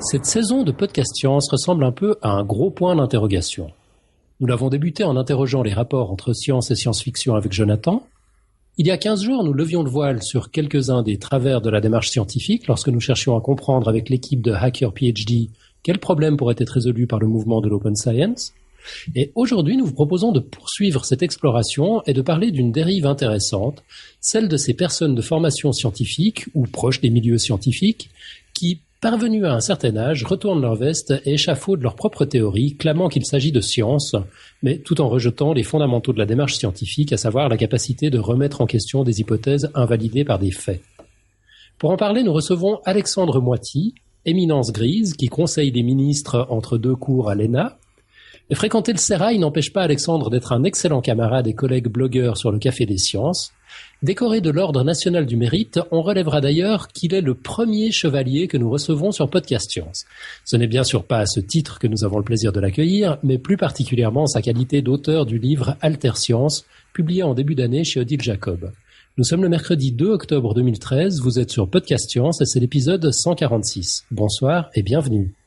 Cette saison de Podcast Science ressemble un peu à un gros point d'interrogation. Nous l'avons débuté en interrogeant les rapports entre science et science-fiction avec Jonathan. Il y a 15 jours, nous levions le voile sur quelques-uns des travers de la démarche scientifique lorsque nous cherchions à comprendre avec l'équipe de Hacker PhD quels problèmes pourraient être résolus par le mouvement de l'open science. Et aujourd'hui, nous vous proposons de poursuivre cette exploration et de parler d'une dérive intéressante, celle de ces personnes de formation scientifique ou proches des milieux scientifiques qui, parvenus à un certain âge, retournent leur veste et échafaudent leurs propres théories, clamant qu'il s'agit de science, mais tout en rejetant les fondamentaux de la démarche scientifique, à savoir la capacité de remettre en question des hypothèses invalidées par des faits. Pour en parler, nous recevons Alexandre Moiti, éminence grise, qui conseille les ministres entre deux cours à l'ENA, fréquenter le sérail n'empêche pas Alexandre d'être un excellent camarade et collègue blogueur sur le Café des Sciences. Décoré de l'Ordre national du mérite, on relèvera d'ailleurs qu'il est le premier chevalier que nous recevons sur Podcast Science. Ce n'est bien sûr pas à ce titre que nous avons le plaisir de l'accueillir, mais plus particulièrement sa qualité d'auteur du livre Alter Science, publié en début d'année chez Odile Jacob. Nous sommes le mercredi 2 octobre 2013, vous êtes sur Podcast Science et c'est l'épisode 146. Bonsoir et bienvenue.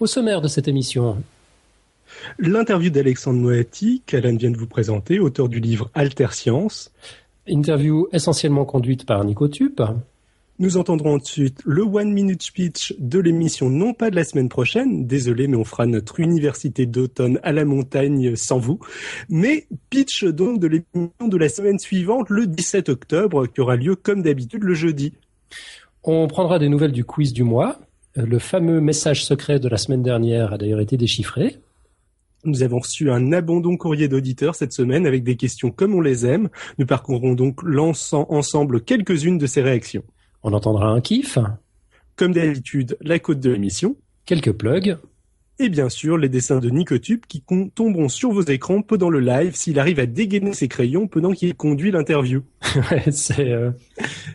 Au sommaire de cette émission, l'interview d'Alexandre Moati, qu'Alan vient de vous présenter, auteur du livre Alter Science. Interview essentiellement conduite par Nico Tup. Nous entendrons ensuite le one minute speech de l'émission, non pas de la semaine prochaine, désolé, mais on fera notre université d'automne à la montagne sans vous, mais pitch donc de l'émission de la semaine suivante, le 17 octobre, qui aura lieu comme d'habitude le jeudi. On prendra des nouvelles du quiz du mois, le fameux message secret de la semaine dernière a d'ailleurs été déchiffré. Nous avons reçu un abondant courrier d'auditeurs cette semaine avec des questions comme on les aime. Nous parcourrons donc ensemble quelques-unes de ces réactions. On entendra un kiff. Comme d'habitude, la côte de l'émission. Quelques plugs et bien sûr les dessins de Nicotube qui tomberont sur vos écrans pendant le live s'il arrive à dégainer ses crayons pendant qu'il conduit l'interview. c'est euh,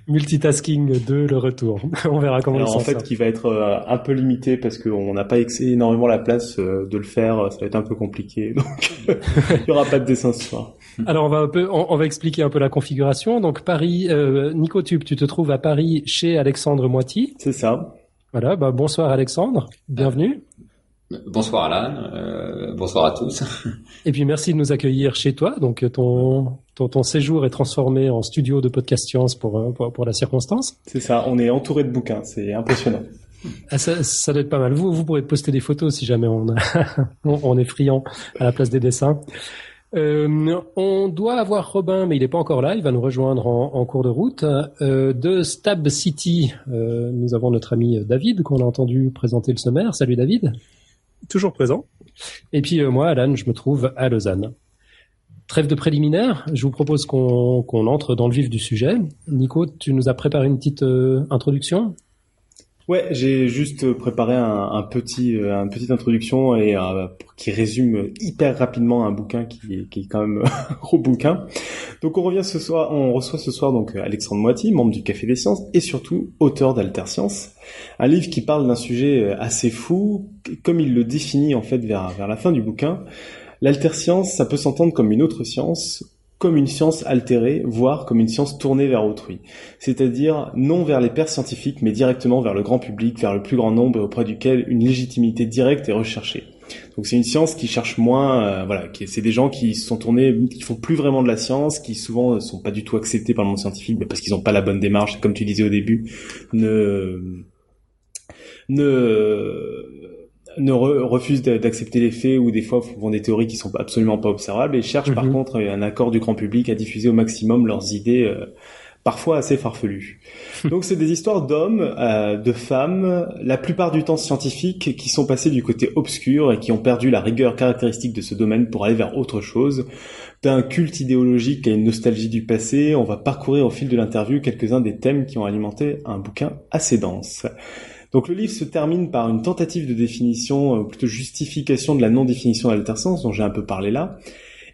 multitasking de le retour. On verra comment Alors, en fait, qui va être euh, un peu limité parce qu'on n'a pas énormément la place euh, de le faire. Ça va être un peu compliqué. Donc, il y aura pas de dessin ce soir. Alors on va un peu, on, va expliquer un peu la configuration. Donc Paris, Nicotube, tu te trouves à Paris chez Alexandre Moiti. C'est ça. Voilà. Bah, bonsoir Alexandre. Bienvenue. Bonsoir Alan, euh, bonsoir à tous. Et puis merci de nous accueillir chez toi. Donc ton, ton, ton séjour est transformé en studio de podcast science pour, euh, pour, pour la circonstance. C'est ça, on est entouré de bouquins, c'est impressionnant. Ah, ça, ça doit être pas mal. Vous, vous pourrez poster des photos si jamais on, a, on est friand à la place des dessins. Euh, on doit avoir Robin, mais il n'est pas encore là. Il va nous rejoindre en, en cours de route. Euh, de Stab City, euh, nous avons notre ami David qu'on a entendu présenter le sommaire. Salut David toujours présent. Et puis euh, moi, Alan, je me trouve à Lausanne. Trêve de préliminaire, je vous propose qu'on entre dans le vif du sujet. Nico, tu nous as préparé une petite euh, introduction? Ouais, j'ai juste préparé un, petit, euh, une petite introduction et euh, qui résume hyper rapidement un bouquin qui est, qui est quand même un gros bouquin. Donc on revient ce soir, on reçoit ce soir donc Alexandre Moiti, membre du Café des Sciences et surtout auteur d'Alter Science, un livre qui parle d'un sujet euh, assez fou, comme il le définit en fait vers vers la fin du bouquin. L'alter science, ça peut s'entendre comme une autre science comme une science altérée, voire comme une science tournée vers autrui. C'est-à-dire non vers les pairs scientifiques, mais directement vers le grand public, vers le plus grand nombre auprès duquel une légitimité directe est recherchée. Donc c'est une science qui cherche moins, euh, voilà, c'est des gens qui sont tournés, qui font plus vraiment de la science, qui souvent ne sont pas du tout acceptés par le monde scientifique, mais parce qu'ils n'ont pas la bonne démarche, comme tu disais au début, ne ne ne refusent d'accepter les faits ou des fois font des théories qui sont absolument pas observables et cherchent par mhm. contre un accord du grand public à diffuser au maximum leurs idées euh, parfois assez farfelues. Donc c'est des histoires d'hommes, euh, de femmes, la plupart du temps scientifiques, qui sont passés du côté obscur et qui ont perdu la rigueur caractéristique de ce domaine pour aller vers autre chose. D'un culte idéologique à une nostalgie du passé, on va parcourir au fil de l'interview quelques-uns des thèmes qui ont alimenté un bouquin assez dense. Donc le livre se termine par une tentative de définition, euh, plutôt justification de la non-définition d'alterscience dont j'ai un peu parlé là.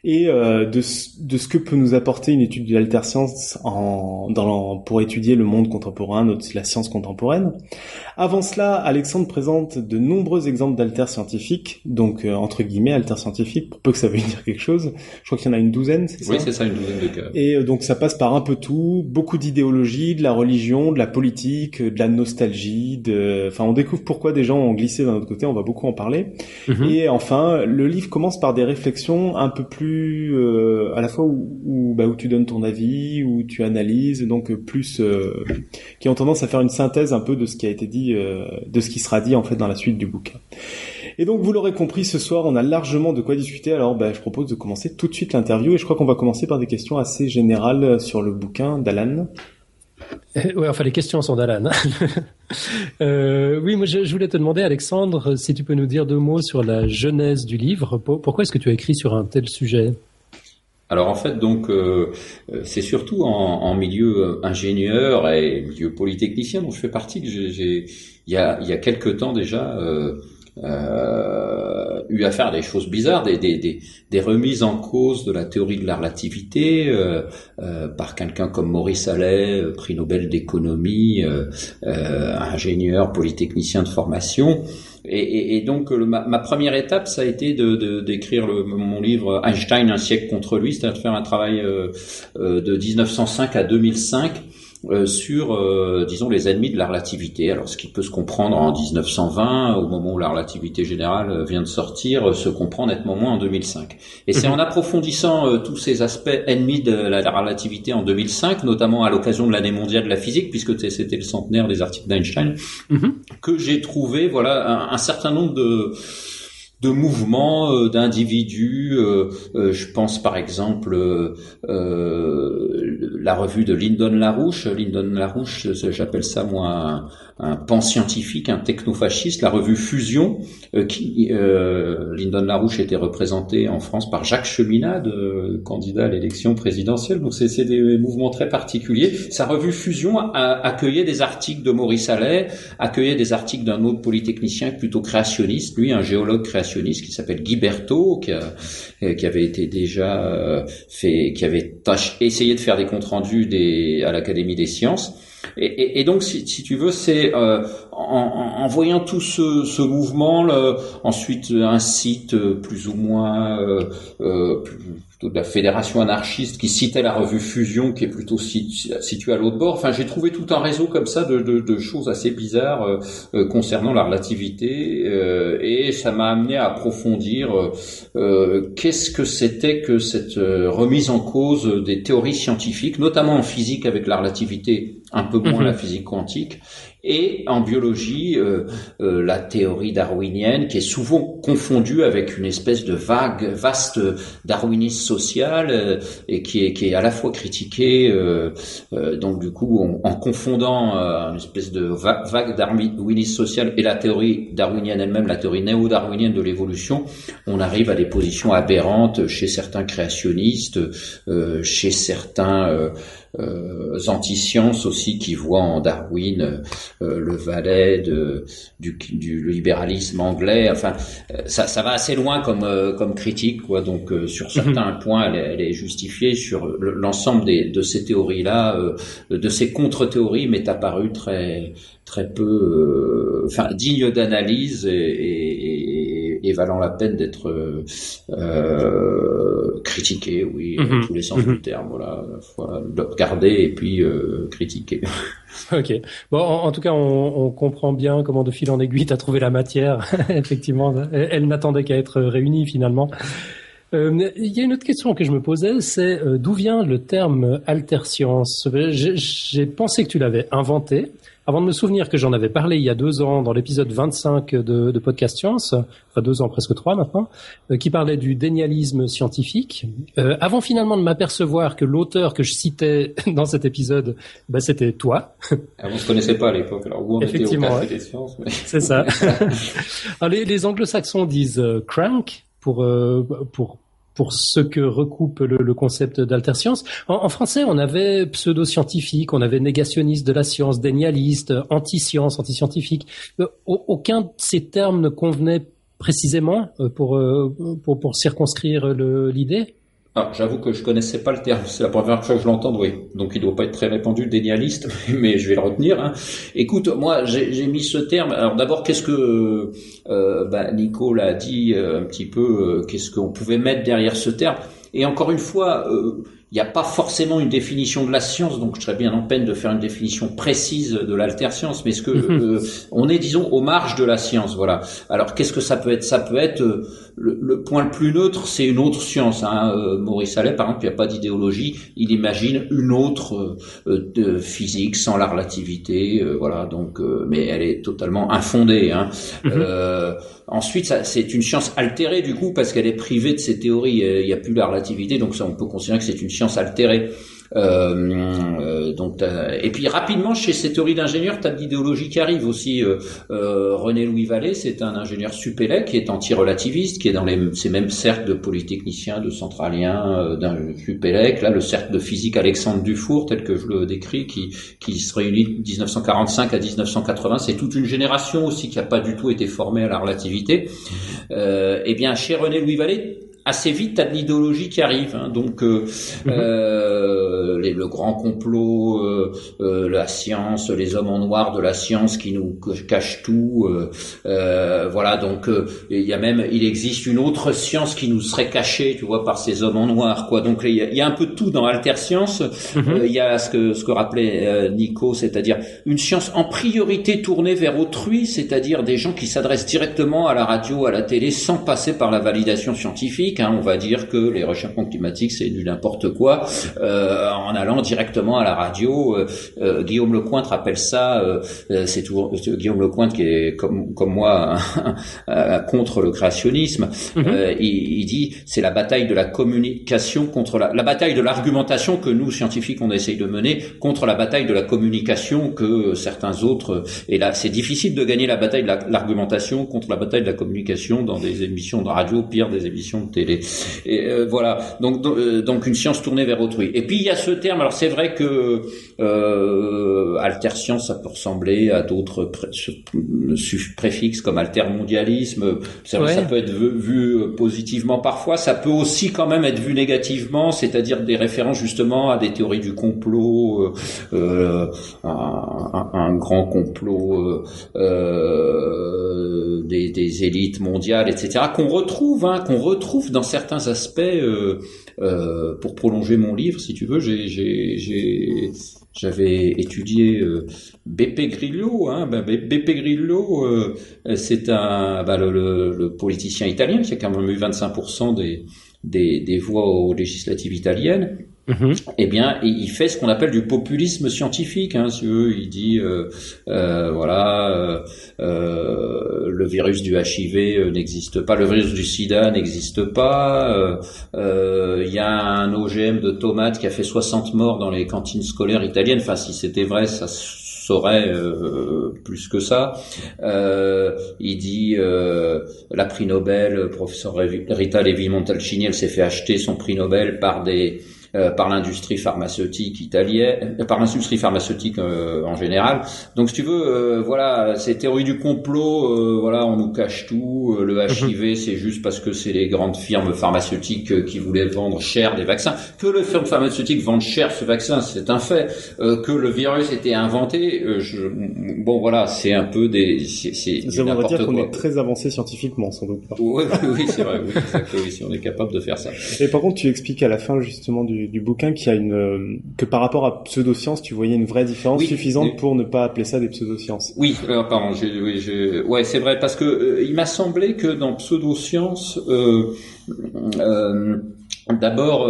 Et euh, de, de, ce que peut nous apporter une étude de l'alterscience en, dans, pour étudier le monde contemporain, la science contemporaine. Avant cela, Alexandre présente de nombreux exemples d'alter scientifiques, donc euh, entre guillemets alter scientifiques, pour peu que ça veuille dire quelque chose. Je crois qu'il y en a une douzaine, c'est ça Oui, c'est ça, une douzaine de cas. Et euh, donc ça passe par un peu tout, beaucoup d'idéologie, de la religion, de la politique, de la nostalgie, de... enfin on découvre pourquoi des gens ont glissé d'un autre côté, on va beaucoup en parler. Mhm. Et enfin, le livre commence par des réflexions un peu plus euh, à la fois bah, où, tu donnes ton avis, où tu analyses, donc plus euh, qui ont tendance à faire une synthèse un peu de ce qui a été dit, euh, de ce qui sera dit en fait dans la suite du bouquin. Et donc vous l'aurez compris, ce soir on a largement de quoi discuter. Alors bah, je propose de commencer tout de suite l'interview et je crois qu'on va commencer par des questions assez générales sur le bouquin d'Alan. Oui, enfin les questions sont d'Alan. euh, oui, moi je, voulais te demander, Alexandre, si tu peux nous dire deux mots sur la genèse du livre. Pourquoi est-ce que tu as écrit sur un tel sujet? Alors en fait, donc euh, c'est surtout en, milieu ingénieur et milieu polytechnicien dont je fais partie que j'ai, il y a, il y a quelque temps déjà, euh, euh, eu à faire des choses bizarres, des, des, des, des, remises en cause de la théorie de la relativité euh, euh, par quelqu'un comme Maurice Allais, euh, prix Nobel d'économie, euh, ingénieur, polytechnicien de formation. Et, et, et donc ma, première étape, ça a été de d'écrire mon livre Einstein, un siècle contre lui, c'est-à-dire de faire un travail de 1905 à 2005 euh, sur, euh, disons, les ennemis de la relativité. Alors, ce qui peut se comprendre en 1920, au moment où la relativité générale euh, vient de sortir, se comprend nettement moins en 2005. Et c'est mhm. en approfondissant tous ces aspects ennemis de la, relativité en 2005, notamment à l'occasion de l'année mondiale de la physique, puisque c'était le centenaire des articles d'Einstein, mhm. que j'ai trouvé, voilà, un certain nombre de de mouvements, euh, d'individus. Euh, euh, je pense par exemple la revue de Lyndon Larouche. Lyndon Larouche, j'appelle ça moi un pan-scientifique, un technofasciste, la revue Fusion, euh, qui euh, Lyndon Larouche était représenté en France par Jacques Cheminade, euh, candidat à l'élection présidentielle. Donc c'est des mouvements très particuliers. Sa revue Fusion a, accueillait des articles de Maurice Allais, accueillait des articles d'un autre polytechnicien plutôt créationniste, lui un géologue créationniste qui s'appelle Guy Berthaud, qui, avait été déjà fait, qui avait essayé de faire des comptes rendus à l'Académie des sciences. Et, donc, si, tu veux, c'est euh, en, voyant tout ce, mouvement, ensuite un site plus ou moins euh, euh, de la fédération anarchiste qui citait la revue Fusion, qui est plutôt située à l'autre bord. Enfin, j'ai trouvé tout un réseau comme ça de, de, de choses assez bizarres euh, euh, concernant la relativité, euh, et ça m'a amené à approfondir qu'est-ce que c'était que cette remise en cause des théories scientifiques, notamment en physique avec la relativité, un peu moins mhm. la physique quantique, et en biologie euh, euh, la théorie darwinienne qui est souvent confondue avec une espèce de vague vaste darwinisme social euh, et qui est qui est à la fois critiquée donc du coup en, confondant une espèce de vague darwinisme social et la théorie darwinienne elle-même la théorie néo-darwinienne de l'évolution on arrive à des positions aberrantes chez certains créationnistes chez certains euh, anti-sciences aussi qui voient en Darwin euh, le valet de, du, du, libéralisme anglais. Enfin, euh, ça, ça va assez loin comme, euh, comme critique, quoi. Donc, sur mhm. certains points, elle est, elle est, justifiée. Sur l'ensemble des, de ces théories-là, de ces contre-théories, m'est apparu très, très peu, enfin, digne d'analyse et, et, et, valant la peine d'être euh, critiqué, oui, dans mhm. tous les sens du mhm. terme. Voilà, voilà regarder et puis euh, critiquer. Ok. Bon, en, tout cas, on, on, comprend bien comment de fil en aiguille tu as trouvé la matière. Effectivement, elle, n'attendait qu'à être réunie finalement. Euh, il y a une autre question que je me posais, c'est euh, d'où vient le terme alterscience? J'ai pensé que tu l'avais inventé, avant de me souvenir que j'en avais parlé il y a deux ans dans l'épisode 25 de, de, Podcast Science, enfin deux ans presque trois maintenant, euh, qui parlait du dénialisme scientifique. Euh, avant finalement de m'apercevoir que l'auteur que je citais dans cet épisode, bah, c'était toi. Ah, vous ne se connaissez pas à l'époque, alors où on Effectivement, était au des sciences. Mais... C'est ça. alors, les, les anglo-saxons disent euh, crank pour, pour pour ce que recoupe le, concept d'alterscience. En, en, français, on avait pseudo-scientifique, on avait négationniste de la science, dénialiste, anti-science, anti-scientifique. Euh, aucun de ces termes ne convenait précisément euh, pour, euh, pour, pour circonscrire l'idée Ah, j'avoue que je connaissais pas le terme. C'est la première fois que je l'entends, oui. Donc il doit pas être très répandu, dénialiste, mais je vais le retenir. Hein. Écoute, moi, j'ai mis ce terme. Alors d'abord, qu'est-ce que euh, bah, Nico l'a dit euh, un petit peu euh, Qu'est-ce qu'on pouvait mettre derrière ce terme? Et encore une fois. Euh, il n'y a pas forcément une définition de la science, donc je serais bien en peine de faire une définition précise de l'alterscience, mais ce que mhm. on est, disons, aux marges de la science, voilà. Alors qu'est-ce que ça peut être? Ça peut être le, point le plus neutre, c'est une autre science. Hein. Euh, Maurice Allais, par exemple, il n'y a pas d'idéologie, il imagine une autre euh, de physique sans la relativité, euh, voilà. Donc, mais elle est totalement infondée. Hein. Ensuite, c'est une science altérée du coup parce qu'elle est privée de ses théories. Il n'y a plus la relativité, donc ça, on peut considérer que c'est une science altérée. Euh, euh, donc, et puis rapidement, chez ces théories d'ingénieurs, tu as de l'idéologie qui arrive aussi. Euh, René Louis Vallée, c'est un ingénieur supélec qui est anti-relativiste, qui est dans les, ces mêmes cercles de polytechniciens, de centraliens, d'un supélec. Là, le cercle de physique Alexandre Dufour, tel que je le décris, qui, qui se réunit de 1945 à 1980, c'est toute une génération aussi qui n'a pas du tout été formée à la relativité. Euh, eh bien, chez René Louis Vallée, assez vite, tu as de l'idéologie qui arrive. Hein. donc, euh, mhm. euh, les, le grand complot, euh, euh, la science, les hommes en noir de la science qui nous cachent tout. Euh, voilà, donc il y a même, il existe une autre science qui nous serait cachée, tu vois, par ces hommes en noir. Quoi. Donc, il y, a, un peu de tout dans Alterscience. Mhm. Il y a ce que, ce que rappelait Nico, c'est-à-dire une science en priorité tournée vers autrui, c'est-à-dire des gens qui s'adressent directement à la radio, à la télé, sans passer par la validation scientifique Hein, on va dire que les réchauffements climatiques c'est du n'importe quoi, euh, en allant directement à la radio. Euh, euh, Guillaume Lecointre appelle ça, c'est toujours Guillaume Lecointre qui est comme comme moi contre le créationnisme. Mhm. Il, il, dit c'est la bataille de la communication contre la, la bataille de l'argumentation que nous scientifiques on essaye de mener contre la bataille de la communication que certains autres. Et là c'est difficile de gagner la bataille de l'argumentation contre la bataille de la communication dans des émissions de radio, pire des émissions de télé et euh, voilà, donc euh, donc une science tournée vers autrui. Et puis il y a ce terme. Alors c'est vrai que euh, alterscience, ça peut ressembler à d'autres préfixes comme altermondialisme. Ça, ça peut être vu, positivement parfois. Ça peut aussi quand même être vu négativement, c'est-à-dire des références justement à des théories du complot, euh, un, un, grand complot euh, des, des, élites mondiales, etc. Qu'on retrouve, hein, qu'on retrouve dans certains aspects, euh, euh, pour prolonger mon livre, si tu veux, j'avais étudié euh, Beppe Grillo. Hein, ben, Beppe Grillo, c'est un ben, le, politicien italien qui a quand même eu 25% des, des, des voix aux législatives italiennes. Mhm. Eh bien, il fait ce qu'on appelle du populisme scientifique. Hein, si il dit, euh, euh, voilà, euh, le virus du HIV n'existe pas, le virus du SIDA n'existe pas. Il y a un OGM de tomates qui a fait 60 morts dans les cantines scolaires italiennes. Enfin, si c'était vrai, ça saurait plus que ça. Il dit la prix Nobel, professeur Rita Levi-Montalcini, elle s'est fait acheter son prix Nobel par des par l'industrie pharmaceutique italienne, euh, par l'industrie pharmaceutique euh, en général. Donc, si tu veux, voilà, ces théories du complot, voilà, on nous cache tout. le HIV, mhm. c'est juste parce que c'est les grandes firmes pharmaceutiques qui voulaient vendre cher des vaccins. Que les firmes pharmaceutiques vendent cher ce vaccin, c'est un fait. que le virus était inventé, je, bon, voilà, c'est un peu des, c'est n'importe quoi. qu'on est très avancé scientifiquement, sans doute. Oui, oui, c'est vrai. Oui, si on est capable de faire ça. Et par contre, tu expliques à la fin justement du du, bouquin qui a une que par rapport à pseudosciences, tu voyais une vraie différence suffisante pour ne pas appeler ça des pseudosciences. Oui, euh, pardon, oui, ouais, c'est vrai parce que euh, il m'a semblé que dans pseudosciences, euh, euh, d'abord,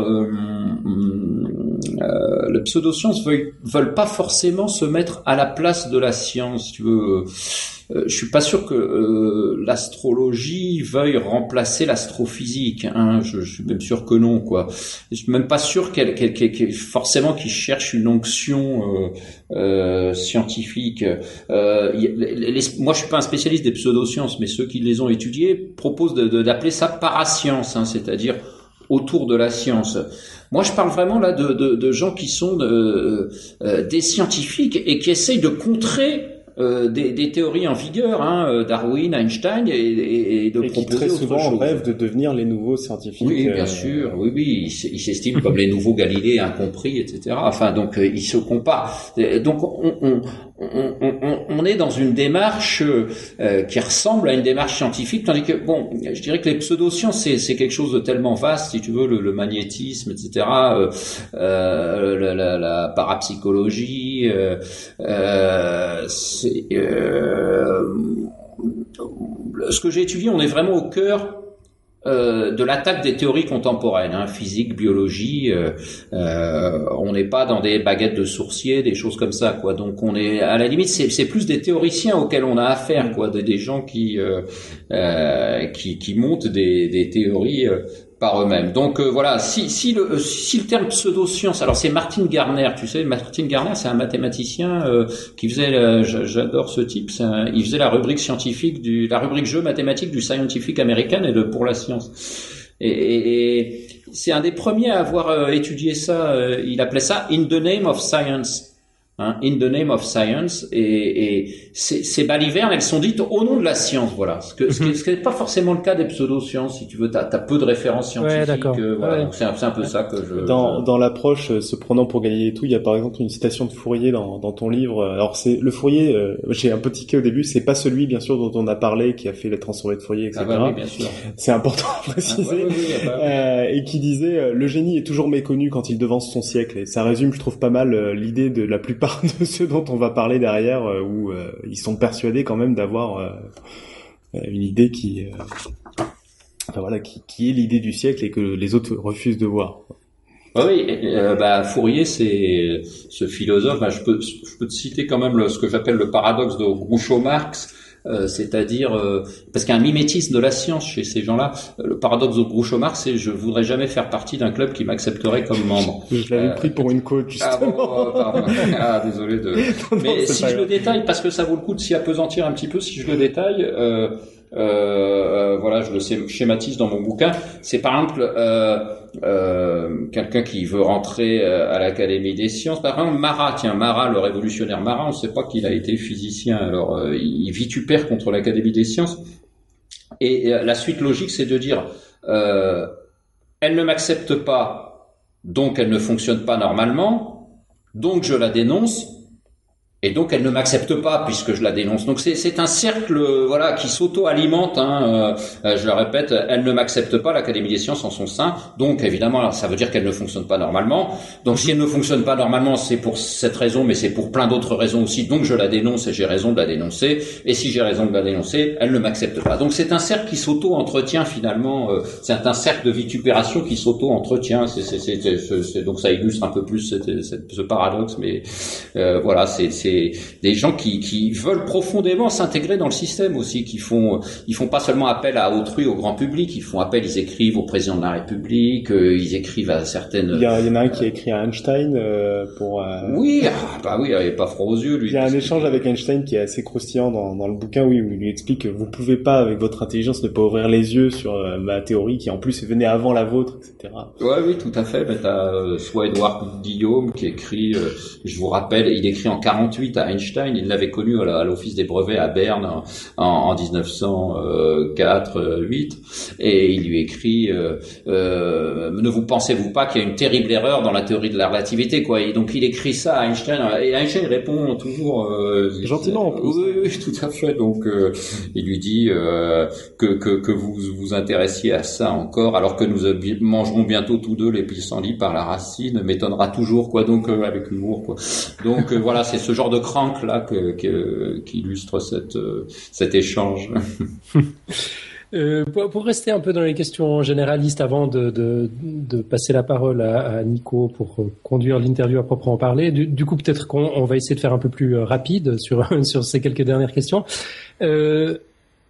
euh, les pseudosciences veulent, veulent pas forcément se mettre à la place de la science. Tu veux euh, je suis pas sûr que euh, l'astrologie veuille remplacer l'astrophysique. Hein. Je, je, suis même sûr que non, quoi. Je suis même pas sûr qu'elle, qu'elle, qu'elle, forcément qu'il cherche une onction euh, euh scientifique. Les, moi, je suis pas un spécialiste des pseudosciences, mais ceux qui les ont étudiées proposent d'appeler ça parascience, hein, c'est-à-dire autour de la science. Moi, je parle vraiment là de, de, de gens qui sont des scientifiques et qui essayent de contrer euh, des, des, théories en vigueur, hein, euh, Darwin, Einstein, et, et de et proposer qui très souvent chose. rêvent de devenir les nouveaux scientifiques. Oui, bien euh, sûr, oui, oui, ils s'estiment comme les nouveaux Galilées incompris, etc. Enfin, donc euh, ils se comparent. Euh, Donc on, on, on, on, on est dans une démarche euh, qui ressemble à une démarche scientifique, tandis que bon, je dirais que les pseudosciences c'est quelque chose de tellement vaste, si tu veux, le, le magnétisme, etc. Euh, euh, la, la, la parapsychologie, euh, euh, ce que j'ai étudié, on est vraiment au cœur euh, de l'attaque des théories contemporaines, hein, physique, biologie. Euh, euh, on n'est pas dans des baguettes de sourcier, des choses comme ça, quoi. Donc on est à la limite, c'est, c'est plus des théoriciens auxquels on a affaire, quoi, des, des gens qui euh, euh, qui, qui montent des, des théories euh, par eux-mêmes. Donc euh, voilà, si, si, le, si le terme pseudoscience, alors c'est Martin Garner, tu sais, Martin Garner, c'est un mathématicien euh, qui faisait, euh, j'adore ce type, un- il faisait la rubrique scientifique du, la rubrique jeu mathématique du Scientific American et de Pour la science. Et, et- et c'est un des premiers à avoir euh, étudié ça. euh, il appelait ça In the Name of Science. Hein, in the name of science, et, et ces, ces balivernes, elles sont dites au nom de la science, voilà. Ce que ce qui ce qui n'est pas forcément le cas des pseudosciences, si tu veux, t'as as peu de références Ouais, scientifiques. d'accord. euh, voilà. Ouais. Donc c'est un, peu ça que je. Dans, je- dans l'approche euh, se prenant pour Galilée et tout, il y a par exemple une citation de Fourier dans, dans ton livre. Alors c'est le Fourier, euh, j'ai un peu tiqué au début, c'est pas celui bien sûr dont on a parlé qui a fait la transformée de Fourier, etc. Ah bah oui, bien sûr. C'est important à Ah, préciser. ouais, ouais, ouais, bah, Euh, et qui disait euh, le génie est toujours méconnu quand il devance son siècle et ça résume je trouve pas mal euh, l'idée de la plupart de ceux dont on va parler derrière euh, où euh, ils sont persuadés quand même d'avoir euh, une idée qui enfin voilà qui, qui est l'idée du siècle et que les autres refusent de voir Ah oui, bah, Fourier, c'est ce philosophe. bah, je peux, je peux te citer quand même ce que j'appelle le paradoxe de Groucho-Marx, euh, c'est-à-dire euh, parce qu'il y a un mimétisme de la science chez ces gens-là. Euh, Le paradoxe de Groucho-Marx, c'est je voudrais jamais faire partie d'un club qui m'accepterait comme membre. je l'avais Euh, pris pour une côte Ah, justement bon. Ah, désolé de. Non, Mais si je le détaille, parce que ça vaut le coup de s'y apesantir un petit peu, si je le détaille, voilà, je le schématise dans mon bouquin. C'est par exemple euh, euh, quelqu'un qui veut rentrer euh, à l'Académie des sciences. Par exemple, Marat, tiens, Marat, le révolutionnaire Marat, on ne sait pas qu'il a été physicien. Alors, euh, il vitupère contre l'Académie des sciences. Et euh, la suite logique, c'est de dire, euh, elle ne m'accepte pas, donc elle ne fonctionne pas normalement, donc je la dénonce, et donc elle ne m'accepte pas puisque je la dénonce. Donc c'est un cercle euh, voilà qui s'auto-alimente. Hein, euh, euh, je le répète, elle ne m'accepte pas l'Académie des sciences en son sein. Donc évidemment, ça veut dire qu'elle ne fonctionne pas normalement. Donc si elle ne fonctionne pas normalement, c'est pour cette raison, mais c'est pour plein d'autres raisons aussi. Donc je la dénonce et j'ai raison de la dénoncer. Et si j'ai raison de la dénoncer, elle ne m'accepte pas. Donc c'est un cercle qui s'auto-entretient finalement. euh, c'est un cercle de vitupération qui s'auto-entretient. Donc ça illustre un peu plus ce paradoxe, mais euh, voilà, c'est c'est des gens qui, qui veulent profondément s'intégrer dans le système aussi, qui font ils font pas seulement appel à autrui, au grand public, ils font appel, ils écrivent au président de la République, euh, ils écrivent à certaines. il y, a- il y en a un qui a écrit à Einstein euh, pour euh, Oui, ah, bah oui, il avait pas froid aux yeux lui. Il y a un échange avec Einstein qui est assez croustillant dans, dans le bouquin, oui, où il lui explique que vous pouvez pas, avec votre intelligence, ne pas ouvrir les yeux sur ma théorie qui en plus venait avant la vôtre, etc. Ouais, oui, tout à fait. Ben, t'as euh, soit Edouard Guillaume qui écrit, euh, je vous rappelle, il écrit en 48 à Einstein. Il l'avait connu à l'office des brevets à Berne en, en, en 1904-8, et il lui écrit euh, euh, Ne vous pensez-vous pas qu'il y a une terrible erreur dans la théorie de la relativité, quoi? Et donc il écrit ça à Einstein, et Einstein répond toujours euh, Gentiment. Oui, oui, tout à fait. Donc euh, il lui dit que, que, que vous vous intéressiez à ça encore, alors que nous mangerons bientôt tous deux les pissenlits par la racine, m'étonnera toujours, quoi, donc avec humour, quoi. Donc voilà, c'est ce genre de crank là qui illustre cette, euh, cet échange. Euh, pour, rester un peu dans les questions généralistes avant de, de, passer la parole à, Nico pour euh, conduire l'interview à proprement parler, du, coup peut-être qu'on on va essayer de faire un peu plus rapide sur, sur ces quelques dernières questions.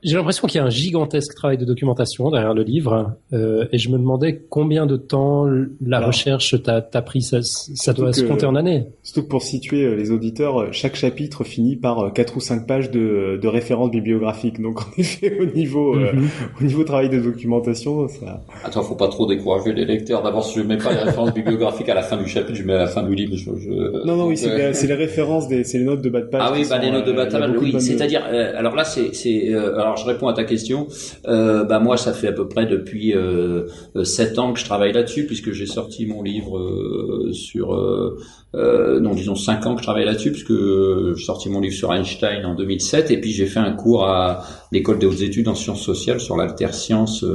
Euh, J'ai l'impression qu'il y a un gigantesque travail de documentation derrière le livre, euh, et je me demandais combien de temps la recherche t'a pris. Ça, ça doit se compter en années. Surtout que pour situer euh, les auditeurs, euh, chaque chapitre finit par quatre ou cinq pages de, de références bibliographiques. Donc en effet, au niveau mhm. au niveau travail de documentation, ça. Attends, faut pas trop décourager les lecteurs. D'abord, si je mets pas les références bibliographiques à la fin du chapitre, je mets à la fin du livre. Je, je... Non, non, oui, c'est les références des, c'est les notes de bas de page. Ah oui, bah les notes de bas de page. Oui, c'est-à-dire, alors là, c'est, c'est, alors je réponds à ta question. Euh, bah moi, ça fait à peu près depuis euh, sept ans que je travaille là-dessus, puisque j'ai sorti mon livre euh, sur, euh, non disons cinq ans que je travaille là-dessus, puisque j'ai sorti mon livre sur Einstein en 2007, et puis j'ai fait un cours à l'école des hautes études en sciences sociales sur l'alterscience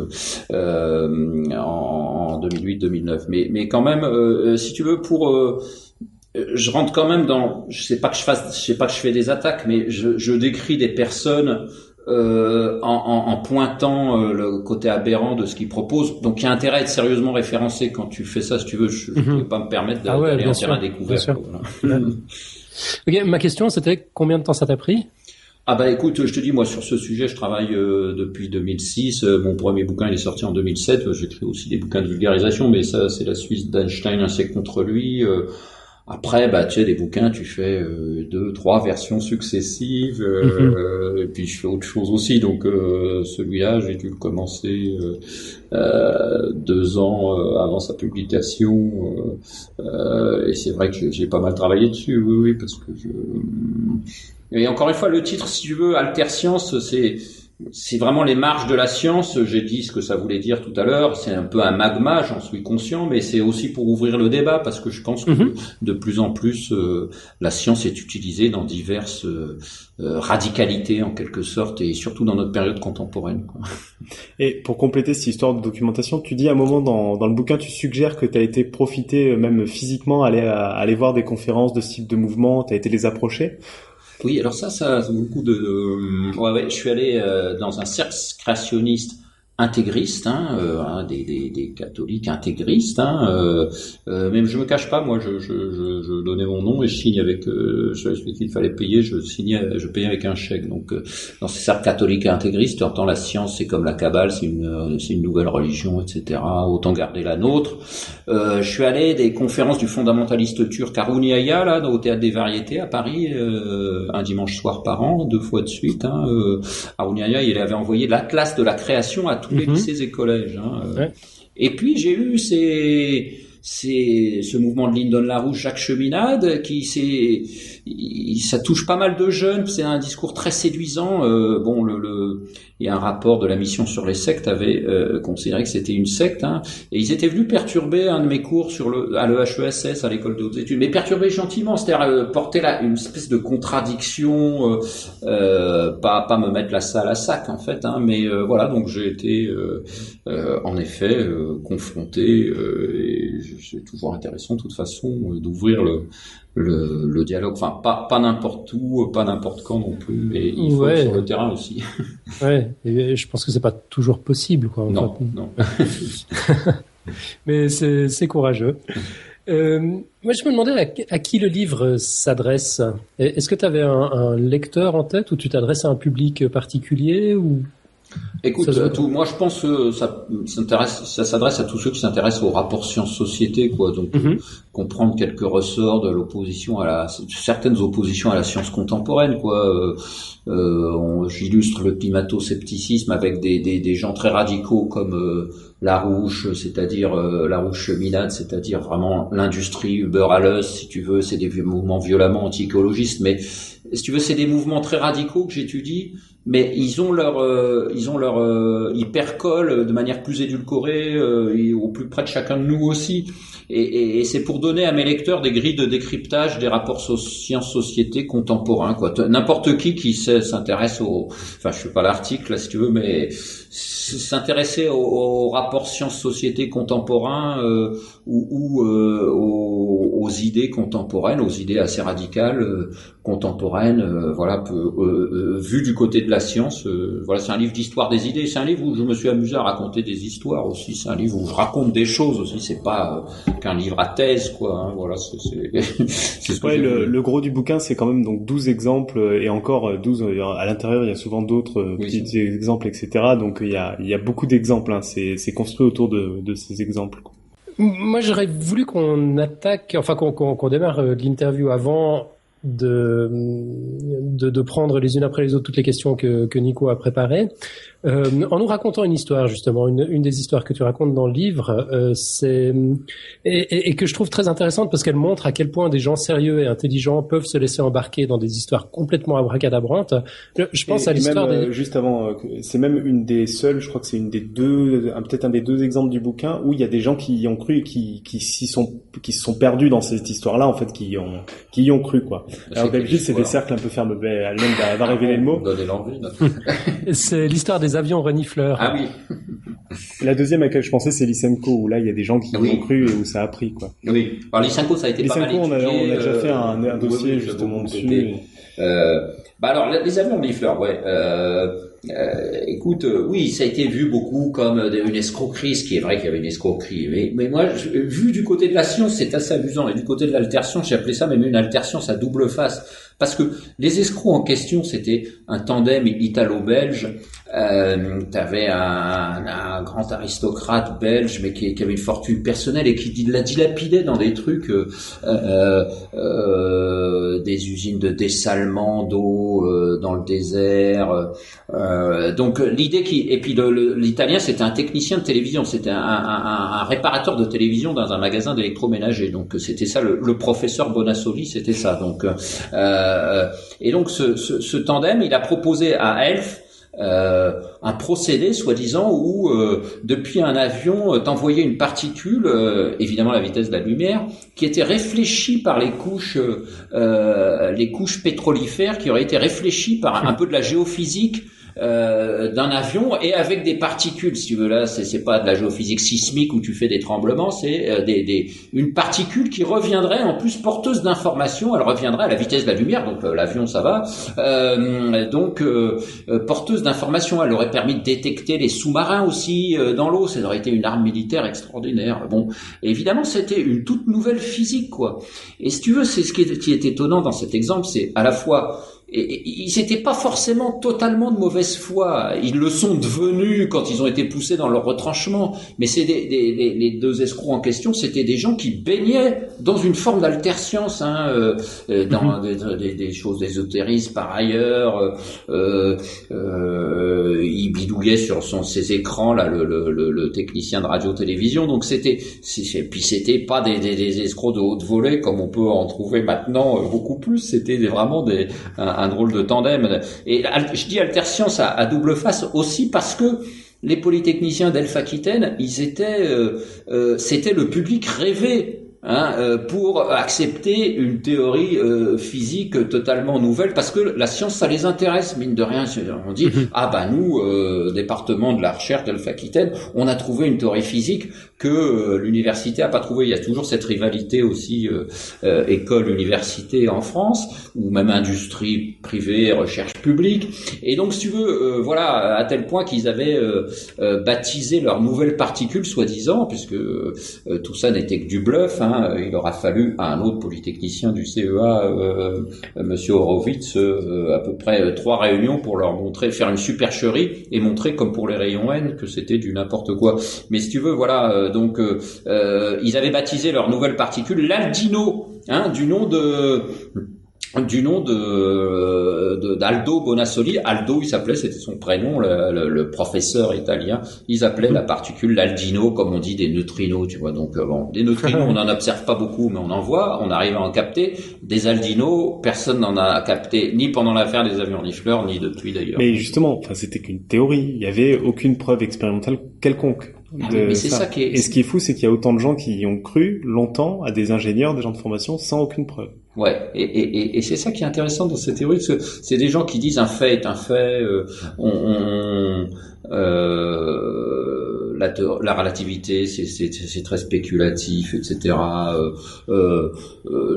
euh, en, en 2008-2009. Mais, mais quand même, si tu veux, pour je rentre quand même dans, je sais pas que je fasse, je sais pas que je fais des attaques, mais je, je décris des personnes euh, en, en, en, pointant euh, le côté aberrant de ce qu'il propose. Donc il y a intérêt à être sérieusement référencé quand tu fais ça. Si tu veux, je ne mhm. peux pas me permettre d'aller ah en terrain découvert. ok, ma question c'était combien de temps ça t'a pris? Ah bah écoute, je te dis moi sur ce sujet, je travaille euh, depuis 2006. Euh, mon premier bouquin il est sorti en 2007. J'écris aussi des bouquins de vulgarisation, mais ça c'est la Suisse d'Einstein, un siècle contre lui. Après, bah, tu sais, des bouquins, tu fais euh, deux, trois versions successives, euh, mhm. et puis je fais autre chose aussi. Donc euh, celui-là, j'ai dû le commencer deux ans avant sa publication, et c'est vrai que j'ai pas mal travaillé dessus, oui, oui, parce que je. Et encore une fois, le titre, si tu veux, Alter Science, c'est c'est vraiment les marges de la science. J'ai dit ce que ça voulait dire tout à l'heure. C'est un peu un magma, j'en suis conscient, mais c'est aussi pour ouvrir le débat parce que je pense que mhm. de plus en plus euh, la science est utilisée dans diverses euh, euh, radicalités en quelque sorte et surtout dans notre période contemporaine. Quoi. Et pour compléter cette histoire de documentation, tu dis à un moment dans, dans le bouquin, tu suggères que tu as été profité même physiquement, aller, aller voir des conférences de ce type de mouvement, tu as été les approcher. Oui, alors ça, ça, ça beaucoup de. de... Ouais, ouais, je suis allé euh, dans un cercle créationniste intégristes, hein, euh, hein, des, des, des, catholiques intégristes. Hein, euh, euh, même je me cache pas, moi, je, je, je, je, donnais mon nom et je signe avec. Euh, je qu'il fallait payer, je signais, je payais avec un chèque. Donc, euh, dans ces cercles catholiques et intégristes, entends la science, c'est comme la cabale, c'est une, c'est une nouvelle religion, etc. Autant garder la nôtre. je suis allé des conférences du fondamentaliste turc Harouni Aya, là, au théâtre des variétés à Paris, un dimanche soir par an, deux fois de suite. Hein, il avait envoyé l'atlas de la création à tous les mhm. lycées et collèges. Hein, euh. Et puis j'ai eu ces, ces, ce mouvement de Lyndon LaRouche, Jacques Cheminade, qui c'est, ça touche pas mal de jeunes. C'est un discours très séduisant. Euh, bon, le, le, a un rapport de la mission sur les sectes avait euh, considéré que c'était une secte, hein, et ils étaient venus perturber un de mes cours sur le à l'EHESS à l'école de études, mais perturber gentiment, c'est-à-dire euh, porter là une espèce de contradiction, euh, euh, pas pas me mettre la salle à sac en fait, hein, mais euh, voilà, donc j'ai été en effet confronté, et c'est toujours intéressant de toute façon d'ouvrir le le, le, dialogue, enfin pas, pas n'importe où, pas n'importe quand non plus, mais il faut sur le terrain aussi. ouais, et je pense que c'est pas toujours possible, quoi. non, non. mais c'est courageux. Euh, moi, je me demandais à, qui le livre s'adresse. Est-ce que tu avais un, un, lecteur en tête ou tu t'adresses à un public particulier ou Écoute, tout, moi je pense que ça s'intéresse, ça s'adresse à tous ceux qui s'intéressent au rapport science-société, quoi. Donc mhm. comprendre quelques ressorts de l'opposition à la, certaines oppositions à la science contemporaine, quoi. Euh, euh J'illustre le climato-scepticisme avec des, des, des, gens très radicaux comme euh, Larouche, c'est-à-dire euh, Larouche cheminade, c'est-à-dire vraiment l'industrie Uber à si tu veux, c'est des mouvements violemment anti-écologistes, mais si tu veux, c'est des mouvements très radicaux que j'étudie mais ils ont leur euh, ils ont leur euh, ils percolent de manière plus édulcorée euh, et au plus près de chacun de nous aussi et, et, et c'est pour donner à mes lecteurs des grilles de décryptage des rapports sciences société contemporains quoi n'importe qui qui s'intéresse au enfin je pas l'article là si tu veux mais s'intéresser au, au, rapport rapport science-société contemporain ou, ou aux, aux, idées contemporaines, aux idées assez radicales euh, voilà, peu, euh, euh, vu du côté de la science. voilà, c'est un livre d'histoire des idées. C'est un livre où je me suis amusé à raconter des histoires aussi. C'est un livre où je raconte des choses aussi. C'est pas qu'un livre à thèse, quoi. Hein, voilà, c'est. c'est ouais, le, le, gros du bouquin, c'est quand même donc 12 exemples et encore 12 à l'intérieur. Il y a souvent d'autres petits exemples, etc. Donc il y a, il y a beaucoup d'exemples. Hein. C'est, c'est construit autour de, de ces exemples. Moi, j'aurais voulu qu'on attaque, enfin qu'on, qu'on, qu'on démarre l'interview avant de, de, de, prendre les unes après les autres toutes les questions que, que Nico a préparées. Euh, en nous racontant une histoire, justement, une, une, des histoires que tu racontes dans le livre, euh, c'est et, et, que je trouve très intéressante parce qu'elle montre à quel point des gens sérieux et intelligents peuvent se laisser embarquer dans des histoires complètement abracadabrantes. Je pense à l'histoire des... Euh, juste avant, euh, c'est même une des seules, je crois que c'est une des deux, peut-être un des deux exemples du bouquin où il y a des gens qui y ont cru et qui qui s'y sont qui se sont perdus dans cette histoire-là, en fait, qui y ont qui y ont cru quoi. Alors d'habitude c'est des cercles un peu fermés. Elle va, va révéler le mot. c'est l'histoire des avions renifleurs. Ah oui. La deuxième à laquelle je pensais, c'est Lysenko, où là, il y a des gens qui y ont cru et où ça a pris, quoi. Oui. Alors, Lysenko, ça a été pas mal on a, on a déjà fait un, un dossier, justement, dessus. Euh, bah alors, les avions renifleurs, ouais. Euh, euh, écoute, euh, oui, ça a été vu beaucoup comme une escroquerie, ce qui est vrai qu'il y avait une escroquerie. Mais, mais moi, je, vu du côté de la science, c'est assez amusant. Et du côté de l'altersion, j'ai appelé ça même une altertion, à double face. Parce que les escrocs en question, c'était un tandem italo-belge. Euh, tu avais un, un, grand aristocrate belge, mais qui, qui, avait une fortune personnelle et qui la dilapidait dans des trucs, euh, euh, euh, des usines de dessalement d'eau euh, dans le désert. Euh, donc l'idée qui et puis l'italien c'était un technicien de télévision, c'était un, un, un, réparateur de télévision dans un magasin d'électroménager. Donc c'était ça le, le, professeur Bonassoli, c'était ça. Donc et donc ce, ce, ce, tandem, il a proposé à Elf euh, un procédé soi-disant où euh, depuis un avion euh, t'envoyait une particule, évidemment la vitesse de la lumière, qui était réfléchie par les couches, les couches pétrolifères, qui auraient été réfléchies par un peu de la géophysique euh, d'un avion et avec des particules. Si tu veux, là, c'est pas de la géophysique sismique où tu fais des tremblements, c'est euh, des, des, une particule qui reviendrait en plus porteuse d'informations. Elle reviendrait à la vitesse de la lumière, donc euh, l'avion ça va. Euh, donc porteuse d'informations. Elle aurait permis de détecter les sous-marins aussi dans l'eau. Ça aurait été une arme militaire extraordinaire. Bon, évidemment, c'était une toute nouvelle physique, quoi. Et si tu veux, c'est ce qui est, qui est étonnant dans cet exemple, c'est à la fois ils n'étaient pas forcément totalement de mauvaise foi. Ils le sont devenus quand ils ont été poussés dans leur retranchement. Mais c'est des, des, les deux escrocs en question, c'était des gens qui baignaient dans une forme d'alterscience, hein, euh, euh dans mhm. des, des, choses d'ésotérisme par ailleurs. Euh, euh, ils bidouillaient sur son, ses écrans là, le, le, le, technicien de radio-télévision. Donc c'était, puis c'était pas des, des, escrocs de haute volée comme on peut en trouver maintenant euh, beaucoup plus. C'était vraiment des un, drôle de tandem. Et je dis alterscience à, à double face aussi parce que les polytechniciens d'Elf-Aquitaine, ils étaient, euh, euh, c'était le public rêvé Hein, euh, pour accepter une théorie euh, physique totalement nouvelle, parce que la science, ça les intéresse, mine de rien. On dit, mhm. ah bah nous, euh, département de la recherche d'Alpha-Aquitaine, on a trouvé une théorie physique que l'université a pas trouvé. Il y a toujours cette rivalité aussi école-université en France, ou même industrie privée, recherche publique. Et donc, si tu veux, voilà, à tel point qu'ils avaient baptisé leurs nouvelles particules, soi-disant, puisque tout ça n'était que du bluff, hein, euh, il aura fallu à un autre polytechnicien du CEA, euh, Monsieur Horowitz, euh, à peu près trois réunions pour leur montrer, faire une supercherie et montrer, comme pour les rayons N, que c'était du n'importe quoi. Mais si tu veux, voilà, donc ils avaient baptisé leur nouvelle particule l'Aldino, hein, du nom de du nom de d'Aldo Bonassoli. Aldo, il s'appelait, c'était son prénom, le, le, professeur italien. Ils appelaient la particule l'aldino, comme on dit des neutrinos, tu vois. Donc euh, bon, des neutrinos, on n'en observe pas beaucoup, mais on en voit. On arrive à en capter. Des aldinos, personne n'en a capté, ni pendant l'affaire des avions nifleurs, ni depuis d'ailleurs. Mais justement, enfin, c'était qu'une théorie. Il y avait aucune preuve expérimentale quelconque. Ah mais c'est ça. qui est... Et ce qui est fou, c'est qu'il y a autant de gens qui y ont cru longtemps à des ingénieurs, des gens de formation, sans aucune preuve. Ouais, et, et, et c'est ça qui est intéressant dans cette théorie, parce que c'est des gens qui disent un fait est un fait, euh, on, on, euh, la, la, relativité, c'est très spéculatif, etc. Euh,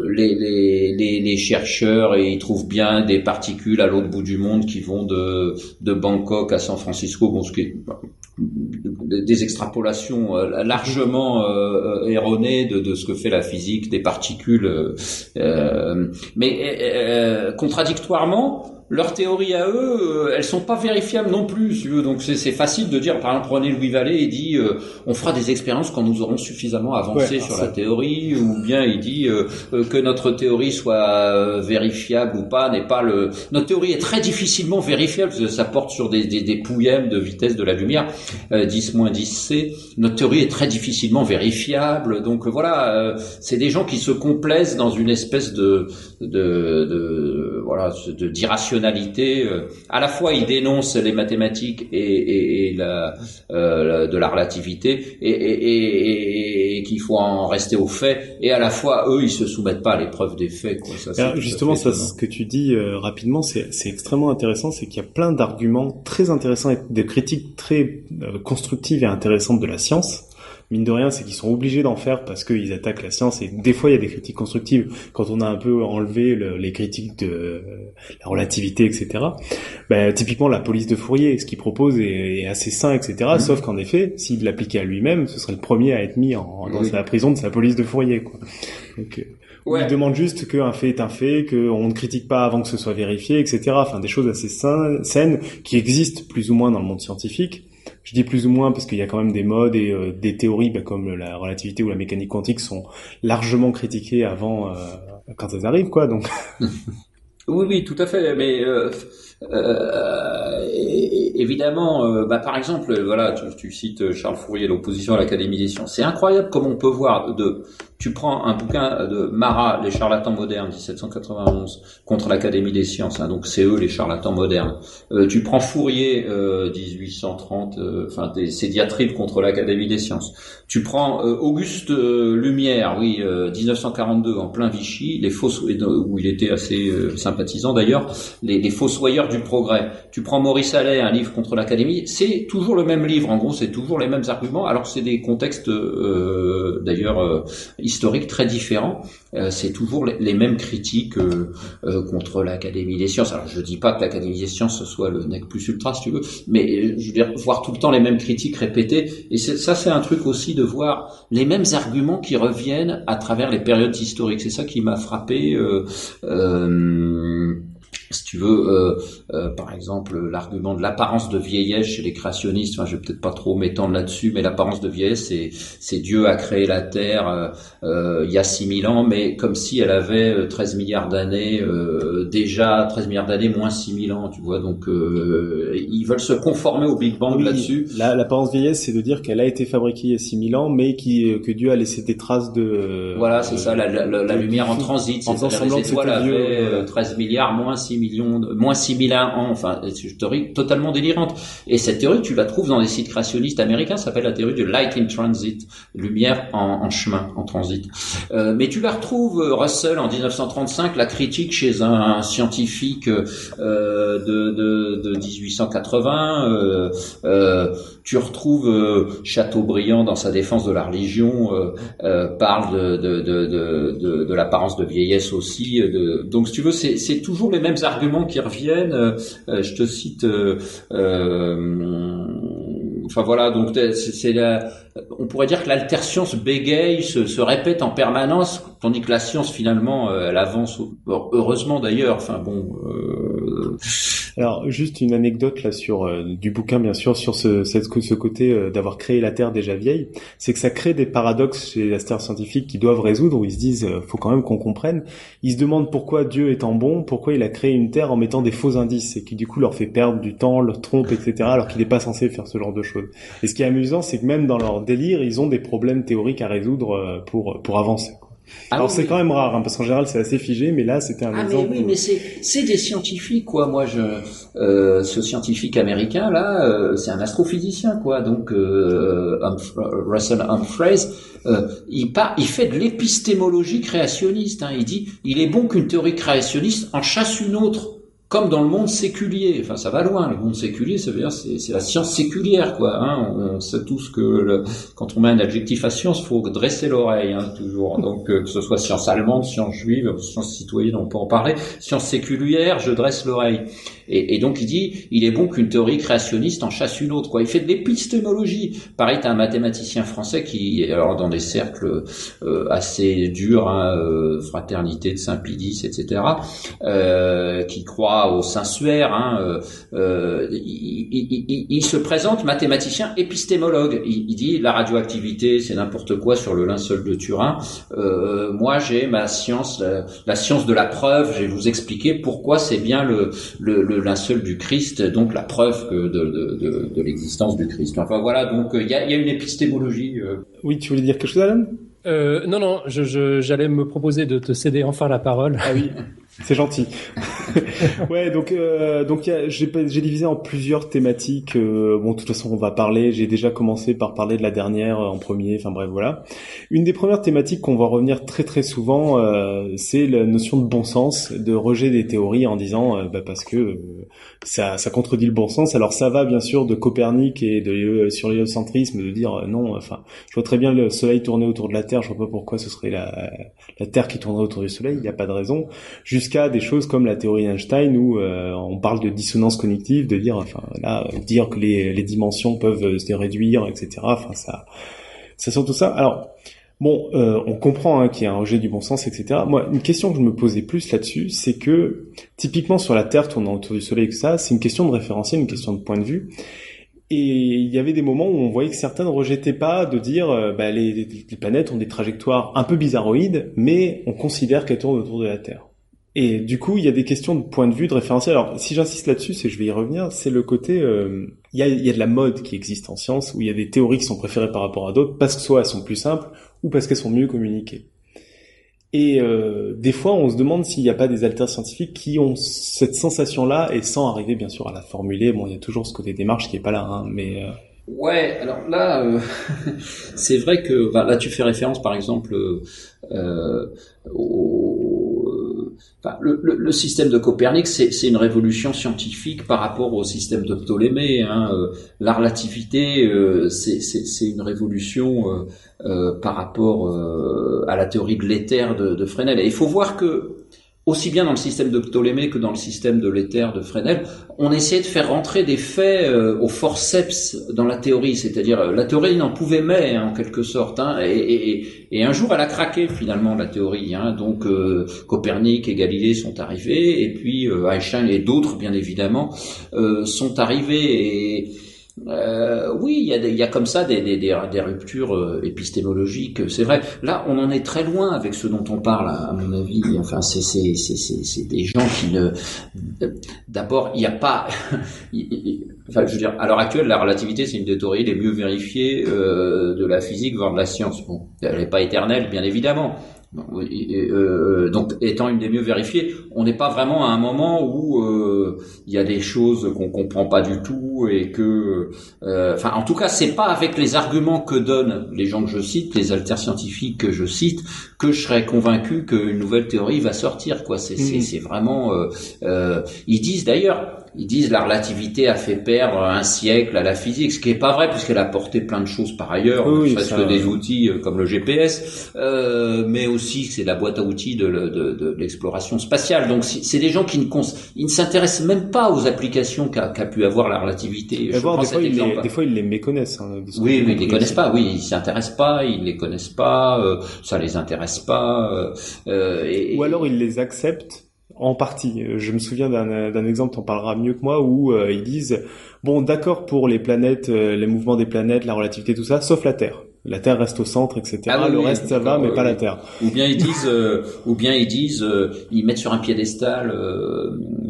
les, les, les, les, chercheurs, et ils trouvent bien des particules à l'autre bout du monde qui vont de, de Bangkok à San Francisco, bon, ce qui est des extrapolations largement erronées de, de, ce que fait la physique des particules. mais contradictoirement, leurs théories à eux, euh, elles sont pas vérifiables non plus. Si Donc c'est facile de dire, par exemple, prenez Louis Vallée et dit, euh, on fera des expériences quand nous aurons suffisamment avancé sur la théorie, ou bien il dit euh, que notre théorie soit vérifiable ou pas n'est pas le. Notre théorie est très difficilement vérifiable, parce que ça porte sur des, des, des de vitesse de la lumière, 10 10 c. Notre théorie est très difficilement vérifiable. Donc voilà, c'est des gens qui se complaisent dans une espèce de de, de voilà de d'irrationnalité euh, à la fois, il dénonce les mathématiques et, euh, la, de la relativité et, qu'il faut en rester aux faits. Et à la fois, eux, ils se soumettent pas à l'épreuve des faits. justement, ça, ce que tu dis euh, rapidement, c'est extrêmement intéressant. C'est qu'il y a plein d'arguments très intéressants et de critiques très constructives et intéressantes de la science mine de rien, c'est qu'ils sont obligés d'en faire parce qu'ils attaquent la science. Et des fois, il y a des critiques constructives. Quand on a un peu enlevé les critiques de la relativité, etc. Ben, typiquement, la police de Fourier, ce qu'il propose est, assez sain, etc. Mm-hmm. Sauf qu'en effet, s'il l'appliquait à lui-même, ce serait le premier à être mis en, dans la prison de sa police de Fourier. Quoi. Donc, euh, Il demande juste qu'un fait est un fait, qu'on ne critique pas avant que ce soit vérifié, etc. Enfin, des choses assez saines qui existent plus ou moins dans le monde scientifique je dis plus ou moins parce qu'il y a quand même des modes et euh, des théories bah, comme la relativité ou la mécanique quantique sont largement critiquées avant euh, quand elles arrivent quoi donc. Oui oui tout à fait mais euh, évidemment bah, par exemple voilà tu, cites Charles Fourier l'opposition à sciences. C'est incroyable comme on peut voir de tu prends un bouquin de Marat, Les charlatans modernes, 1791, contre l'Académie des sciences, hein, donc c'est eux les charlatans modernes. Euh, tu prends Fourier, euh, 1830, euh, enfin ses diatribes contre l'Académie des sciences. Tu prends euh, Auguste Lumière, oui, 1942, en plein Vichy, les fausses, où il était assez sympathisant d'ailleurs, les, les fossoyeurs du progrès. Tu prends Maurice Allais, un livre contre l'Académie, c'est toujours le même livre, en gros, c'est toujours les mêmes arguments, alors c'est des contextes d'ailleurs historiques très différents. Euh, c'est toujours les, mêmes critiques euh, euh, contre l'Académie des sciences. Alors je dis pas que l'Académie des sciences soit le nec plus ultra si tu veux, mais je veux dire voir tout le temps les mêmes critiques répétées. Et ça c'est un truc aussi de voir les mêmes arguments qui reviennent à travers les périodes historiques. C'est ça qui m'a frappé. Euh, si tu veux, euh, euh, par exemple, l'argument de l'apparence de vieillesse chez les créationnistes, enfin, je vais peut-être pas trop m'étendre là-dessus, mais l'apparence de vieillesse, c'est, c'est Dieu a créé la Terre euh, euh il y a 6000 ans, mais comme si elle avait 13 euh, milliards d'années, déjà 13 milliards d'années moins 6000 ans, tu vois, donc ils veulent se conformer au Big Bang là-dessus. l'apparence de vieillesse, c'est de dire qu'elle a été fabriquée il y a 6000 ans, mais qui, que Dieu a laissé des traces de... Voilà, c'est ça, la, la, la, lumière en transit, en faisant semblant que 13 milliards moins 6 millions, moins 6000 ans, enfin, c'est une théorie totalement délirante. Et cette théorie, tu la trouves dans des sites créationnistes américains, ça s'appelle la théorie du light in transit, lumière en, chemin, en transit. Euh, mais tu la retrouves, euh, Russell, en 1935, la critique chez un, scientifique euh, de, de, de, 1880. Euh, euh, tu retrouves Chateaubriand dans sa défense de la religion, parle de, l'apparence de vieillesse aussi. Donc, si tu veux, c'est toujours les mêmes arguments qui reviennent. Euh, euh, je te cite. Euh, enfin voilà, donc c'est la, on pourrait dire que l'alterscience bégaye, se, répète en permanence, tandis que la science finalement elle avance. Heureusement d'ailleurs. Enfin bon. Alors juste une anecdote là sur du bouquin bien sûr sur ce, ce côté d'avoir créé la Terre déjà vieille, c'est que ça crée des paradoxes chez les scientifiques qui doivent résoudre où ils se disent faut quand même qu'on comprenne. Ils se demandent pourquoi Dieu étant bon, pourquoi il a créé une Terre en mettant des faux indices et qui du coup leur fait perdre du temps, leur trompe, etc. alors qu'il n'est pas censé faire ce genre de choses. Et ce qui est amusant, c'est que même dans leur délire, ils ont des problèmes théoriques à résoudre euh, pour pour avancer. Ah Alors c'est quand même rare, hein, parce qu'en général c'est assez figé, mais là c'était un ah exemple. Mais oui, mais c'est des scientifiques quoi. Moi je euh, ce scientifique américain là, euh, c'est un astrophysicien quoi. Donc euh, Russell Humphreys, il, part, il fait de l'épistémologie créationniste. Hein. Il dit il est bon qu'une théorie créationniste en chasse une autre comme dans le monde séculier. Enfin, ça va loin. Le monde séculier, ça veut dire c'est, la science séculière, quoi. Hein. On, sait tous que quand on met un adjectif à science, faut dresser l'oreille, hein, toujours. Donc euh, que ce soit science allemande, science juive, science citoyenne, on peut en parler. Science séculière, je dresse l'oreille. Et, et, donc il dit, il est bon qu'une théorie créationniste en chasse une autre. Quoi. Il fait de l'épistémologie. Pareil, t'as un mathématicien français qui, alors dans des cercles euh, assez durs, hein, euh, fraternité de Saint-Pidis, etc., euh, qui croit au sensuaire. Hein, euh, euh, il, il, il, se présente mathématicien épistémologue. Il, dit la radioactivité, c'est n'importe quoi sur le linceul de Turin. moi, j'ai ma science, la, la, science de la preuve. Je vais vous expliquer pourquoi c'est bien le, le, le linceul du Christ, donc la preuve de, de, de, de l'existence du Christ. Enfin voilà, donc il y a, y, a, une épistémologie. Euh. Oui, tu voulais dire quelque chose, Alan? Euh, Non, non, je, j'allais me proposer de te céder enfin la parole. Ah oui. C'est gentil. ouais, donc euh, donc j'ai divisé en plusieurs thématiques. Euh, bon, de toute façon, on va parler. J'ai déjà commencé par parler de la dernière en premier. Enfin bref, voilà. Une des premières thématiques qu'on va revenir très très souvent, euh, c'est la notion de bon sens, de rejet des théories en disant euh, bah, parce que euh, ça ça contredit le bon sens. Alors ça va bien sûr de Copernic et de sur l'héliocentrisme de dire non. Enfin, je vois très bien le Soleil tourner autour de la Terre. Je vois pas pourquoi ce serait la la Terre qui tournerait autour du Soleil. Il n'y a pas de raison. Jusqu'à des choses comme la théorie Einstein où euh, on parle de dissonance cognitive, de dire, enfin là, dire que les, les dimensions peuvent se réduire, etc. Enfin ça, ça sent tout ça. Alors bon, euh, on comprend hein, qu'il y a un rejet du bon sens, etc. Moi, une question que je me posais plus là-dessus, c'est que typiquement sur la Terre tournant autour du Soleil, que ça, c'est une question de référentiel, une question de point de vue. Et il y avait des moments où on voyait que certains ne rejetaient pas de dire euh, bah, les, les, planètes ont des trajectoires un peu bizarroïdes, mais on considère qu'elles tournent autour de la Terre. Et du coup, il y a des questions de point de vue, de référentiel. Alors, si j'insiste là-dessus, c'est je vais y revenir, c'est le côté, euh, il, y a, il y a de la mode qui existe en science, où il y a des théories qui sont préférées par rapport à d'autres, parce que soit elles sont plus simples, ou parce qu'elles sont mieux communiquées. Et euh, des fois, on se demande s'il n'y a pas des alters scientifiques qui ont cette sensation-là, et sans arriver bien sûr à la formuler. Bon, il y a toujours ce côté démarche qui est pas là, hein, mais... Euh... Ouais, alors là, euh, c'est vrai que bah, là tu fais référence par exemple euh, au, Le, le, le, système de Copernic, c'est une révolution scientifique par rapport au système de Ptolémée. Hein. Euh, la relativité, euh, c'est une révolution euh, euh par rapport à la théorie de l'éther de, de, Fresnel. Et il faut voir que aussi bien dans le système de Ptolémée que dans le système de l'éther de Fresnel, on essayait de faire rentrer des faits euh, au forceps dans la théorie, c'est-à-dire euh, la théorie n'en pouvait mais hein, en quelque sorte, hein, et, et, et, un jour elle a craqué finalement la théorie. Hein, donc euh, Copernic et Galilée sont arrivés, et puis Einstein et d'autres bien évidemment sont arrivés et euh, oui, il y, a y a comme ça des, des, des, ruptures euh, épistémologiques, c'est vrai. Là, on en est très loin avec ce dont on parle, à, mon avis. Enfin, c'est c'est des gens qui ne. D'abord, il n'y a pas. enfin, je veux dire, à l'heure actuelle, la relativité, c'est une des théories les mieux vérifiées euh, de la physique, voire de la science. Bon, elle n'est pas éternelle, bien évidemment. Euh, donc, étant une des mieux vérifiées, on n'est pas vraiment à un moment où euh, il y a des choses qu'on comprend pas du tout et que, euh, enfin, en tout cas, c'est pas avec les arguments que donnent les gens que je cite, les alters scientifiques que je cite, que je serais convaincu qu'une nouvelle théorie va sortir. Quoi, c'est mmh. vraiment. ils disent d'ailleurs, ils disent la relativité a fait perdre un siècle à la physique, ce qui est pas vrai puisqu'elle a porté plein de choses par ailleurs, oui, que des outils euh, comme le GPS, euh, mais aussi c'est la boîte à outils de, de, de, l'exploration spatiale. Donc c'est des gens qui ne, ils ne s'intéressent même pas aux applications qu'a pu avoir la relativité. Je voir, des, fois, ils les, des fois, ils les méconnaissent. Hein, oui, mais ils les connaissent pas. Oui, ils s'intéressent pas, ils les connaissent pas, euh, ça les intéresse Euh, euh Ou alors ils les acceptent en partie. Je me souviens d'un exemple, t'en parleras mieux que moi, où euh, ils disent bon, d'accord pour les planètes, les mouvements des planètes, la relativité, tout ça, sauf la Terre. La Terre reste au centre, etc. Ah le reste ça va, mais pas la Terre. Ou bien ils disent, ou bien ils disent, ils mettent sur un piédestal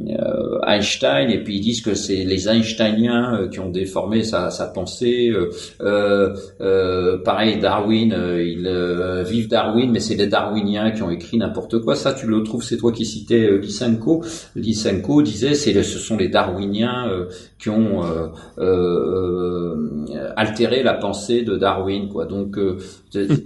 euh, Einstein et puis ils disent que c'est les Einsteiniens euh, qui ont déformé sa, sa pensée. Euh, pareil, Darwin, ils vivent Darwin, mais c'est les Darwiniens qui ont écrit n'importe quoi. Ça, tu le trouves, c'est toi qui citais Lysenko. Lysenko disait, c'est ce sont les Darwiniens qui ont altéré la pensée de Darwin. Quoi. Donc, euh,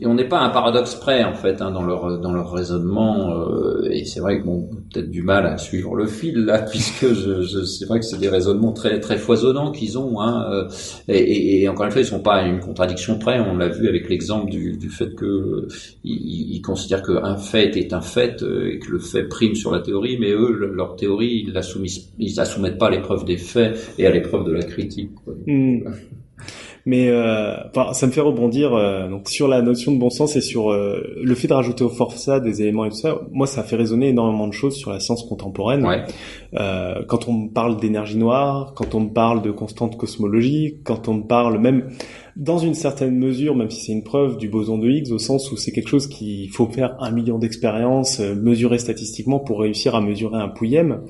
on n'est pas un paradoxe près en fait hein, dans leur dans leur raisonnement. Euh, et c'est vrai que bon, peut-être du mal à suivre le fil là, puisque je, je c'est vrai que c'est des raisonnements très très foisonnants qu'ils ont. Hein, euh, et, et, encore une fois, ils sont pas à une contradiction près. On l'a vu avec l'exemple du, du fait que ils, ils considèrent qu'un fait est un fait et que le fait prime sur la théorie, mais eux, leur théorie, ils la ils la soumettent pas à l'épreuve des faits et à l'épreuve de la critique. Quoi. Hmm. Mais euh, enfin, ça me fait rebondir euh, donc sur la notion de bon sens et sur euh, le fait de rajouter au forçat des éléments et tout ça. Moi, ça fait résonner énormément de choses sur la science contemporaine. Ouais. Euh, quand on parle d'énergie noire, quand on parle de constante cosmologie, quand on parle même dans une certaine mesure, même si c'est une preuve du boson de Higgs, au sens où c'est quelque chose qu'il faut faire un million d'expériences, euh, mesurer statistiquement pour réussir à mesurer un pouillème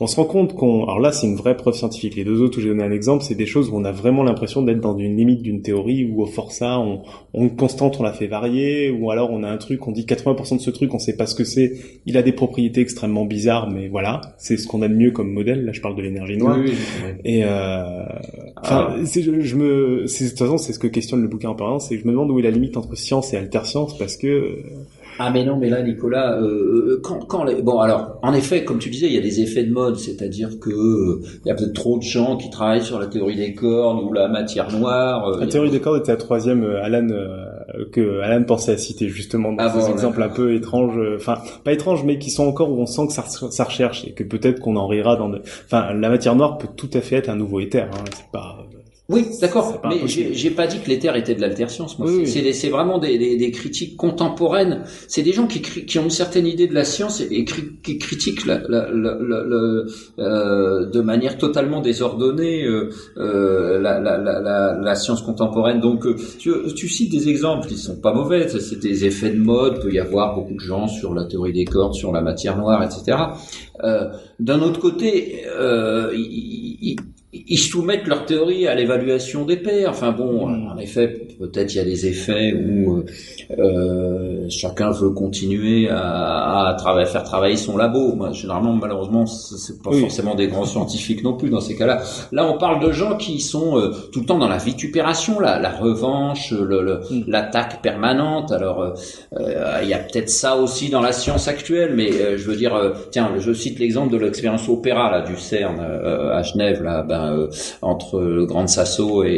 on se rend compte qu'on, alors là c'est une vraie preuve scientifique. Les deux autres où j'ai donné un exemple, c'est des choses où on a vraiment l'impression d'être dans une limite d'une théorie où au forçat on, on constante on la fait varier, ou alors on a un truc, on dit 80% de ce truc, on sait pas ce que c'est, il a des propriétés extrêmement bizarres, mais voilà, c'est ce qu'on a de mieux comme modèle. Là je parle de l'énergie noire. Oui, oui, Et euh, enfin, c'est- je, je me, c'est- de toute façon c'est ce que questionne le bouquin en permanence, c'est que je me demande où est la limite entre science et alter-science parce que Ah mais non, mais là, Nicolas, euh, euh, quand, quand les... bon alors, en effet, comme tu disais, il y a des effets de mode, c'est-à-dire que euh, il y a peut-être trop de gens qui travaillent sur la théorie des cordes ou la matière noire. euh, La théorie des cordes était la troisième, euh, Alan, euh, que Alan pensait à citer justement dans Ah ces bon, exemples un peu étranges, euh, enfin pas étranges, mais qui sont encore où on sent que ça, ça recherche et que peut-être qu'on en rira dans. De... Enfin, la matière noire peut tout à fait être un nouveau éther. Hein, c'est pas. Oui, d'accord, mais j'ai pas dit que l'éther était de l'alterscience. Oui, C'est- oui. vraiment des, des, des critiques contemporaines. C'est des gens qui, qui ont une certaine idée de la science et, qui critiquent la, la, la, euh, de manière totalement désordonnée euh, euh, la, science contemporaine. Donc, tu, tu cites des exemples qui sont pas mauvais. C'est- des effets de mode. Peut y avoir beaucoup de gens sur la théorie des cordes, sur la matière noire, etc. Euh, D'un autre côté, euh, ils, ils- soumettent leur théorie à l'évaluation des pairs. Enfin bon, Mm. en effet, peut-être il y a des effets où euh, euh, chacun veut continuer à, à trava- faire travailler son labo. Moi, généralement, malheureusement, c'est pas Oui. forcément des grands scientifiques non plus dans ces cas-là. Là, on parle de gens qui sont euh, tout le temps dans la vitupération, la, la revanche, le- le- Mm. l'attaque permanente. Alors, euh, euh, il y a peut-être ça aussi dans la science actuelle, mais euh, je veux dire, euh, tiens, je cite l'exemple de l'expérience opéra là du CERN euh, à Genève, là, ben, euh, entre le Grand Sasso et,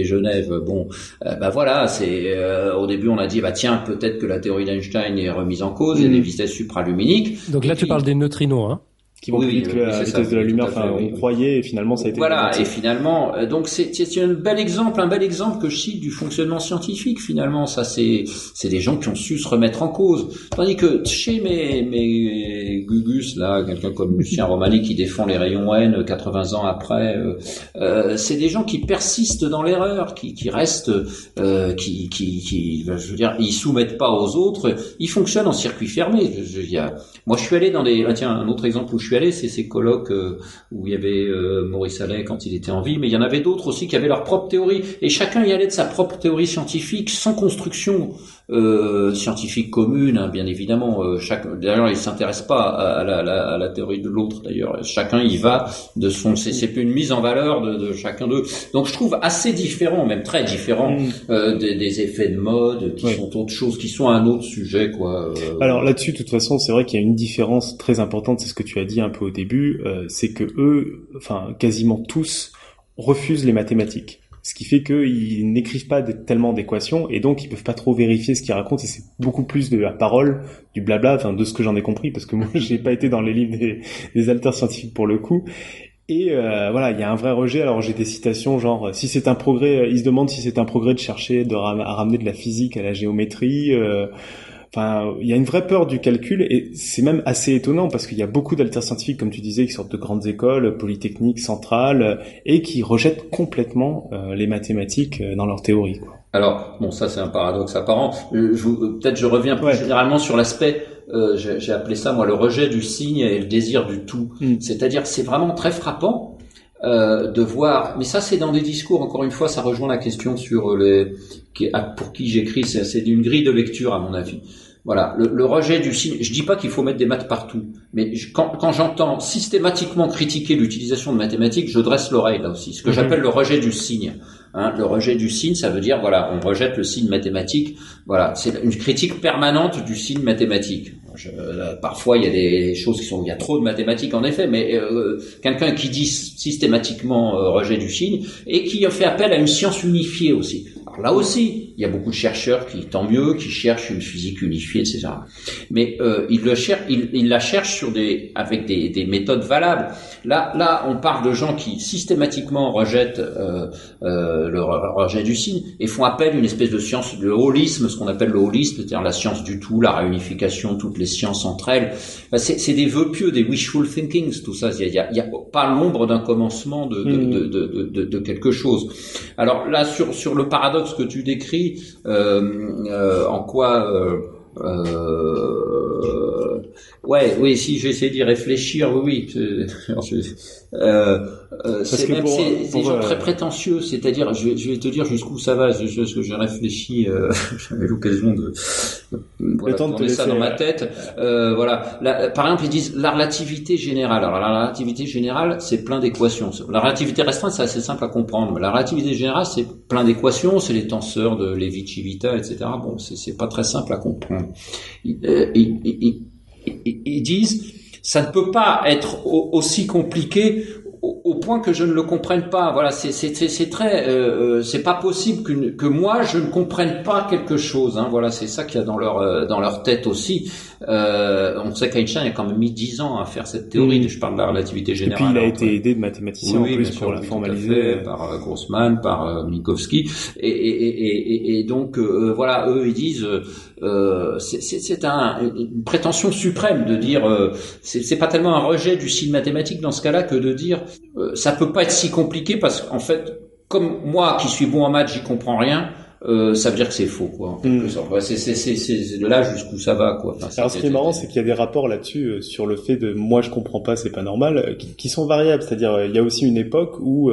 et Genève. Bon, euh, ben voilà, c'est euh, au début on a dit, bah tiens, peut-être que la théorie d'Einstein est remise en cause, il y a Mm. des vitesses supraluminiques. Donc Et là, tu puis- parles des neutrinos, hein Qui vont Oui, plus vite que la vitesse ça, de la lumière. Enfin, on oui, croyait et finalement ça a été. Voilà, et finalement, euh, donc c'est un bel exemple, un bel exemple que je cite du fonctionnement scientifique. Finalement, ça c'est c'est des gens qui ont su se remettre en cause. Tandis que chez mes mes gugus là, quelqu'un comme Lucien Romani qui défend les rayons N 80 ans après, euh, euh, c'est des gens qui persistent dans l'erreur, qui qui restent, euh, qui qui qui, je veux dire, ils soumettent pas aux autres. Ils fonctionnent en circuit fermé. Je, je- il y a- moi, je suis allé dans des. ah, tiens, un autre exemple où je suis allé, c'est ces colloques euh, où il y avait euh, Maurice Allais quand il était en vie, mais il y en avait d'autres aussi qui avaient leur propre théorie, et chacun y allait de sa propre théorie scientifique, sans construction euh, scientifique commune, hein, bien évidemment. Euh, chaque, d'ailleurs, il s'intéresse pas à, à la, la- à la théorie de l'autre. D'ailleurs, chacun y va de son. C'est, c'est plus une mise en valeur de, de chacun d'eux. Donc, je trouve assez différent, même très différent, Mm. euh, des, des effets de mode qui sont autre chose, qui sont un autre sujet, quoi. Euh, Alors là-dessus, de toute façon, c'est vrai qu'il y a une différence très importante, c'est ce que tu as dit un peu au début, euh, c'est que eux, enfin quasiment tous, refusent les mathématiques. Ce qui fait qu'ils n'écrivent pas tellement d'équations et donc ils peuvent pas trop vérifier ce qu'ils racontent et c'est beaucoup plus de la parole, du blabla, enfin de ce que j'en ai compris parce que moi j'ai pas été dans les livres des, des alters scientifiques pour le coup. Et euh, voilà, il y a un vrai rejet. Alors j'ai des citations genre si c'est un progrès, ils se demandent si c'est un progrès de chercher à ramener de la physique à la géométrie. euh, Enfin, il y a une vraie peur du calcul et c'est même assez étonnant parce qu'il y a beaucoup d'alters scientifiques, comme tu disais, qui sortent de grandes écoles, polytechniques, centrales, et qui rejettent complètement euh, les mathématiques euh, dans leur théorie. Quoi. Alors, bon, ça c'est un paradoxe apparent. Euh, Peut-être je reviens plus Ouais. généralement sur l'aspect, euh, j'ai appelé ça moi le rejet du signe et le désir du tout. Mm. C'est-à-dire c'est vraiment très frappant euh, de voir, mais ça c'est dans des discours, encore une fois ça rejoint la question sur les, pour qui j'écris, c'est une grille de lecture à mon avis. Voilà, le, le rejet du signe. Je dis pas qu'il faut mettre des maths partout, mais je- quand, quand j'entends systématiquement critiquer l'utilisation de mathématiques, je dresse l'oreille là aussi. Ce que Mhm. j'appelle le rejet du signe. Hein. Le rejet du signe, ça veut dire voilà, on rejette le signe mathématique. Voilà, c'est une critique permanente du signe mathématique. Euh, parfois, il y a des choses qui sont, il y a trop de mathématiques en effet, mais euh, quelqu'un qui dit systématiquement euh, rejet du signe et qui fait appel à une science unifiée aussi. Alors là aussi, il y a beaucoup de chercheurs qui, tant mieux, qui cherchent une physique unifiée, etc. Mais euh, ils le cherchent, ils, la cherchent sur des, avec des, des, méthodes valables. Là, là, on parle de gens qui systématiquement rejettent euh, euh, le rejet du signe et font appel à une espèce de science, de holisme, ce qu'on appelle le holisme, c'est-à-dire la science du tout, la réunification, toutes les sciences entre elles. c'est des vœux pieux, des wishful thinkings, tout ça. Il y a, y a pas l'ombre d'un commencement de, de, mm. de, de, de, quelque chose. Alors là, sur, sur le paradoxe que tu décris, euh, euh, en quoi euh, ouais, oui, si j'essaie d'y réfléchir, oui, oui. Euh, euh, c'est même gens très prétentieux, c'est-à-dire, je, je, vais te dire jusqu'où ça va, je, je, j'ai réfléchi, euh, j'avais l'occasion de, voilà, tourner ça dans ma tête. Euh, voilà, par exemple, ils disent la relativité générale. Alors la relativité générale, c'est plein d'équations. La relativité restreinte, c'est assez simple à comprendre, mais la relativité générale, c'est plein d'équations, c'est les tenseurs de Levi-Civita, etc. Bon, c'est, c'est pas très simple à comprendre. Ils, ils disent ça ne peut pas être aussi compliqué au point que je ne le comprenne pas. Voilà, c'est c'est très, euh, euh, c'est pas possible que, que moi je ne comprenne pas quelque chose. Hein. Voilà, c'est ça qu'il y a dans leur euh, dans leur tête aussi. Euh, on sait qu'Einstein a quand même mis dix ans à faire cette théorie. Mm. Je parle de la relativité générale. Et puis il a été aidé de mathématiciens en plus pour la formaliser. par Grossman, par Minkowski. Et, et, et, et, donc voilà, eux ils disent. Euh, c'est un, une prétention suprême de dire euh, c'est pas tellement un rejet du signe mathématique dans ce cas-là que de dire euh, ça peut pas être si compliqué parce qu'en fait comme moi qui suis bon en maths j'y comprends rien euh, ça veut dire que c'est faux, quoi. Mm. C'est là jusqu'où ça va, quoi. Alors, ce qui est marrant, c'est qu'il y a des rapports là-dessus sur le fait de moi je comprends pas, c'est pas normal, qui, qui sont variables. C'est-à-dire, il y a aussi une époque où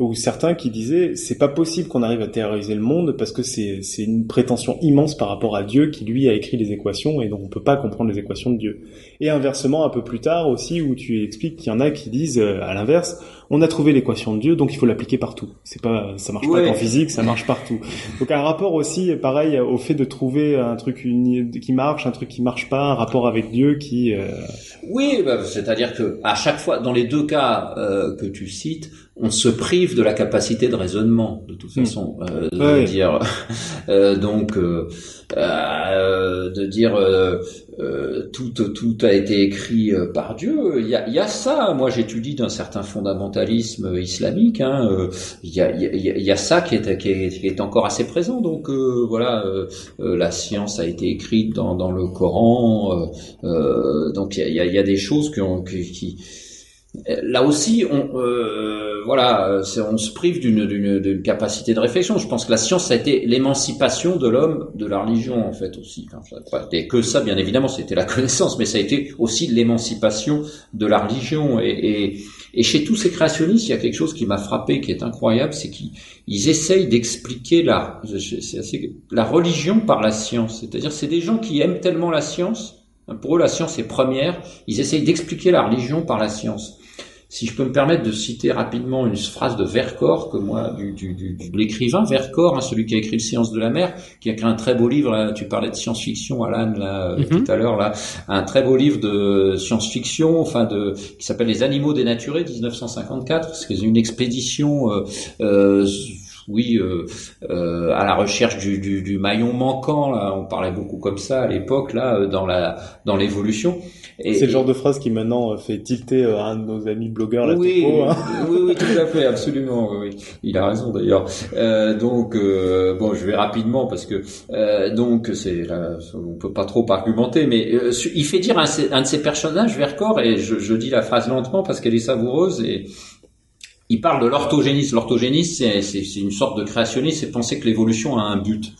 ou certains qui disaient c'est pas possible qu'on arrive à terroriser le monde parce que c'est c'est une prétention immense par rapport à Dieu qui lui a écrit les équations et donc on peut pas comprendre les équations de Dieu. Et inversement un peu plus tard aussi où tu expliques qu'il y en a qui disent euh, à l'inverse on a trouvé l'équation de Dieu donc il faut l'appliquer partout. C'est pas ça marche pas qu'en physique, ça marche partout. Donc un rapport aussi pareil au fait de trouver un truc qui marche, un truc qui marche pas, un rapport avec Dieu qui euh, Oui, bah, c'est-à-dire que à chaque fois dans les deux cas euh, que tu cites on se prive de la capacité de raisonnement de toute façon euh, de dire euh, donc euh, euh, de dire tout tout a été écrit par Dieu. Il y a, y a ça. Moi j'étudie d'un certain fondamentalisme islamique hein, il y a y a, y a ça qui est, qui est, qui est encore assez présent. Donc voilà la science a été écrite dans dans le Coran donc il y a, y a des choses qui ont qui, qui là aussi, on, euh, voilà, on se prive d'une capacité de réflexion. Je pense que la science, ça a été l'émancipation de l'homme de la religion, en fait, aussi. Enfin, pas que ça, bien évidemment, c'était la connaissance, mais ça a été aussi l'émancipation de la religion. Et, et, chez tous ces créationnistes, il y a quelque chose qui m'a frappé, qui est incroyable, c'est qu'ils essayent d'expliquer la, la religion par la science. C'est-à-dire, c'est des gens qui aiment tellement la science pour eux, la science est première. Ils essayent d'expliquer la religion par la science. Si je peux me permettre de citer rapidement une phrase de Vercors, que moi, du, du, du, de l'écrivain Vercors, hein, celui qui a écrit le Science de la mer, qui a écrit un très beau livre. tu parlais de science-fiction, Alan, là, euh, mhm. tout à l'heure, là, un très beau livre de science-fiction, enfin de, qui s'appelle Les animaux dénaturés, 1954. C'est une expédition. Euh, euh, oui, euh, euh, à la recherche du, du, du, maillon manquant. Là, on parlait beaucoup comme ça à l'époque, là, euh, dans la dans l'évolution. C'est le genre de phrase qui maintenant fait tilter un de nos amis blogueurs la oui, hein. oui, oui, tout à fait, absolument. Oui, il a raison d'ailleurs. Euh, donc bon, je vais rapidement parce que donc c'est on peut pas trop argumenter, mais il fait dire un, un de ses personnages, Vercors, et je, je dis la phrase lentement parce qu'elle est savoureuse et il parle de l'orthogénisme. L'orthogénisme, c'est une sorte de créationnisme, c'est penser que l'évolution a un but.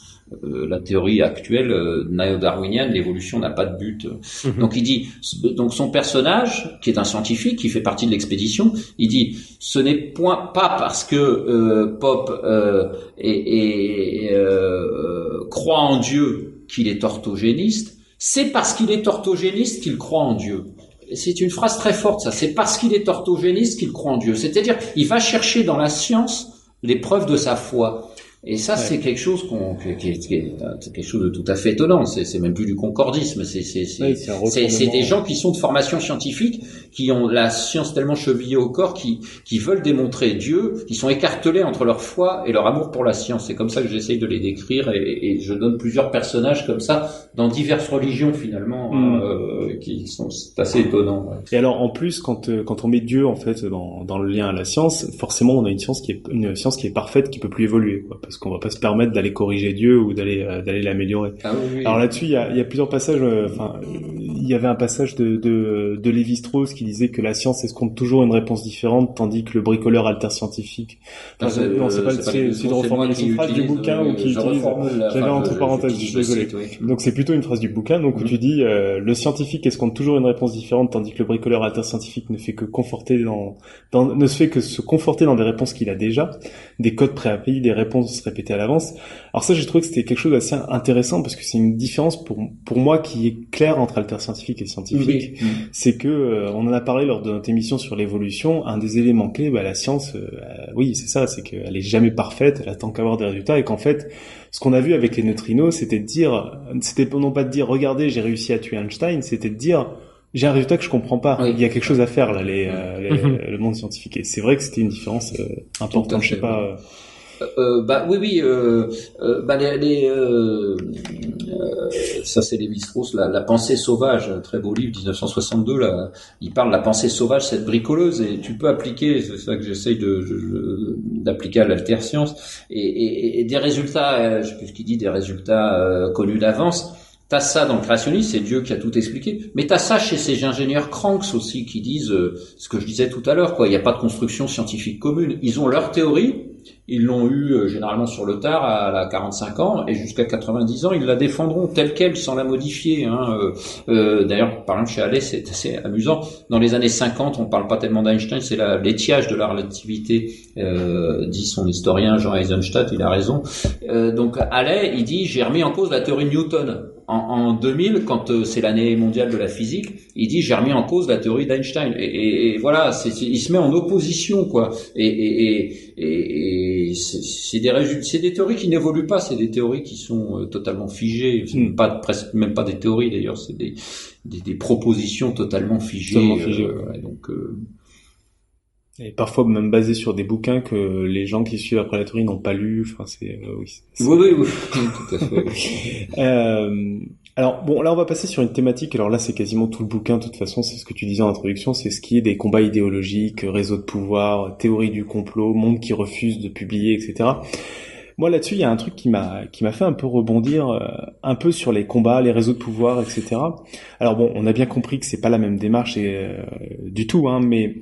Euh, la théorie actuelle euh, néo-darwinienne, l'évolution n'a pas de but. Mhm. Donc il dit, donc son personnage, qui est un scientifique, qui fait partie de l'expédition, il dit, ce n'est point pas parce que euh, Pop euh, et, euh, croit en Dieu qu'il est orthogéniste, c'est parce qu'il est orthogéniste qu'il croit en Dieu c'est une phrase très forte, ça. C'est parce qu'il est orthogéniste qu'il croit en Dieu. C'est-à-dire, il va chercher dans la science les preuves de sa foi. Et ça, c'est quelque chose qu'on, qui, est, qui est quelque chose de tout à fait étonnant. C'est, c'est même plus du concordisme. C'est, c'est, c'est, c'est, des gens qui sont de formation scientifique, qui ont la science tellement chevillée au corps, qui, qui veulent démontrer Dieu, qui sont écartelés entre leur foi et leur amour pour la science. C'est comme ça que j'essaye de les décrire, et, et, je donne plusieurs personnages comme ça dans diverses religions finalement, mm. euh, qui sont assez étonnants. Et alors, en plus, quand euh, quand on met Dieu en fait dans, dans le lien à la science, forcément, on a une science qui est une science qui est parfaite, qui peut plus évoluer. Quoi parce qu'on va pas se permettre d'aller corriger Dieu ou d'aller euh, d'aller l'améliorer. Ah Alors là-dessus, il y a, y a, plusieurs passages. Euh, enfin, il y avait un passage de de, de Lévi-Strauss qui disait que la science escompte toujours une réponse différente, tandis que le bricoleur alter scientifique. non, c'est pas, c'est de reformuler une phrase du bouquin ou qui utilise. J'avais entre parenthèses, je suis désolé. Donc c'est plutôt une phrase du bouquin, donc où tu dis euh, le scientifique escompte toujours une réponse différente, tandis que le bricoleur alter scientifique ne fait que conforter dans, dans ne se fait que se conforter dans des réponses qu'il a déjà, des codes préappris, des réponses répéter à l'avance. Alors ça, j'ai trouvé que c'était quelque chose d'assez intéressant parce que c'est une différence pour pour moi qui est claire entre alter scientifique et scientifique. C'est que euh, on en a parlé lors de notre émission sur l'évolution. Un des éléments clés, bah, la science, euh, oui, c'est ça, c'est qu'elle est jamais parfaite, elle attend qu'avoir des résultats et qu'en fait, ce qu'on a vu avec les neutrinos, c'était de dire, c'était non pas de dire, regardez, j'ai réussi à tuer Einstein, c'était de dire j'ai un résultat que je comprends pas. Il y a quelque chose à faire là, les, euh, mhm. le monde scientifique. Et c'est vrai que c'était une différence importante. Je sais pas. Euh, bah oui, oui. Euh, euh, bah les, les euh, ça c'est Lévi-Strauss, la, la, pensée sauvage, très beau livre, 1962. Là, il parle de la pensée sauvage, cette bricoleuse, et tu peux appliquer. C'est ça que j'essaye de d'appliquer à l'alterscience et, et, et, des résultats. je sais plus ce qu'il dit, des résultats connus d'avance. T'as ça dans le créationnisme, c'est Dieu qui a tout expliqué. Mais t'as ça chez ces ingénieurs cranks aussi qui disent ce que je disais tout à l'heure, quoi. Il n'y a pas de construction scientifique commune. Ils ont leur théorie, ils l'ont eu euh, généralement sur le tard à la 45 ans et jusqu'à 90 ans, ils la défendront telle quelle sans la modifier. Hein. Euh, euh, D'ailleurs, par exemple, chez Allais, c'est assez amusant. Dans les années 50, on parle pas tellement d'Einstein, c'est l'étiage de la relativité, euh, dit son historien Jean Eisenstadt, il a raison. Donc Allais, il dit, j'ai remis en cause la théorie de Newton. En, en 2000, quand euh, c'est l'année mondiale de la physique, il dit, j'ai remis en cause la théorie d'Einstein. Et, et, et, voilà, il se met en opposition, quoi. et, et, et c'est des c'est des théories qui n'évoluent pas, c'est des théories qui sont euh, totalement figées, hmm. pas presque même pas des théories d'ailleurs, c'est des, des, propositions totalement figées. Euh, donc euh, et parfois même basées sur des bouquins que les gens qui suivent après la théorie n'ont pas lu. Enfin, c'est oui, oui, oui, tout à fait. Alors bon, là on va passer sur une thématique. Alors là, c'est quasiment tout le bouquin. De toute façon, c'est ce que tu disais en introduction, c'est ce qui est des combats idéologiques, réseaux de pouvoir, théorie du complot, monde qui refuse de publier, etc. Moi là-dessus, il y a un truc qui m'a qui m'a fait un peu rebondir, euh, un peu sur les combats, les réseaux de pouvoir, etc. Alors bon, on a bien compris que c'est pas la même démarche et, euh, du tout, hein, mais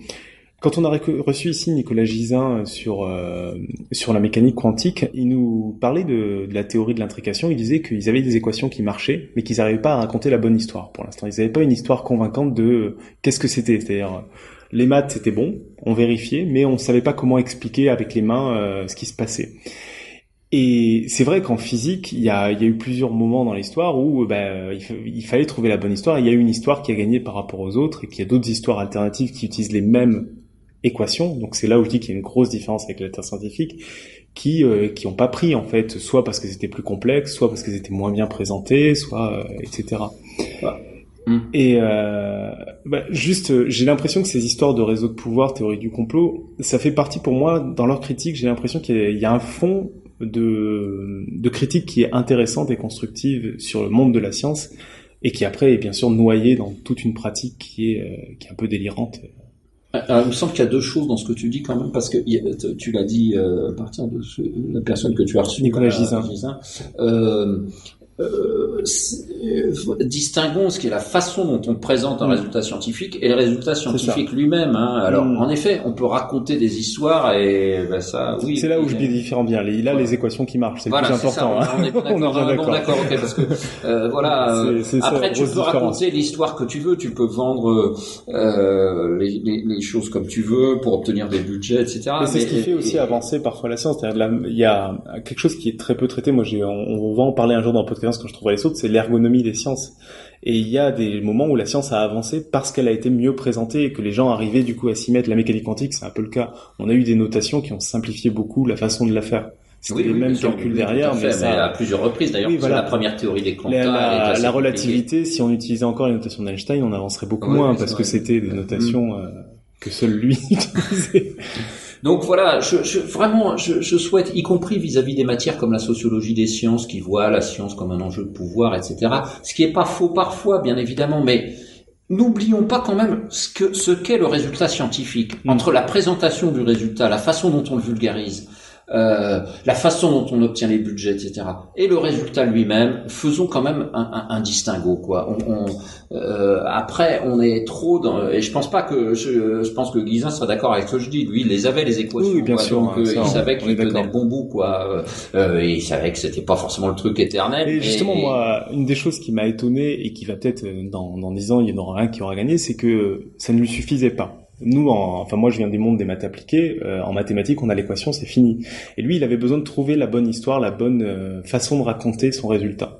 quand on a reçu ici Nicolas Gisin sur euh, sur la mécanique quantique, il nous parlait de, de la théorie de l'intrication. Il disait qu'ils avaient des équations qui marchaient, mais qu'ils n'arrivaient pas à raconter la bonne histoire. Pour l'instant, ils n'avaient pas une histoire convaincante de qu'est-ce que c'était. C'est-à-dire les maths c'était bon, on vérifiait, mais on savait pas comment expliquer avec les mains euh, ce qui se passait. Et c'est vrai qu'en physique, il y a, y a eu plusieurs moments dans l'histoire où ben, il, fallait trouver la bonne histoire. Il y a une histoire qui a gagné par rapport aux autres et qu'il y a d'autres histoires alternatives qui utilisent les mêmes équations. Donc c'est là où je dis qu'il y a une grosse différence avec la Terre scientifique, qui euh, qui ont pas pris en fait, soit parce que c'était plus complexe, soit parce que c'était moins bien présenté, soit euh, etc. Et euh, bah, juste, j'ai l'impression que ces histoires de réseaux de pouvoir, théorie du complot, ça fait partie pour moi dans leur critique. J'ai l'impression qu'il y, y, a un fond de, de critique qui est intéressante et constructive sur le monde de la science et qui après est bien sûr noyé dans toute une pratique qui est, euh, qui est un peu délirante alors, euh, euh, il me semble qu'il y a deux choses dans ce que tu dis quand même, parce que tu l'as dit euh, à partir de la personne que tu as reçue, Nicolas Gisin. Gisin euh, euh, distinguons ce qui est la façon dont on présente un mm. résultat scientifique et le résultat scientifique lui-même. Hein. Alors, mm. en effet, on peut raconter des histoires et ben, ça, oui. C'est là où je dis différent bien. Il a les équations qui marchent, c'est le plus important. Ça, on, est d'accord. d'accord, ok, parce que euh, voilà. après, tu peux raconter l'histoire que tu veux. Tu peux vendre euh, les, les, les, choses comme tu veux pour obtenir des budgets, etc. Mais c'est ce qui fait aussi avancer parfois la science. Il y a quelque chose qui est très peu traité. Moi, j'ai, on, on va en parler un jour dans le podcast quand je trouverai les autres, c'est l'ergonomie des sciences. Et il y a des moments où la science a avancé parce qu'elle a été mieux présentée et que les gens arrivaient du coup à s'y mettre. La mécanique quantique, c'est un peu le cas. On a eu des notations qui ont simplifié beaucoup la façon de la faire. C'était les mêmes calculs derrière, mais, ça... à plusieurs reprises d'ailleurs. voilà. la première théorie des quantas. La, la, la relativité, si on utilisait encore les notations d'Einstein, on avancerait beaucoup moins parce que c'était des notations mm. euh, que seul lui utilisait. Donc voilà, je, je vraiment, je, je, souhaite, y compris vis-à-vis des matières comme la sociologie des sciences, qui voit la science comme un enjeu de pouvoir, etc. Ce qui est pas faux parfois, bien évidemment, mais N'oublions pas quand même ce que ce qu'est le résultat scientifique. Mm. Entre la présentation du résultat, la façon dont on le vulgarise, euh, la façon dont on obtient les budgets, etc. Et le résultat lui-même, faisons quand même un, un, un distinguo, quoi. On, on, euh, après, on est trop dans, et je pense pas que je, je pense que Guizin sera d'accord avec ce que je dis. Lui, il les avait les équations, oui, bien sûr, donc euh, il savait qu'il tenait le bon bout, quoi. Euh, et il savait que c'était pas forcément le truc éternel. Et justement, moi, une des choses qui m'a étonné et qui va peut-être dans dans dix ans, il y en aura un qui aura gagné, c'est que ça ne lui suffisait pas nous, en, enfin moi je viens du monde des maths appliquées, euh, en mathématiques on a l'équation, c'est fini. Et lui, il avait besoin de trouver la bonne histoire, la bonne euh, façon de raconter son résultat.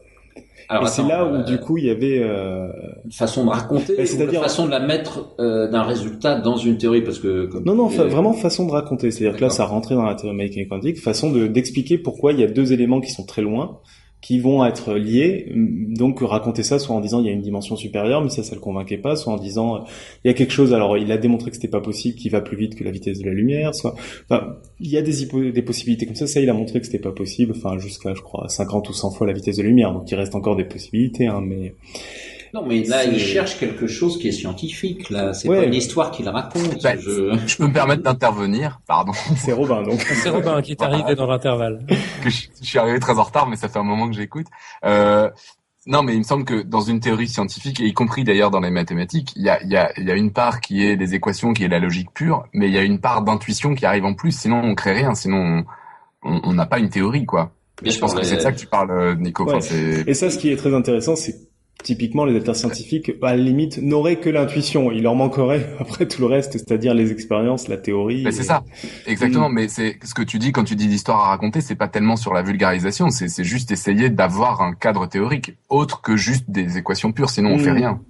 Alors, et c'est là où euh, du coup il y avait une façon de raconter, bah, c'est-à-dire façon de la mettre d'un résultat dans une théorie, parce que comme non non vraiment façon de raconter, c'est-à-dire que là ça rentrait dans la théorie mécanique quantique, façon de d'expliquer pourquoi il y a deux éléments qui sont très loin qui vont être liés. Donc raconter ça soit en disant il y a une dimension supérieure, mais ça ça le convainquait pas, soit en disant il y a quelque chose. Alors il a démontré que c'était pas possible, qui va plus vite que la vitesse de la lumière. Soit, il y a des, des possibilités comme ça. Ça il a montré que c'était pas possible. Enfin jusqu'à je crois 50 ou 100 fois la vitesse de la lumière. Donc il reste encore des possibilités, hein, mais non, mais là, il cherche quelque chose qui est scientifique. Là, c'est pas une histoire qu'il raconte. Bah, je... peux me permettre d'intervenir, pardon. C'est Robin, donc. C'est Robin qui est arrivé dans l'intervalle. je, je, suis arrivé très en retard, mais ça fait un moment que j'écoute. Euh, non, mais il me semble que dans une théorie scientifique, et y compris d'ailleurs dans les mathématiques, il y a, y, a, y a une part qui est des équations, qui est la logique pure, mais il y a une part d'intuition qui arrive en plus. Sinon, on crée rien. Sinon, on n'a pas une théorie, quoi. Et je pense que c'est de ça que tu parles, euh, Nico. Enfin, et ça, ce qui est très intéressant, c'est Typiquement, les acteurs scientifiques, à la limite, n'auraient que l'intuition. Il leur manquerait après tout le reste, c'est-à-dire les expériences, la théorie. Mais c'est ça, exactement. Mais c'est ce que tu dis quand tu dis l'histoire à raconter, c'est pas tellement sur la vulgarisation, c'est juste essayer d'avoir un cadre théorique autre que juste des équations pures. Sinon, on fait mm. rien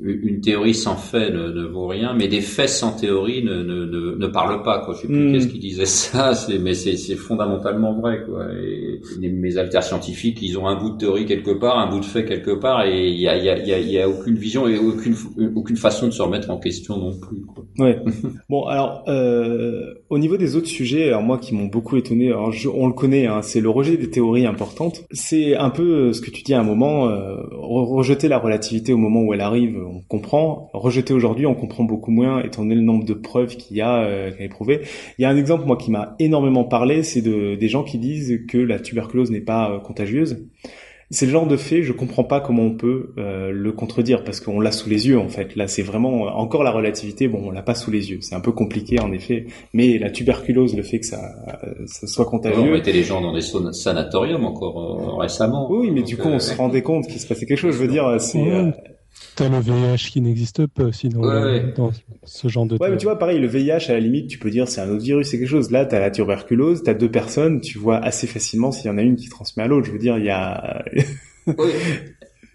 une théorie sans fait ne, ne, vaut rien, mais des faits sans théorie ne, ne, ne, ne parlent pas. Quoi. Je sais plus hmm. qu'est-ce qui disait ça, mais c'est, c'est fondamentalement vrai. Quoi. Et mes alters scientifiques, ils ont un bout de théorie quelque part, un bout de fait quelque part, et il y a, y, a, y, a, y a aucune vision et aucune, aucune façon de se remettre en question non plus. Quoi. Ouais. bon, alors euh, au niveau des autres sujets, alors moi qui m'ont beaucoup étonné, alors on le connaît, hein, c'est le rejet des théories importantes. C'est un peu ce que tu dis à un moment, euh, rejeter la relativité au moment où elle arrive on comprend. Rejeter aujourd'hui, on comprend beaucoup moins, étant donné le nombre de preuves qu'il y a euh, qui Il y a un exemple, moi, qui m'a énormément parlé, c'est de, des gens qui disent que la tuberculose n'est pas euh, contagieuse. C'est le genre de fait, je comprends pas comment on peut euh, le contredire parce qu'on l'a sous les yeux en fait. Là, c'est vraiment encore la relativité. Bon, on l'a pas sous les yeux. C'est un peu compliqué en effet, mais la tuberculose, le fait que ça, ça soit contagieux. on mettait les gens dans des sanatoriums encore récemment. Oui, mais du coup, on se rendait compte qu'il se passait quelque chose. Je veux dire, c'est T'as le VIH qui n'existe pas aussi dans, ce genre de. Ouais, mais tu vois, pareil, le VIH, à la limite, tu peux dire c'est un autre virus, c'est quelque chose. Là, t'as la tuberculose, t'as deux personnes, tu vois assez facilement s'il y en a une qui transmet à l'autre. Je veux dire, il y a. oui.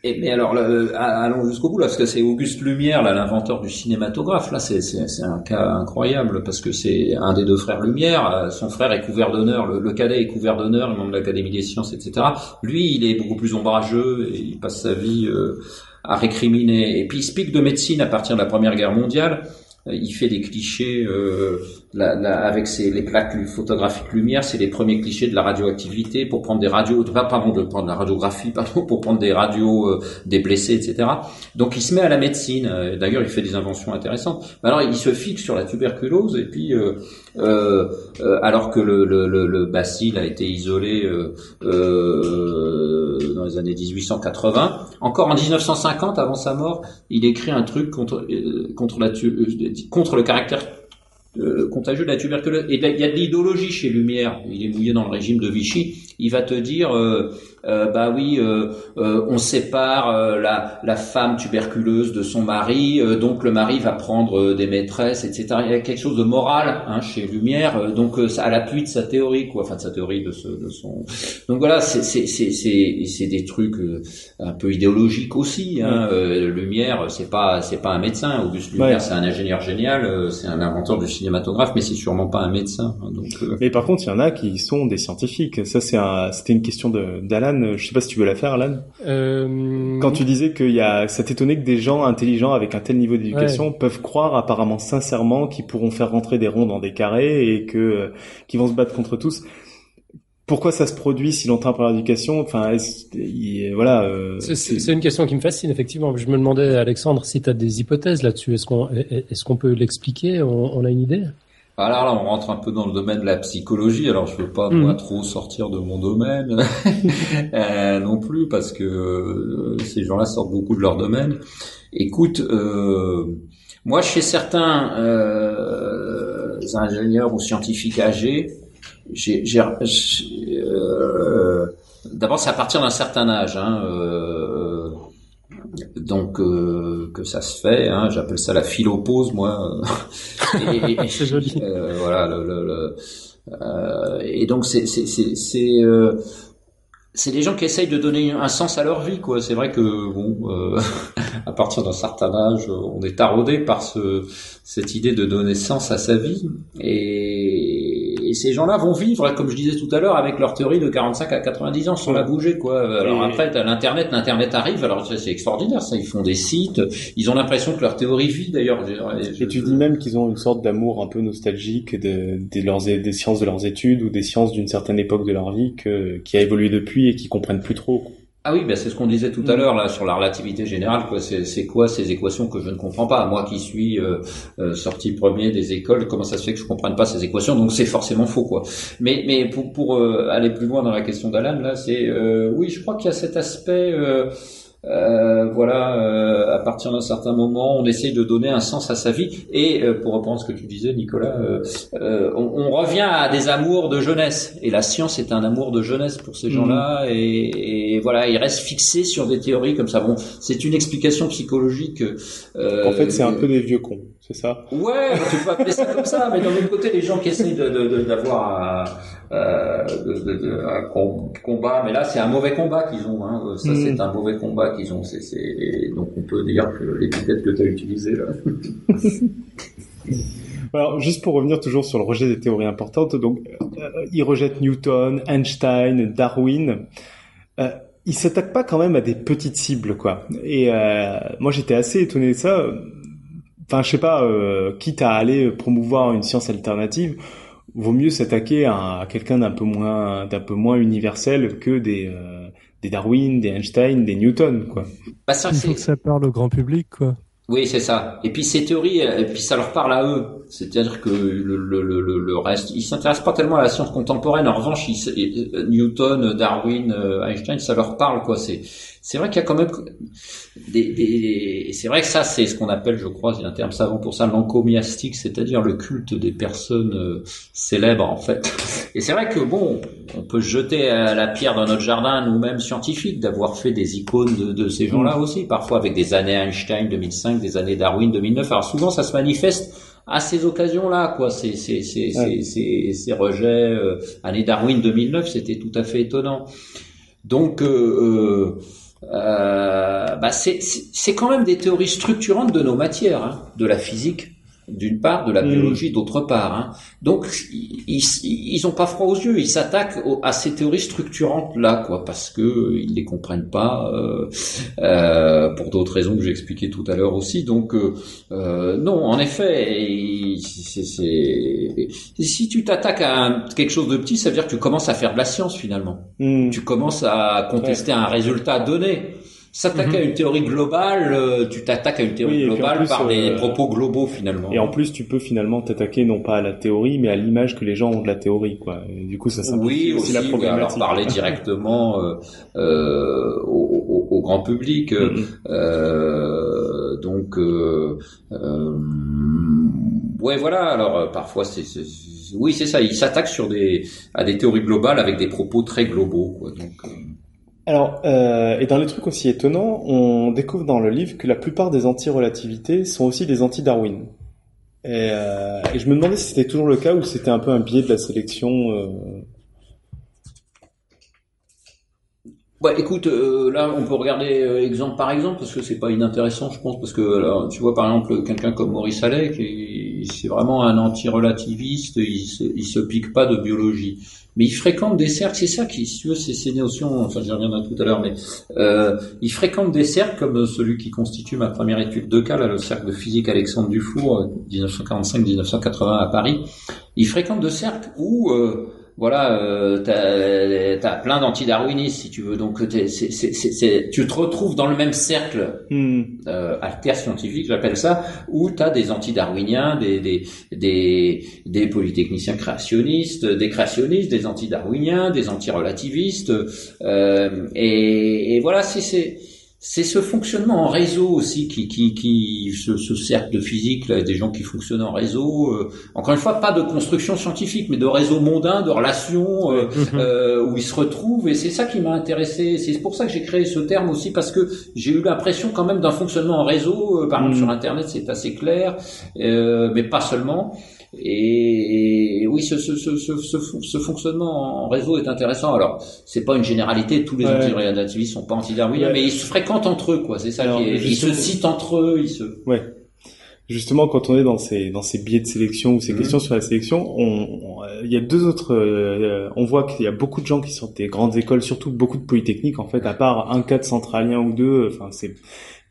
Et, mais alors, euh, allons jusqu'au bout là, parce que c'est Auguste Lumière, là, l'inventeur du cinématographe. Là, c'est un cas incroyable parce que c'est un des deux frères Lumière. Euh, son frère est couvert d'honneur, le, cadet est couvert d'honneur, membre de l'Académie des sciences, etc. Lui, il est beaucoup plus ombrageux et il passe sa vie. Euh, à récriminer. Et puis il se pique de médecine à partir de la Première Guerre mondiale. Euh, il fait des clichés euh, avec ses, les plaques photographiques lumière, c'est les premiers clichés de la radioactivité pour prendre des radios, pardon de prendre la radiographie, pardon pour prendre des radios euh, des blessés, etc. Donc il se met à la médecine. Euh, d'ailleurs, il fait des inventions intéressantes. Alors il se fixe sur la tuberculose et puis euh, alors que le, le, le, le, bacille a été isolé dans les années 1880, encore en 1950, avant sa mort, il écrit un truc contre contre la contre le caractère euh, contagieux de la tuberculose. Et il y a de l'idéologie chez Lumière. Il est mouillé dans le régime de Vichy. Il va te dire, euh, euh, bah oui, euh, euh, on sépare la, la femme tuberculeuse de son mari, donc le mari va prendre des maîtresses, etc. Il y a quelque chose de moral hein, chez Lumière, donc à l'appui de sa théorie, quoi, enfin de sa théorie de, ce, de son. Donc voilà, c'est c'est c'est c'est des trucs un peu idéologiques aussi. Hein. Lumière, c'est pas c'est pas un médecin. Auguste Lumière, c'est un ingénieur génial, c'est un inventeur du cinématographe, mais c'est sûrement pas un médecin. Hein, donc. Mais par contre, il y en a qui sont des scientifiques. Ça, c'est c'était une question d'Alan je sais pas si tu veux la faire, Alan. Euh... Quand tu disais qu'il y a, ça t'étonnait que des gens intelligents avec un tel niveau d'éducation peuvent croire apparemment sincèrement qu'ils pourront faire rentrer des ronds dans des carrés et que euh, qu'ils vont se battre contre tous. Pourquoi ça se produit si longtemps après l'éducation? Enfin, voilà. Euh, c'est une question qui me fascine effectivement. Je me demandais, Alexandre, si tu as des hypothèses là-dessus. Est-ce qu'on est-ce qu'on peut l'expliquer? On a une idée? Alors là, on rentre un peu dans le domaine de la psychologie. Alors, je veux pas moi mm. trop sortir de mon domaine euh, non plus, parce que euh, ces gens-là sortent beaucoup de leur domaine. Écoute, euh, moi, chez certains euh, ingénieurs ou scientifiques âgés, j'ai, d'abord, c'est à partir d'un certain âge. Hein, donc euh, que ça se fait, hein, j'appelle ça la philopause moi. c'est joli. Euh, voilà, le, le, euh, et donc c'est c'est c'est c'est euh, c'est les gens qui essayent de donner un sens à leur vie, quoi. C'est vrai que bon, euh, à partir d'un certain âge, on est taraudé par ce, cette idée de donner sens à sa vie, et et ces gens-là vont vivre, comme je disais tout à l'heure, avec leur théorie de 45 à 90 ans sans la bouger, quoi. Alors après, l'internet, l'internet arrive, alors c'est extraordinaire, ça. Ils font des sites, ils ont l'impression que leur théorie vit, d'ailleurs. Et tu dis même qu'ils ont une sorte d'amour un peu nostalgique de, leurs, des sciences de leurs études ou des sciences d'une certaine époque de leur vie que, qui a évolué depuis et qui comprennent plus trop. Ah oui, ben c'est ce qu'on disait tout à mm. l'heure là sur la relativité générale. Quoi, c'est quoi ces équations que je ne comprends pas? Moi qui suis euh, euh, sorti premier des écoles, comment ça se fait que je comprenne pas ces équations? Donc c'est forcément faux, quoi. Mais mais pour pour euh, aller plus loin dans la question d'Alan là, c'est oui, je crois qu'il y a cet aspect euh, voilà, euh, à partir d'un certain moment, on essaye de donner un sens à sa vie. Et euh, pour reprendre ce que tu disais, Nicolas, on, on, revient à des amours de jeunesse. Et la science est un amour de jeunesse pour ces gens-là. Mhm. Et, et, voilà, ils restent fixés sur des théories comme ça. Bon, c'est une explication psychologique. en fait, c'est un peu des vieux cons, c'est ça? Ouais, tu peux appeler ça comme ça. Mais d'un autre côté, les gens qui essayent d'avoir de, de, de, un combat, mais là, c'est un mauvais combat qu'ils ont. Hein. Ça, c'est mhm. un mauvais combat qu'ils ont. C'est, Donc on peut dire que l'épithète que tu as utilisée là. Alors, juste pour revenir toujours sur le rejet des théories importantes, donc euh, ils rejettent Newton, Einstein, Darwin. Euh, ils s'attaquent pas quand même à des petites cibles, quoi. Et euh, moi, j'étais assez étonné de ça. Enfin, je sais pas, euh, quitte à aller promouvoir une science alternative, vaut mieux s'attaquer à, quelqu'un d'un peu moins, d'un peu moins universel que des euh, des Darwin, des Einstein, des Newton, quoi. Bah, ça, Il faut que ça parle au grand public, quoi. Oui, c'est ça. Et puis ces théories, euh, et puis ça leur parle à eux. C'est-à-dire que le, le, le, le reste, ils s'intéressent pas tellement à la science contemporaine. En revanche, euh, Newton, Darwin, euh, Einstein, ça leur parle quoi. C'est c'est vrai qu'il y a quand même des, des c'est vrai que ça c'est ce qu'on appelle, je crois, il y a un terme savant pour ça, l'encomiastique, c'est-à-dire le culte des personnes euh, célèbres en fait. Et c'est vrai que bon, on peut jeter à la pierre dans notre jardin nous-mêmes scientifiques d'avoir fait des icônes de, de ces gens-là mm. aussi, parfois avec des années Einstein 2005, des années Darwin 2009. Alors souvent ça se manifeste à ces occasions-là, quoi. Ces, ces, ces, ces, ces, rejets, euh, année Darwin 2009, c'était tout à fait étonnant. Donc, euh, euh, euh bah c'est quand même des théories structurantes de nos matières, hein, de la physique, d'une part, de la mm. biologie d'autre part. Hein. Donc ils, ils ont pas froid aux yeux, ils s'attaquent à ces théories structurantes là, quoi, parce que ils les comprennent pas euh, euh, pour d'autres raisons que j'ai expliquées tout à l'heure aussi. Donc euh, euh non, en effet, c'est, si tu t'attaques à quelque chose de petit, ça veut dire que tu commences à faire de la science finalement. Mm. Tu commences à contester un résultat donné. S'attaquer à mhm. une théorie globale, euh, tu t'attaques à une théorie globale par des euh, propos globaux finalement. Et en plus, tu peux finalement t'attaquer non pas à la théorie, mais à l'image que les gens ont de la théorie, quoi. du coup, ça simplifie oui, aussi, la problématique. alors parler directement euh, euh, au, au, grand public. Mhm. euh, donc, euh, ouais, voilà. Alors parfois, c'est oui, c'est ça. Ils s'attaquent sur des à des théories globales avec des propos très globaux, quoi. Donc Alors, euh, et dans les trucs aussi étonnants, on découvre dans le livre que la plupart des anti-relativités sont aussi des anti-Darwin. Et, euh, et, je me demandais si c'était toujours le cas ou si c'était un peu un biais de la sélection. Euh... Ouais, écoute, euh, là, on peut regarder euh, exemple par exemple parce que c'est pas inintéressant, je pense, parce que alors, tu vois par exemple quelqu'un comme Maurice Allais, qui c'est vraiment un anti-relativiste, il se, se pique pas de biologie, mais il fréquente des cercles, c'est ça qui, si c'est ces notions, enfin j'y reviendrai tout à l'heure, mais euh, il fréquente des cercles comme celui qui constitue ma première étude de cas, le cercle de physique Alexandre Dufour, 1945-1980 à Paris. Il fréquente des cercles où euh, voilà, euh, t'as as plein d'anti-darwinistes si tu veux. Donc tu te retrouves dans le même cercle hmm. euh, alter scientifique, j'appelle ça, où t'as des anti-darwiniens, des, des des des polytechniciens créationnistes, des créationnistes, des anti-darwiniens, des anti-relativistes, euh, et, et voilà, c'est c'est ce fonctionnement en réseau aussi qui, qui, qui ce, ce cercle de physique, là, des gens qui fonctionnent en réseau. Euh, encore une fois, pas de construction scientifique, mais de réseau mondain, de relations euh, euh, où ils se retrouvent. Et c'est ça qui m'a intéressé. C'est pour ça que j'ai créé ce terme aussi parce que j'ai eu l'impression quand même d'un fonctionnement en réseau. par exemple, mm. sur Internet, c'est assez clair, mais pas seulement. Et, oui, ce, ce, ce, ce, fonctionnement en réseau est intéressant. Alors, c'est pas une généralité, tous les ouais. sont pas anti-darwiniens, mais ils se fréquentent entre eux, quoi. C'est ça qui est... Ils se citent entre eux, ils se... Ouais. Justement, quand on est dans ces dans ces biais de sélection ou ces mhm. questions sur la sélection, on, il y a deux autres. Euh, on voit qu'il y a beaucoup de gens qui sortent des grandes écoles, surtout beaucoup de polytechniques en fait, à part un cas de centralien ou deux. Enfin, c'est.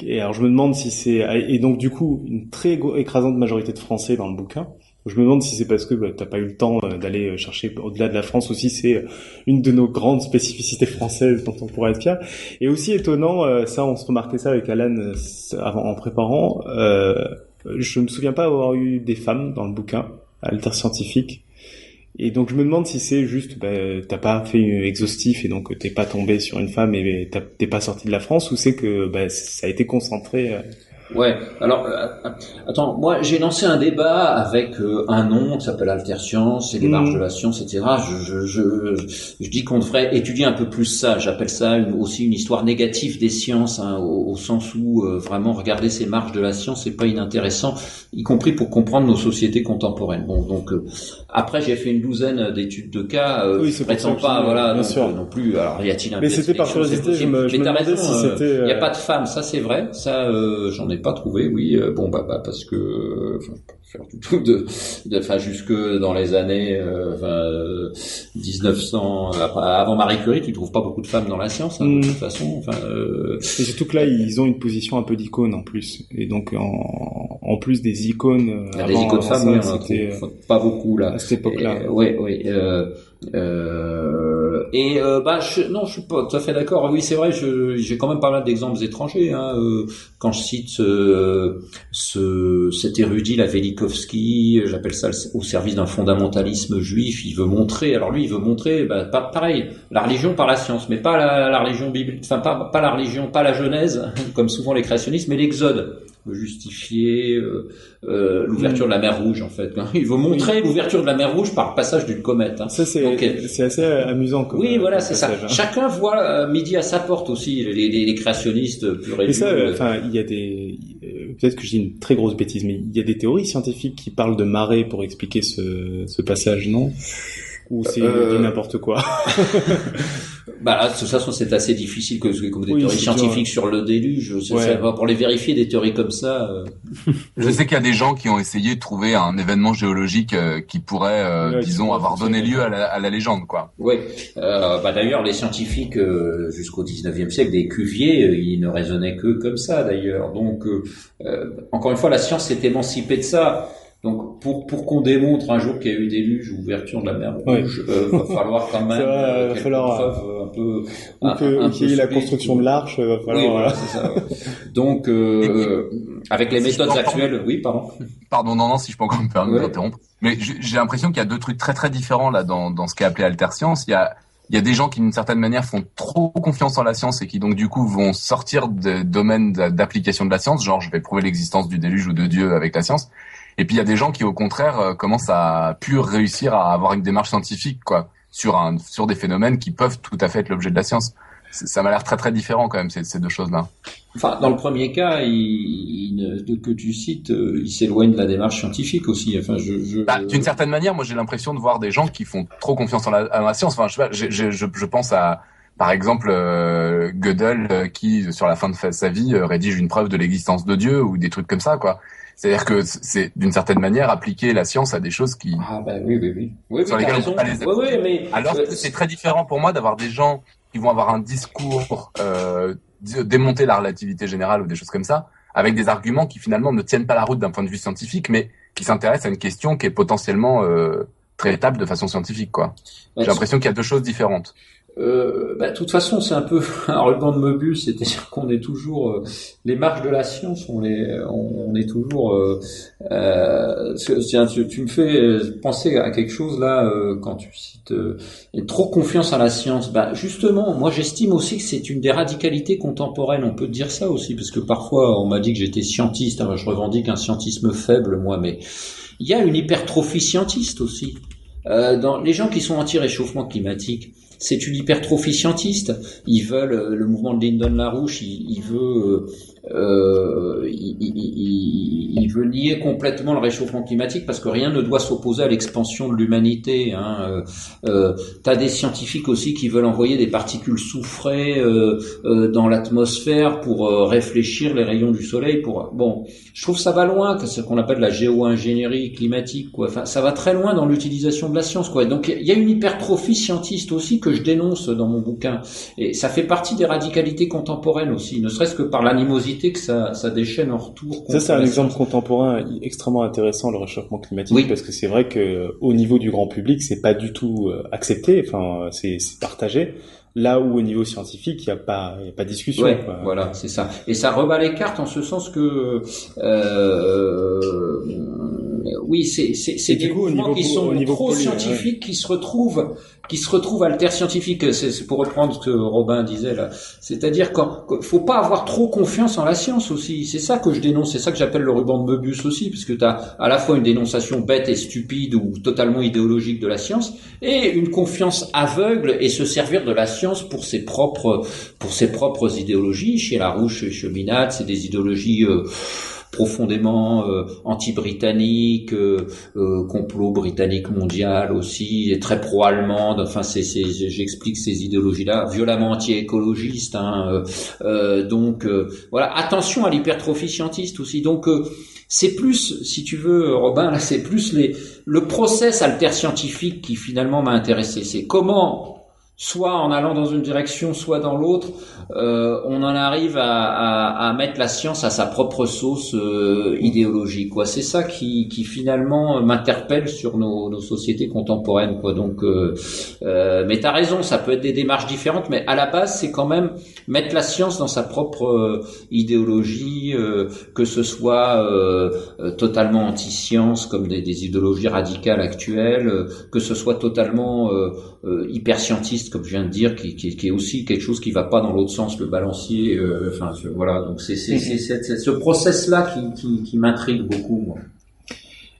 Et alors je me demande si c'est et donc du coup une très écrasante majorité de Français dans le bouquin. Je me demande si c'est parce que bah, t'as pas eu le temps euh, d'aller euh, chercher au-delà de la France aussi. C'est euh, une de nos grandes spécificités françaises dont on pourrait être fier. Et aussi étonnant, ça on se remarquait ça avec Alan avant en préparant. Euh, je me souviens pas avoir eu des femmes dans le bouquin Alter scientifique. Et donc je me demande si c'est juste bah, t'as pas fait exhaustif et donc t'es pas tombé sur une femme et t'es pas sorti de la France ou c'est que bah, ça a été concentré. Ouais. Alors, euh, attends, moi j'ai lancé un débat avec euh, un nom qui s'appelle Alter Science et les marges mm. de la science, etc. Je, je, je, je dis qu'on devrait étudier un peu plus ça. J'appelle ça aussi une histoire négative des sciences, hein, au, sens où euh, vraiment regarder ces marges de la science c'est pas inintéressant, y compris pour comprendre nos sociétés contemporaines. Bon, donc après j'ai fait une douzaine d'études de cas. oui, je prétends pas, voilà, non plus. Alors y a-il un Mais c'était par curiosité. Je me, je me demandais si c'était. Il n'y a pas de femmes, ça c'est vrai. Ça, j'en ai pas trouvé, oui. Euh, bon, bah, bah parce que, enfin, faire du tout de, enfin, jusque dans les années, euh, enfin, 1900, avant Marie Curie, tu trouves pas beaucoup de femmes dans la science, hein, de toute mm. façon. Enfin, euh... Et surtout que là, ils ont une position un peu d'icône en plus, et donc en, en plus des icônes. Ah, des icônes femmes, c'était pas beaucoup là. À cette époque-là. Oui, oui. Euh, euh, et euh, bah je, non, je suis pas tout à fait d'accord. Oui, c'est vrai, j'ai quand même pas mal d'exemples étrangers. Hein, euh, quand je cite euh, ce, cet érudit, la Velikovski, j'appelle ça au service d'un fondamentalisme juif. Il veut montrer, alors lui, il veut montrer, bah, pas, pareil, la religion par la science, mais pas la, la religion biblique, enfin pas, pas la religion, pas la Genèse, comme souvent les créationnistes, mais l'Exode justifier euh, euh, l'ouverture de la mer Rouge en fait. Il veut montrer l'ouverture de la mer Rouge par le passage d'une comète. Hein. Ça c'est c'est assez amusant. Comme oui voilà c'est ça. Hein. Chacun voit euh, midi à sa porte aussi les, les, les créationnistes purs et, et ça enfin il y a des peut-être que je dis une très grosse bêtise mais il y a des théories scientifiques qui parlent de marée pour expliquer ce ce passage non? Ou c'est euh... n'importe quoi? Bah là, de toute façon, c'est assez difficile que, comme des théories scientifiques sur le déluge. Ouais. pour les vérifier, des théories comme ça. Euh... Je sais qu'il y a des gens qui ont essayé de trouver un événement géologique euh, qui pourrait, euh, disons, avoir donné lieu à la, à la légende, quoi. Oui. Euh, bah d'ailleurs, les scientifiques jusqu'au 19e siècle, des Cuvier, ils ne raisonnaient que comme ça, d'ailleurs. Donc, encore une fois, la science s'est émancipée de ça. Donc pour pour qu'on démontre un jour qu'il y a eu déluge ou ouverture de la mer Rouge, oui. euh, va falloir quand même euh, falloir, euh, un peu ou que qu'il y ait la construction de l'arche, va falloir. Oui, voilà, c'est ça. Donc euh, avec les méthodes actuelles, oui, pardon. Pardon, non, non, si je peux encore me permettre d'interrompre. Mais j'ai l'impression qu'il y a deux trucs très très différents là dans dans ce qui est appelé alterscience. Il y a il y a des gens qui d'une certaine manière font trop confiance en la science et qui donc du coup vont sortir de domaine d'application de la science, genre je vais prouver l'existence du déluge ou de Dieu avec la science. Et puis il y a des gens qui au contraire euh, commencent à pu réussir à avoir une démarche scientifique quoi sur un sur des phénomènes qui peuvent tout à fait être l'objet de la science. ça m'a l'air très très différent quand même ces, ces deux choses-là. Enfin, dans le premier cas, il, que tu cites, euh, il s'éloigne de la démarche scientifique aussi. Enfin, je, je... Bah, d'une certaine manière, moi j'ai l'impression de voir des gens qui font trop confiance en la, en la science. Enfin, je, je, je, je pense à par exemple, euh, Gödel euh, qui, sur la fin de sa vie, euh, rédige une preuve de l'existence de Dieu ou des trucs comme ça, quoi. C'est-à-dire que c'est d'une certaine manière appliquer la science à des choses qui ah bah oui oui oui, oui sur lesquelles on peut pas les oui, oui, mais... alors que c'est très différent pour moi d'avoir des gens qui vont avoir un discours euh, démonter la relativité générale ou des choses comme ça avec des arguments qui finalement ne tiennent pas la route d'un point de vue scientifique mais qui s'intéressent à une question qui est potentiellement euh, traitable de façon scientifique quoi. J'ai l'impression qu'il y a deux choses différentes. Euh, bah, de toute façon, c'est un peu un ruban de Möbius, c'est-à-dire qu'on est toujours euh, les marges de la science, on est, on, est toujours. Euh, euh tiens, tu, me fais penser à quelque chose là quand tu cites trop confiance à la science. Bah, justement, moi, j'estime aussi que c'est une des radicalités contemporaines. On peut dire ça aussi, parce que parfois, on m'a dit que j'étais scientiste. Alors, je revendique un scientisme faible, moi, mais il y a une hypertrophie scientiste aussi. dans les gens qui sont anti-réchauffement climatique, c'est une hypertrophie scientiste. Ils veulent euh, le mouvement de Lyndon LaRouche, il, il veut euh, euh, il, il, il, veut nier complètement le réchauffement climatique parce que rien ne doit s'opposer à l'expansion de l'humanité. Hein. Euh, euh T'as des scientifiques aussi qui veulent envoyer des particules soufrées euh, euh dans l'atmosphère pour réfléchir les rayons du soleil. Pour bon, je trouve ça va loin, ce qu'on appelle la géo-ingénierie climatique. Quoi. Enfin, ça va très loin dans l'utilisation de la science. Quoi. Donc il y a une hypertrophie scientiste aussi que je dénonce dans mon bouquin, et ça fait partie des radicalités contemporaines aussi, ne serait-ce que par l'animosité que ça, ça déchaîne en retour. Ça, c'est un exemple contemporain extrêmement intéressant, le réchauffement climatique, oui. parce que c'est vrai que au niveau du grand public, c'est pas du tout euh, accepté, enfin, c'est partagé. Là où au niveau scientifique, il n'y a pas, y a pas de discussion. Ouais, voilà, c'est ça. Et ça rebat les cartes en ce sens que, euh, oui, c'est c'est des mouvements qui sont trop scientifiques, qui se retrouvent qui se retrouvent alter scientifique. C'est pour reprendre ce que Robin disait là. C'est-à-dire qu'il faut pas avoir trop confiance en la science aussi. C'est ça que je dénonce. C'est ça que j'appelle le ruban de Möbius aussi, parce que tu as à la fois une dénonciation bête et stupide ou totalement idéologique de la science, et une confiance aveugle et se servir de la science pour ses propres pour ses propres idéologies. Chez Larouche, chez Cheminade, c'est des idéologies euh, profondément euh, anti-britannique, euh, euh, complot britannique mondial aussi, et très pro-allemande. Enfin, c'est, j'explique ces idéologies-là, violemment anti-écologistes. Hein, donc voilà, attention à l'hypertrophie scientiste aussi. Donc c'est plus, si tu veux, Robin, là, c'est plus les, le process alter scientifique qui finalement m'a intéressé. C'est comment soit en allant dans une direction, soit dans l'autre, euh, on en arrive à, à, à, mettre la science à sa propre sauce euh, idéologique. Quoi, c'est ça qui, qui finalement m'interpelle sur nos, nos, sociétés contemporaines. Quoi, donc, euh, euh mais t'as raison, ça peut être des démarches différentes, mais à la base, c'est quand même mettre la science dans sa propre euh, idéologie, euh, que ce soit totalement anti-science comme des, des, idéologies radicales actuelles, que ce soit totalement hyper scientiste comme je viens de dire, qui, qui, qui, est aussi quelque chose qui va pas dans l'autre sens, le balancier. Euh, enfin, voilà. Donc c'est c'est ce process-là qui, qui, qui m'intrigue beaucoup. Moi.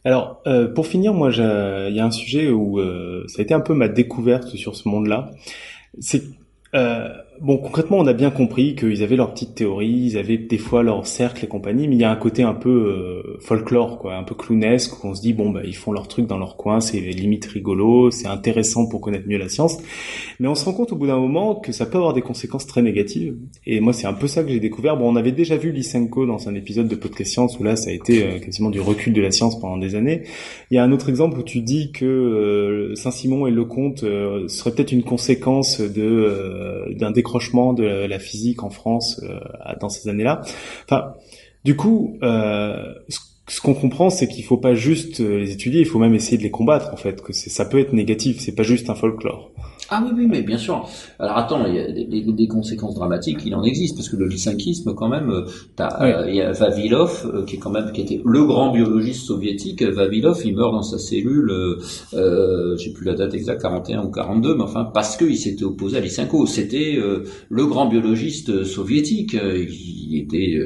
Alors, euh, pour finir, moi, il y a un sujet où euh, ça a été un peu ma découverte sur ce monde-là. C'est euh, bon, concrètement, on a bien compris qu'ils avaient leurs petites théories, ils avaient des fois leur cercle et compagnie, mais il y a un côté un peu euh, folklore, quoi, un peu clownesque, où on se dit bon, bah, ils font leur truc dans leur coin, c'est limite rigolo, c'est intéressant pour connaître mieux la science, mais on se rend compte au bout d'un moment que ça peut avoir des conséquences très négatives. Et moi, c'est un peu ça que j'ai découvert. Bon, on avait déjà vu Lysenko dans un épisode de podcast science où là, ça a été euh, quasiment du recul de la science pendant des années. Il y a un autre exemple où tu dis que euh, Saint-Simon et Lecomte serait peut-être une conséquence de d'un décrochage de la physique en France euh, dans ces années-là. Enfin, du coup, euh, ce qu'on comprend, c'est qu'il faut pas juste euh, les étudier, il faut même essayer de les combattre en fait. Que ça peut être négatif, c'est pas juste un folklore. Ah oui, oui, mais bien sûr. Alors attends, il y a des, des, conséquences dramatiques, il en existe, parce que le lysinkisme, quand même, euh, as, euh, il y a Vavilov, euh, qui est quand même, qui était le grand biologiste soviétique. Vavilov, il meurt dans sa cellule, euh, j'ai plus la date exacte, 41 ou 42, mais enfin, parce qu'il s'était opposé à Lysenko. C'était le grand biologiste soviétique. Il, était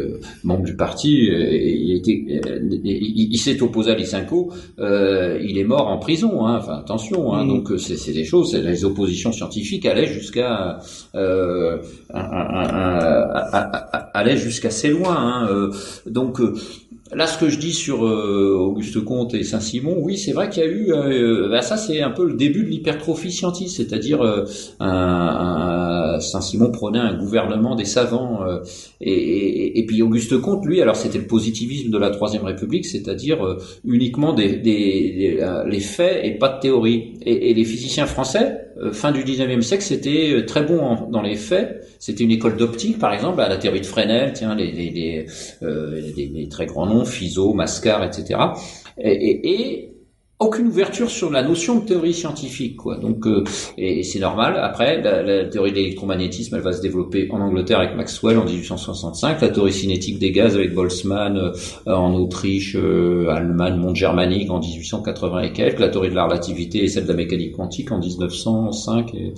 membre du parti, et il était, il, s'est opposé à Lysenko. il est mort en prison. Hein, enfin, attention. Hein, mm. Donc, c'est des choses, les opposés propositions scientifiques allaient jusqu'à euh, jusqu'à assez loin. Hein. donc Là, ce que je dis sur euh, Auguste Comte et Saint-Simon, oui, c'est vrai qu'il y a eu, euh, ben ça c'est un peu le début de l'hypertrophie scientifique, c'est-à-dire euh, Saint-Simon prenait un gouvernement des savants, et, et, et, puis Auguste Comte, lui, alors c'était le positivisme de la Troisième République, c'est-à-dire uniquement des, des, les faits et pas de théorie. Et, et les physiciens français, fin du 19e siècle, c'était très bon dans les faits, c'était une école d'optique, par exemple, à la théorie de Fresnel, tiens, les, les, les, les, les très grands noms Fizeau, Mascar, etc. Et, aucune ouverture sur la notion de théorie scientifique, quoi. Donc, euh, et, c'est normal. Après, la, théorie de l'électromagnétisme, elle va se développer en Angleterre avec Maxwell en 1865, la théorie cinétique des gaz avec Boltzmann euh, en Autriche, euh, Allemagne, monde germanique en 1880 et quelques, la théorie de la relativité et celle de la mécanique quantique en 1905. Et,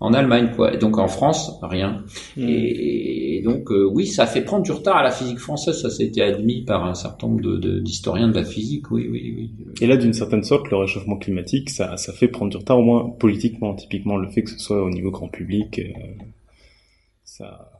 en Allemagne, quoi. Et donc en France, rien. Hmm. Et, donc euh, oui, ça fait prendre du retard à la physique française. Ça, a été admis par un certain nombre d'historiens de, de, la physique. Oui, oui, oui. Et là, d'une certaine sorte, le réchauffement climatique, ça, ça fait prendre du retard, au moins politiquement. Typiquement, le fait que ce soit au niveau grand public, euh, ça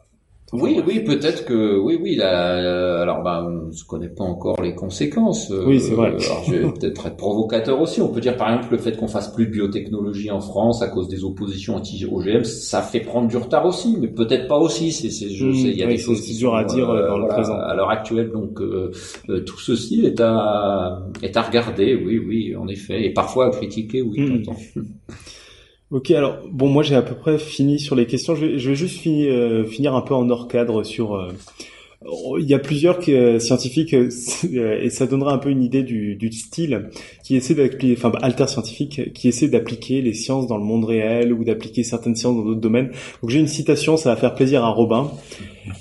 oui, oui, peut-être que oui, oui. Là, alors, ben, on ne connaît pas encore les conséquences. Oui, c'est vrai. Euh, alors, je vais peut-être être provocateur aussi. On peut dire, par exemple, le fait qu'on fasse plus de biotechnologie en France à cause des oppositions anti-OGM, ça fait prendre du retard aussi, mais peut-être pas aussi. C'est, c'est, je sais, il y a des choses qui dur à dire euh, dans le présent à l'heure actuelle. Donc, euh, tout ceci est à est à regarder. Oui, oui, en effet, et parfois à critiquer. Oui, mmh. Ok, alors bon, moi j'ai à peu près fini sur les questions. Je vais, je vais juste finir, euh, finir un peu en hors cadre sur. Euh, il y a plusieurs euh, scientifiques et ça donnera un peu une idée du, du style qui essaie d'appliquer, enfin alter scientifique, qui essaie d'appliquer les sciences dans le monde réel ou d'appliquer certaines sciences dans d'autres domaines. Donc j'ai une citation, ça va faire plaisir à Robin,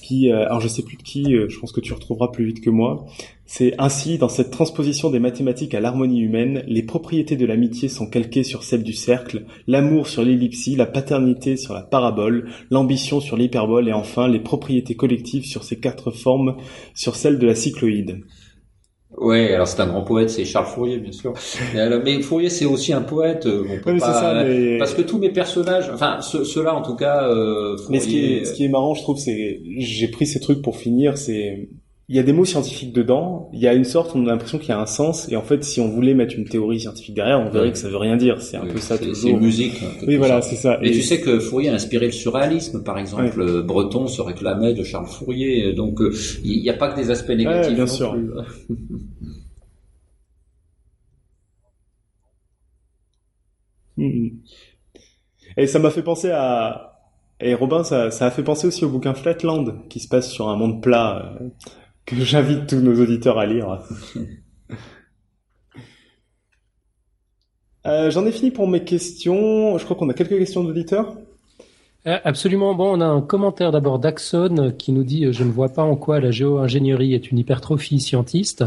qui, alors je sais plus de qui, je pense que tu retrouveras plus vite que moi, c'est ainsi, dans cette transposition des mathématiques à l'harmonie humaine, les propriétés de l'amitié sont calquées sur celles du cercle, l'amour sur l'ellipsie, la paternité sur la parabole, l'ambition sur l'hyperbole et enfin les propriétés collectives sur ces quatre formes sur celles de la cycloïde. Ouais, alors c'est un grand poète, c'est Charles Fourier, bien sûr. Mais, Fourier, c'est aussi un poète. Euh, parce que tous mes personnages, enfin ceux-là en tout cas. Euh, mais ce qui, est, ce qui est marrant, je trouve, c'est j'ai pris ces trucs pour finir. C'est il y a des mots scientifiques dedans, il y a une sorte, on a l'impression qu'il y a un sens, et en fait, si on voulait mettre une théorie scientifique derrière, on verrait que ça veut rien dire. C'est un peu ça toujours. C'est musique. Oui, voilà, c'est ça. Et, tu sais que Fourier a inspiré le surréalisme, par exemple. Breton se réclamait de Charles Fourier, donc euh, il n'y a pas que des aspects négatifs. bien sûr. Hmm. Et ça m'a fait penser à, et Robin, ça, ça a fait penser aussi au bouquin Flatland, qui se passe sur un monde plat. Euh, que j'invite tous nos auditeurs à lire. Euh, j'en ai fini pour mes questions. Je crois qu'on a quelques questions d'auditeurs. Euh, absolument. Bon, on a un commentaire d'abord d'Axon qui nous dit Je ne vois pas en quoi la géo-ingénierie est une hypertrophie scientiste.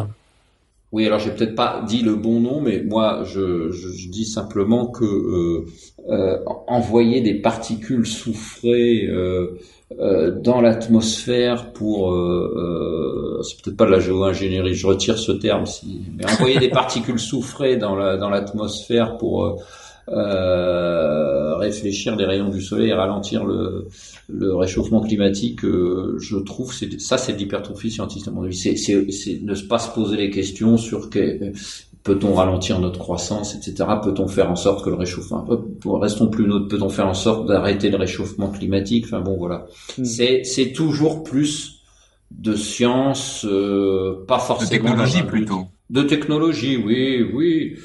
Oui, alors j'ai peut-être pas dit le bon nom, mais moi je, je, dis simplement que euh, envoyer des particules soufrées euh, dans l'atmosphère pour euh, euh, c'est peut-être pas de la géo-ingénierie, je retire ce terme, si, mais envoyer des particules soufrées dans la dans l'atmosphère pour euh, réfléchir les rayons du soleil et ralentir le, le réchauffement climatique, je trouve c'est ça c'est de l'hypertrophie scientifique à mon avis. C'est, c'est, c'est ne pas se poser les questions sur que, Peut-on ralentir notre croissance, etc. Peut-on faire en sorte que le réchauffement, restons plus neutres, peut-on faire en sorte d'arrêter le réchauffement climatique? Enfin bon, voilà. Hmm. C'est c'est toujours plus de science, euh, pas forcément. De technologie plutôt. De technologie, oui, oui.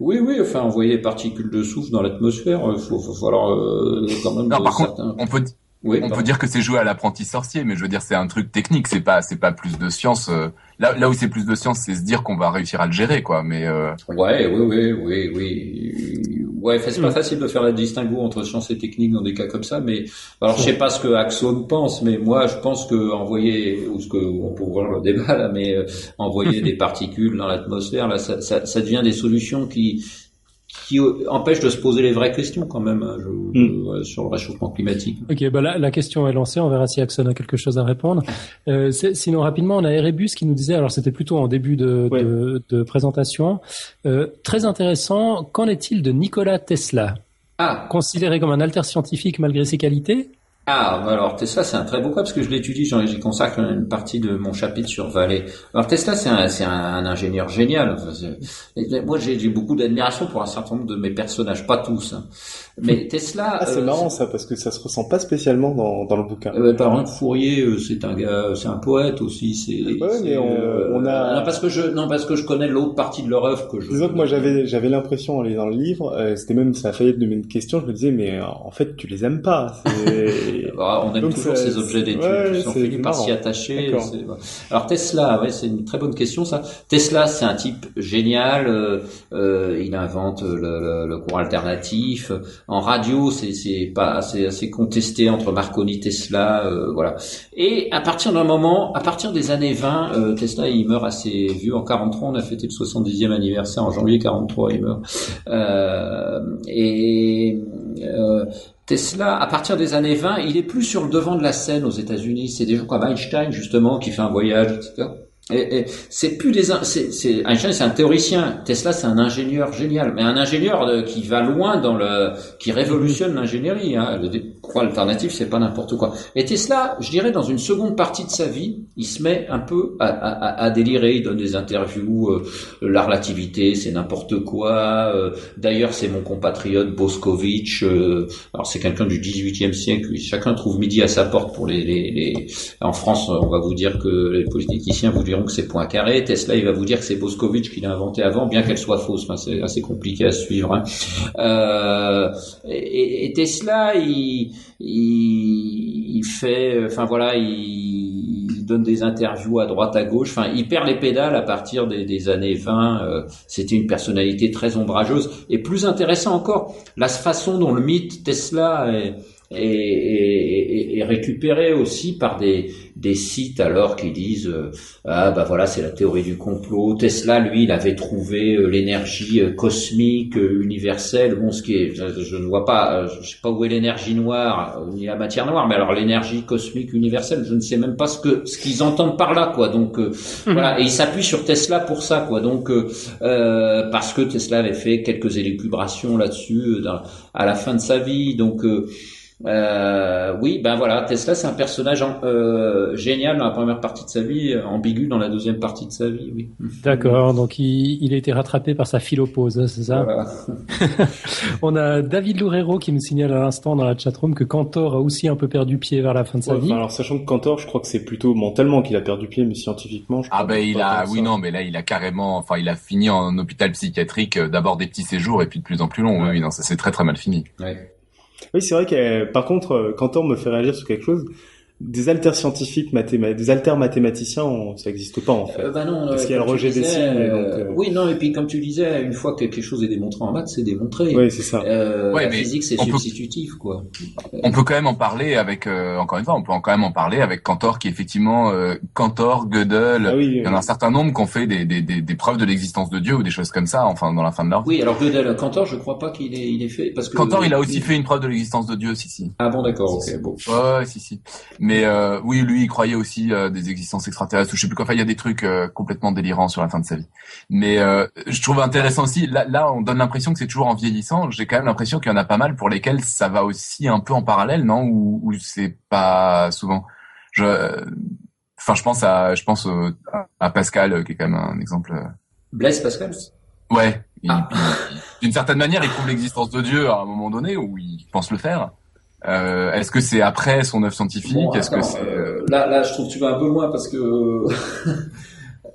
Oui, oui, enfin, envoyer des particules de souffle dans l'atmosphère, il faut, faut, falloir euh, quand même. Non, par contre, on peut, on peut dire que c'est jouer à l'apprenti sorcier, mais je veux dire c'est un truc technique, c'est pas c'est pas plus de science. Euh, là là où c'est plus de science, c'est se dire qu'on va réussir à le gérer quoi. Mais euh... ouais oui oui oui oui ouais c'est pas mm. facile de faire la distinguo entre science et technique dans des cas comme ça. Mais alors je sais pas ce que Axon pense, mais moi je pense que envoyer ou ce que on peut voir le débat là, mais euh, envoyer des particules dans l'atmosphère là, ça, ça, ça devient des solutions qui qui empêche de se poser les vraies questions quand même hein, mm. sur le réchauffement climatique. Ok, bah là, la question est lancée, on verra si Axon a quelque chose à répondre. Euh, sinon rapidement, on a Erebus qui nous disait, alors c'était plutôt en début de, de, de présentation, euh, très intéressant, qu'en est-il de Nikola Tesla? Ah. considéré comme un alter scientifique malgré ses qualités? Ah, bah alors Tesla, c'est un très beau cas parce que je l'étudie, j'y consacre une partie de mon chapitre sur Vallée. Alors Tesla, c'est un, c'est un, ingénieur génial. moi, j'ai beaucoup d'admiration pour un certain nombre de mes personnages, pas tous. Hein. Mais Tesla. Ah, c'est euh, marrant ça parce que ça se ressent pas spécialement dans, dans le bouquin. Euh, par exemple, Fourier, euh, c'est un gars, c'est un poète aussi. C'est. Ouais, mais on, a. Non parce que je, non parce que je connais l'autre partie de leur œuvre que je. Disons que moi j'avais, j'avais l'impression en lisant le livre, c'était même ça a failli être de mes questions. Je me disais mais en fait tu les aimes pas. Bah, on aime toujours ces objets d'étude, ouais, on finit par s'y attacher. Alors Tesla, ouais, c'est une très bonne question ça. Tesla, c'est un type génial. Euh, euh, il invente le, le, courant alternatif. En radio, c'est pas assez, assez contesté entre Marconi, Tesla, euh, voilà. Et à partir d'un moment, à partir des années 20, euh, Tesla il meurt assez vieux. En 43, on a fêté le 70e anniversaire. En janvier 43, il meurt. Euh, et Tesla, à partir des années 20, il est plus sur le devant de la scène aux États-Unis. C'est des gens comme Einstein, justement, qui fait un voyage, etc. Et, et c'est plus des c'est Einstein c'est un théoricien. Tesla c'est un ingénieur génial. Mais un ingénieur euh, qui va loin dans le qui révolutionne l'ingénierie hein. le croix alternatif c'est pas n'importe quoi. Et Tesla je dirais dans une seconde partie de sa vie il se met un peu à, à, à délirer. Il donne des interviews euh, la relativité c'est n'importe quoi. Euh, d'ailleurs c'est mon compatriote Boscovitch alors c'est quelqu'un du 18e siècle. Chacun trouve midi à sa porte pour les, les, les en France on va vous dire que les politiciens vous diront que c'est carré. Tesla, il va vous dire que c'est Boscovich qui l'a inventé avant, bien qu'elle soit fausse. c'est assez compliqué à suivre. Hein. Euh, et, Tesla, il, il, fait, enfin voilà, il, donne des interviews à droite à gauche. Enfin, il perd les pédales à partir des, années 20. Euh, c'était une personnalité très ombrageuse. Et plus intéressant encore, la façon dont le mythe Tesla est et, et, récupéré aussi par des, des sites alors qui disent euh, ah bah voilà c'est la théorie du complot. Tesla lui il avait trouvé euh, l'énergie euh, cosmique universelle. Bon ce qui est je, ne vois pas je sais pas où est l'énergie noire ni la matière noire mais alors l'énergie cosmique universelle je ne sais même pas ce que ce qu'ils entendent par là quoi. Donc mhm. voilà. Et il s'appuie sur Tesla pour ça quoi. Donc parce que Tesla avait fait quelques élucubrations là-dessus à la fin de sa vie. Donc euh, oui, ben voilà, Tesla c'est un personnage euh, génial dans la première partie de sa vie, ambigu dans la deuxième partie de sa vie, oui. D'accord, donc il, il, a été rattrapé par sa philopose, c'est ça voilà. On a David Loureiro qui nous signale à l'instant dans la chatroom que Cantor a aussi un peu perdu pied vers la fin de sa vie. alors sachant que Cantor, je crois que c'est plutôt mentalement qu'il a perdu pied, mais scientifiquement, je crois Ah ben il a, oui non, mais là il a carrément, enfin il a fini en hôpital psychiatrique, euh, d'abord des petits séjours et puis de plus en plus long. Oui, non, ça c'est très très mal fini. Ouais. Oui, c'est vrai que par contre, euh, Cantor me fait réagir sur quelque chose des alters scientifiques, des alters mathématiciens, ça n'existe pas en fait. Euh, bah non, Parce qu'il y a le rejet des signes. Euh, oui, non, et puis comme tu disais, une fois que quelque chose est démontré en maths, c'est démontré. Oui, c'est ça. Euh, la physique, c'est substitutif, quoi. On peut quand même en parler avec, euh, encore une fois, on peut quand même en parler avec Cantor, qui effectivement, Cantor, Gödel, ah il y en a un certain nombre qui ont fait des, des, des, des preuves de l'existence de Dieu ou des choses comme ça, enfin, dans la fin de leur vie. Oui, alors Gödel, Cantor, je crois pas qu'il ait, il ait fait, parce que. Cantor, il a aussi fait une preuve de l'existence de Dieu, si, si. Ah bon, d'accord, ok, bon. Ouais, si, si. Mais euh, oui, lui, il croyait aussi euh, des existences extraterrestres. Je sais plus quoi. Enfin, il y a des trucs euh, complètement délirants sur la fin de sa vie. Mais je trouve intéressant aussi. Là, là on donne l'impression que c'est toujours en vieillissant. J'ai quand même l'impression qu'il y en a pas mal pour lesquels ça va aussi un peu en parallèle, non? Ou, ou c'est pas souvent? Je, enfin, je pense à, je pense à Pascal, qui est quand même un exemple. Blaise Pascal. Ouais. Ah. D'une certaine manière, il trouve l'existence de Dieu à un moment donné où il pense le faire. Euh, Est-ce que c'est après son œuvre scientifique Est-ce que c'est euh, là, là, je trouve que tu vas un peu loin parce que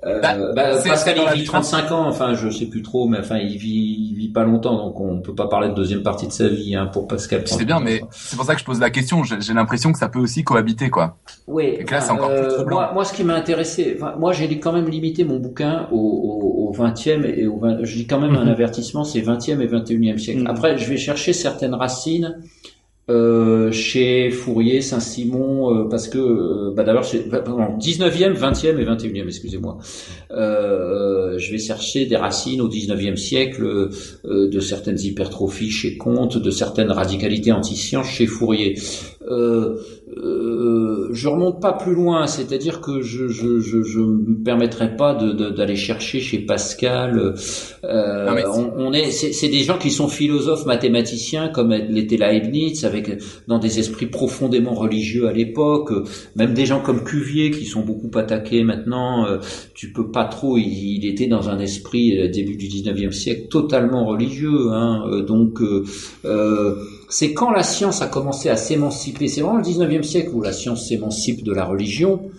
euh, bah, bah, Pascal il vit 35 ans, enfin je sais plus trop, mais enfin il vit, il vit pas longtemps, donc on peut pas parler de deuxième partie de sa vie hein, pour Pascal. C'est bien, mais c'est pour ça que je pose la question. J'ai l'impression que ça peut aussi cohabiter, quoi. Oui. là, c'est encore plus euh, moi, moi, ce qui m'a intéressé, moi j'ai quand même limité mon bouquin au, au, au 20e et au 20, je dis quand même un mhm. avertissement, c'est 20e et 21e siècle. Mhm. Après, je vais chercher certaines racines euh, chez Fourier, Saint-Simon, euh, parce que euh, bah d'abord, 19e, 20e et 21e, excusez-moi. Euh, je vais chercher des racines au 19e siècle de certaines hypertrophies chez Comte, de certaines radicalités anti-sciences chez Fourier. Euh, je remonte pas plus loin, c'est-à-dire que je je je, je me permettrai pas de, d'aller chercher chez Pascal. Euh, on, on, est c'est des gens qui sont philosophes mathématiciens comme l'était Leibniz avec dans des esprits profondément religieux à l'époque, même des gens comme Cuvier qui sont beaucoup attaqués maintenant. Euh, tu peux pas trop. Il, il était dans un esprit euh, début du 19e siècle totalement religieux, hein, donc. Euh, c'est quand la science a commencé à s'émanciper, c'est vraiment le 19e siècle où la science s'émancipe de la religion,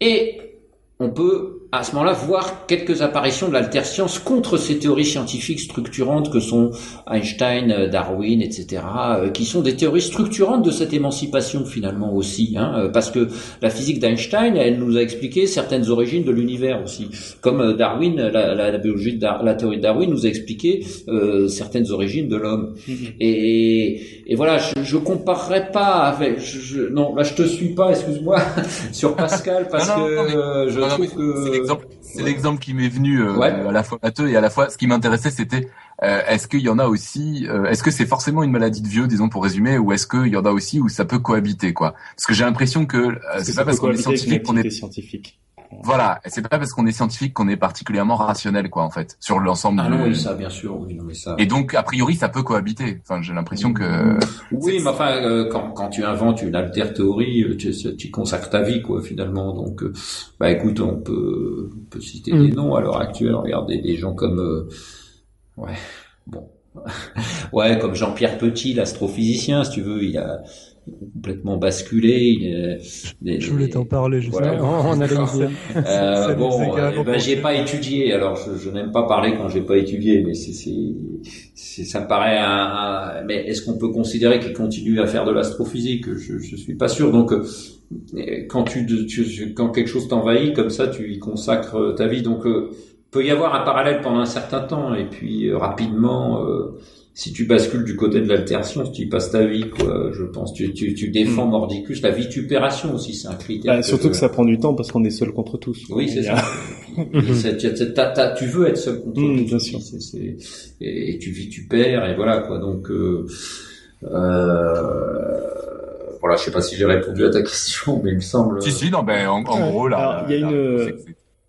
et on peut à ce moment-là voir quelques apparitions de l'alterscience contre ces théories scientifiques structurantes que sont Einstein, euh, Darwin, etc., euh, qui sont des théories structurantes de cette émancipation finalement aussi, hein, euh, parce que la physique d'Einstein, elle nous a expliqué certaines origines de l'univers aussi, comme Darwin, la, la, biologie, de la théorie de Darwin nous a expliqué euh, certaines origines de l'homme. Mm-hmm. Et, et, voilà, je, je comparerai pas avec, je, non, là je te suis pas, excuse-moi, sur Pascal parce que je trouve que c'est l'exemple qui m'est venu euh, à la fois batteux et à la fois ce qui m'intéressait c'était euh, est-ce qu'il y en a aussi euh, est-ce que c'est forcément une maladie de vieux disons pour résumer ou est-ce qu'il y en a aussi où ça peut cohabiter quoi? Parce que j'ai l'impression que c'est pas parce qu'on est scientifique qu'on est scientifique? Voilà, c'est pas parce qu'on est scientifique qu'on est particulièrement rationnel, quoi, en fait, sur l'ensemble. Ah non, oui, ça, bien sûr, oui, non, mais ça. Et donc, a priori, ça peut cohabiter. Enfin, j'ai l'impression que. Oui, mais enfin, euh, quand, quand tu inventes une alter théorie, euh, tu, tu consacres ta vie, quoi, finalement. Donc, euh, bah, écoute, on peut, on peut citer des mm. noms à l'heure actuelle. Regardez des gens comme, ouais, bon, ouais, comme Jean-Pierre Petit, l'astrophysicien, si tu veux, il a complètement basculé. Je voulais t'en parler justement. on euh, bon, eh ben, j'ai pas étudié. Alors, je, je n'aime pas parler quand j'ai pas étudié, mais c'est, c'est, ça me paraît. Un, mais est-ce qu'on peut considérer qu'il continue à faire de l'astrophysique? Je, je suis pas sûr. Donc, euh, quand tu, tu quand quelque chose t'envahit comme ça, tu y consacres ta vie. Donc, euh, peut y avoir un parallèle pendant un certain temps, et puis euh, rapidement. Euh, si tu bascules du côté de l'altération, tu y passes ta vie, quoi. Je pense, tu, tu, tu défends mm. Mordicus, la vitupération aussi, c'est un critère. Bah, surtout que ça prend du temps parce qu'on est seul contre tous. Oui, c'est ça. tu veux être seul contre mm, tous. Bien sûr. et, tu vitupères et voilà quoi. Donc euh, euh, voilà, je sais pas si j'ai répondu à ta question, mais il me semble. Si si, non, ben en, gros là. Il y a une.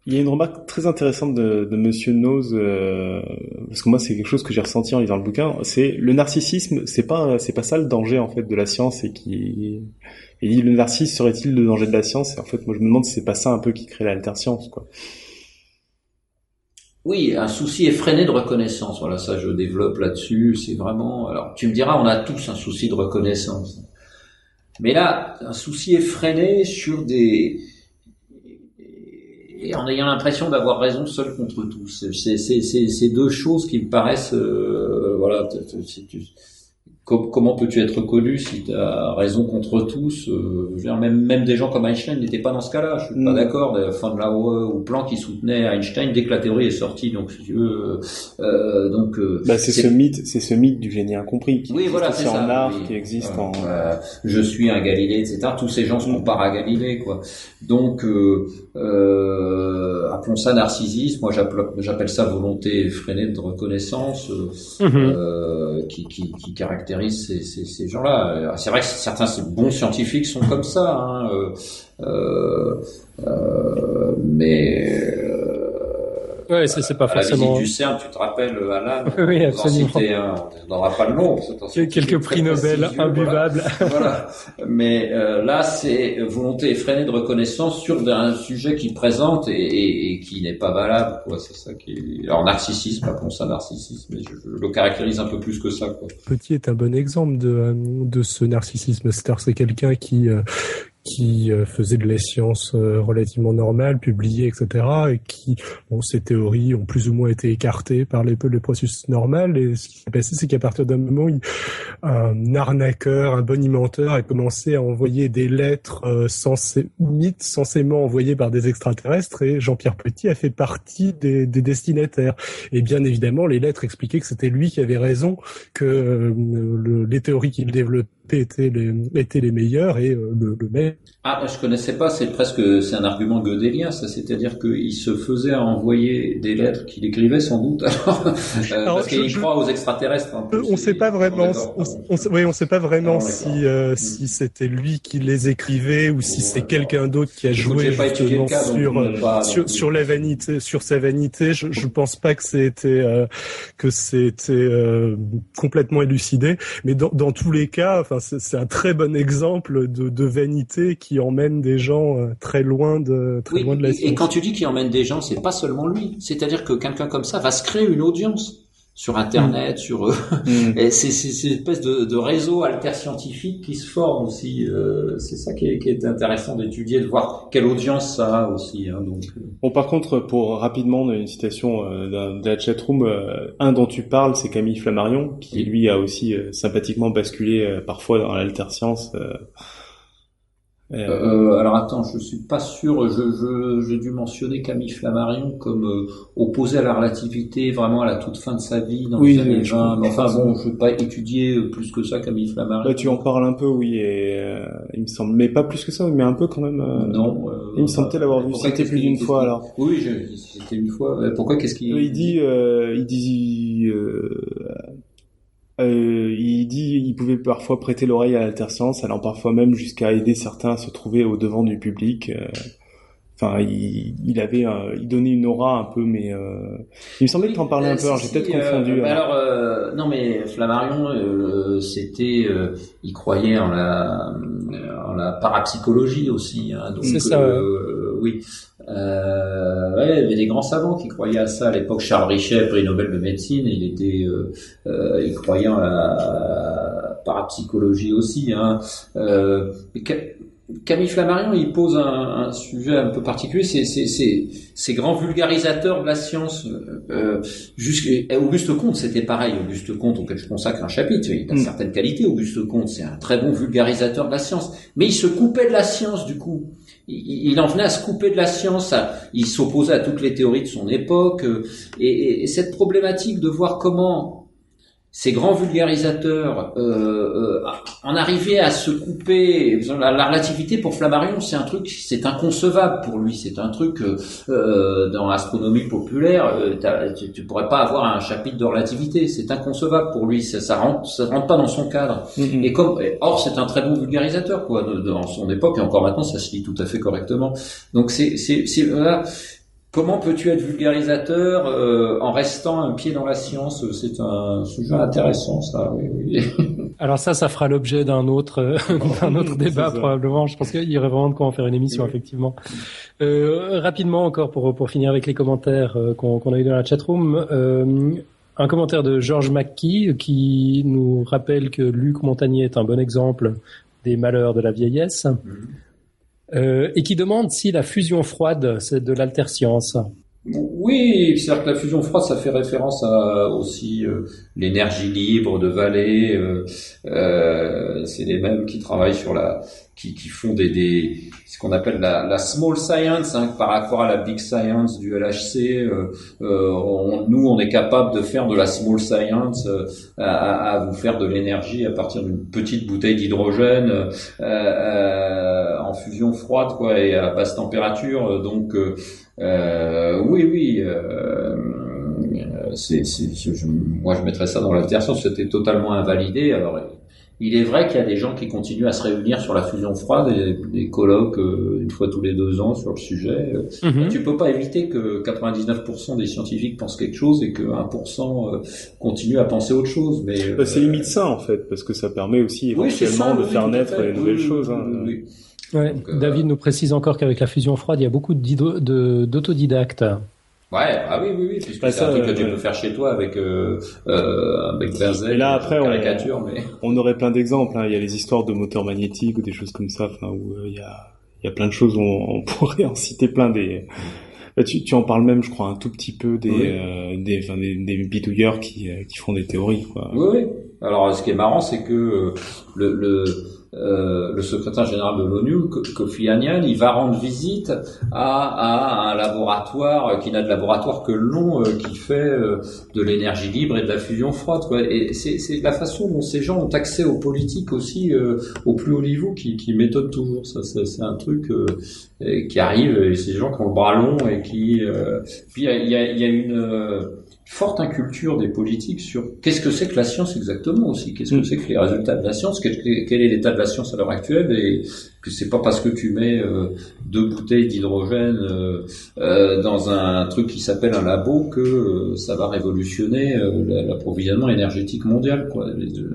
Il y a une remarque très intéressante de, de Monsieur Nose, euh, parce que moi c'est quelque chose que j'ai ressenti en lisant le bouquin. C'est le narcissisme, c'est pas c'est pas ça le danger en fait de la science et qui il dit le narcissisme serait-il le danger de la science? Et en fait moi je me demande si c'est pas ça un peu qui crée l'alterscience quoi. Oui, un souci effréné de reconnaissance. Voilà, ça je développe là-dessus. C'est vraiment. Alors tu me diras, on a tous un souci de reconnaissance, mais là un souci effréné sur des et en ayant l'impression d'avoir raison seul contre tous. C'est deux choses qui me paraissent, euh, voilà, comment peux-tu être connu si tu as raison contre tous euh, je veux dire, même, même des gens comme Einstein n'étaient pas dans ce cas-là. Je suis pas mm. d'accord. Fin de la ou Planck qui soutenait Einstein dès que la théorie est sortie. Donc, si tu veux, euh, donc. Euh, bah, c'est ce mythe, c'est ce mythe du génie incompris. Qui oui, voilà, c'est en art, qui existe en. Euh, je suis un Galilée, etc. Tous ces gens se mm. comparent à Galilée, quoi. Donc, euh, appelons ça narcissisme. Moi, j'appelle ça volonté freinée de reconnaissance, mm-hmm. qui, qui, qui caractérise ces, ces, gens-là. C'est vrai que certains bons scientifiques sont comme ça, hein, euh, euh, euh mais Ouais, c'est pas forcément. La visite du CERN, tu te rappelles, Alain Oui, absolument. on n'aura pas le nom. Quelques prix Nobel imbuvables. Voilà. Mais euh, là, c'est volonté effrénée de reconnaissance sur un sujet qui présente et, et, et qui n'est pas valable. Quoi. C'est ça qui est... Alors narcissisme, appelons ça narcissisme, mais je, je, le caractérise un peu plus que ça. Quoi. Petit est un bon exemple de, euh, de ce narcissisme. C'est quelqu'un qui euh, qui euh, faisait de la science euh, relativement normale, publiée, etc., et qui, bon, ces théories ont plus ou moins été écartées par les, les processus normaux. Et ce qui s'est passé, c'est qu'à partir d'un moment, un arnaqueur, un bonimenteur a commencé à envoyer des lettres euh, censées, mythes censément envoyées par des extraterrestres, et Jean-Pierre Petit a fait partie des, des, destinataires. Et bien évidemment, les lettres expliquaient que c'était lui qui avait raison, que le, les théories qu'il développait étaient les, étaient les meilleurs et euh, le, le mec. Ah, je connaissais pas. C'est presque, c'est un argument gödélien, ça. C'est-à-dire qu'il se faisait envoyer des lettres qu'il écrivait sans doute, alors, euh, parce qu'il croit aux extraterrestres. En on sait pas vraiment. On, on, oui, on sait pas vraiment si euh, si c'était lui qui les écrivait ou si c'est quelqu'un d'autre qui a joué justement cas, sur, euh, sur, sur la vanité, sur sa vanité. Je, je pense pas que c'était euh, que c'était euh, complètement élucidé, mais dans, dans tous les cas, enfin c'est un très bon exemple de, de vanité qui emmène des gens euh, très loin de très loin de la science. Et quand tu dis qu'il emmène des gens, c'est pas seulement lui. C'est-à-dire que quelqu'un comme ça va se créer une audience sur Internet, mm. sur mm. et c'est c'est une espèce de, de réseau alter-scientifique qui se forme aussi. Euh, c'est ça qui est, qui est intéressant d'étudier, de voir quelle audience ça a aussi. Hein, donc. Euh. Bon, par contre, pour rapidement, une citation euh, de la chatroom. Euh, un dont tu parles, c'est Camille Flammarion, qui lui a aussi sympathiquement basculé parfois dans l'alter-science. Euh, euh, alors attends, je suis pas sûr. Je, je, j'ai dû mentionner Camille Flammarion comme euh, opposé à la relativité vraiment à la toute fin de sa vie dans les années 20. Mais enfin bon, je vais pas étudier plus que ça Camille Flammarion. Bah, tu en parles un peu, oui, et euh, il me semble, mais pas plus que ça, mais un peu quand même. non. il me semblait l'avoir vu. C'était plus d'une fois alors. Oui, c'était une fois. Pourquoi Qu'est-ce qu'il Il dit, il dit. Euh, il dit il pouvait parfois prêter l'oreille à l'alterscience, allant parfois même jusqu'à aider certains à se trouver au devant du public. Euh, enfin, il, il avait, il donnait une aura un peu, mais euh, il me semblait que en parlais un peu. j'ai peut-être confondu. Hein. alors, non, mais Flammarion, c'était, il croyait en la, en la parapsychologie aussi. Hein, donc, C'est ça. Oui. Euh, ouais, il y avait des grands savants qui croyaient à ça. À l'époque, Charles Richet, prix Nobel de médecine, il était, euh, euh, il croyait en la parapsychologie aussi. Hein. Euh, Camille Flammarion, il pose un, un, sujet un peu particulier, c'est ces grands vulgarisateurs de la science. Euh, Auguste Comte, c'était pareil. Auguste Comte, auquel je consacre un chapitre, il a mm. certaines qualités. Auguste Comte, c'est un très bon vulgarisateur de la science, mais il se coupait de la science du coup il en venait à se couper de la science, il s'opposait à toutes les théories de son époque, euh, et, et, cette problématique de voir comment ces grands vulgarisateurs euh, euh, en arrivaient à se couper. La, la relativité pour Flammarion, c'est un truc, c'est inconcevable pour lui. C'est un truc euh, euh dans l'astronomie populaire, euh, tu, tu, pourrais pas avoir un chapitre de relativité. C'est inconcevable pour lui. Ça, ça rentre, ça rentre pas dans son cadre. Mm-hmm. Et comme, or, c'est un très bon vulgarisateur, quoi, dans son époque et encore maintenant, ça se lit tout à fait correctement. Donc c'est, c'est, c'est voilà. Comment peux-tu être vulgarisateur euh, en restant un pied dans la science? C'est un sujet intéressant, ça. Oui, oui. Alors ça, ça fera l'objet d'un autre, d'un autre débat probablement. Je pense qu'il y aurait vraiment de quoi en faire une émission, effectivement. Euh, rapidement encore pour pour finir avec les commentaires euh, qu'on a eu dans la chatroom. Euh, un commentaire de Georges McKee qui nous rappelle que Luc Montagnier est un bon exemple des malheurs de la vieillesse. Mm-hmm. Euh, et qui demande si la fusion froide, c'est de l'alterscience. Oui, c'est-à-dire que la fusion froide, ça fait référence à aussi euh, l'énergie libre de Vallée. Euh, euh, c'est les mêmes qui travaillent sur la, qui, qui font des, des ce qu'on appelle la, la, small science hein, par rapport à la big science du LHC. Euh, on, nous, on est capable de faire de la small science, à, à, vous faire de l'énergie à partir d'une petite bouteille d'hydrogène en fusion froide, quoi, et à basse température. Donc euh, oui, oui. Euh, c'est, je, moi, je mettrais ça dans l'altercience. C'était totalement invalidé. Alors, il est vrai qu'il y a des gens qui continuent à se réunir sur la fusion froide, et des colloques euh, une fois tous les deux ans sur le sujet. Mm Tu peux pas éviter que 99% des scientifiques pensent quelque chose et que 1% continue à penser autre chose. Mais bah, c'est limite ça en fait, parce que ça permet aussi éventuellement de faire naître les nouvelles choses. Hein. Ouais. Euh, David nous précise encore qu'avec la fusion froide, il y a beaucoup d'autodidactes. Ouais, ah oui, oui, oui, puisque c'est un truc que tu peux faire chez toi avec euh, euh, avec Benzel, Et là après, caricature, on, mais... on aurait plein d'exemples. Hein. Il y a les histoires de moteurs magnétiques ou des choses comme ça, enfin où euh, il y a il y a plein de choses où on, pourrait en citer plein des. Bah, tu, tu en parles même, je crois, un tout petit peu des euh, des, enfin, des, des bidouilleurs qui qui font des théories. Quoi. Oui, oui. Alors, ce qui est marrant, c'est que le, le euh, le secrétaire général de l'ONU, Kofi Annan, il va rendre visite à, à un laboratoire qui n'a de laboratoire que le euh, qui fait euh, de l'énergie libre et de la fusion froide. Quoi. Et c'est, la façon dont ces gens ont accès aux politiques aussi au plus haut niveau qui, qui m'étonne toujours. Ça, c'est un truc qui arrive. Et ces gens qui ont le bras long et qui. puis il y a, y, a, y a, une forte inculture des politiques sur qu'est-ce que c'est que la science exactement aussi, qu'est-ce que mm. c'est que les résultats de la science, quel, quel est l'état de la science à l'heure actuelle et que c'est pas parce que tu mets euh, deux bouteilles d'hydrogène euh, euh, dans un truc qui s'appelle un labo que ça va révolutionner l'approvisionnement énergétique mondial quoi.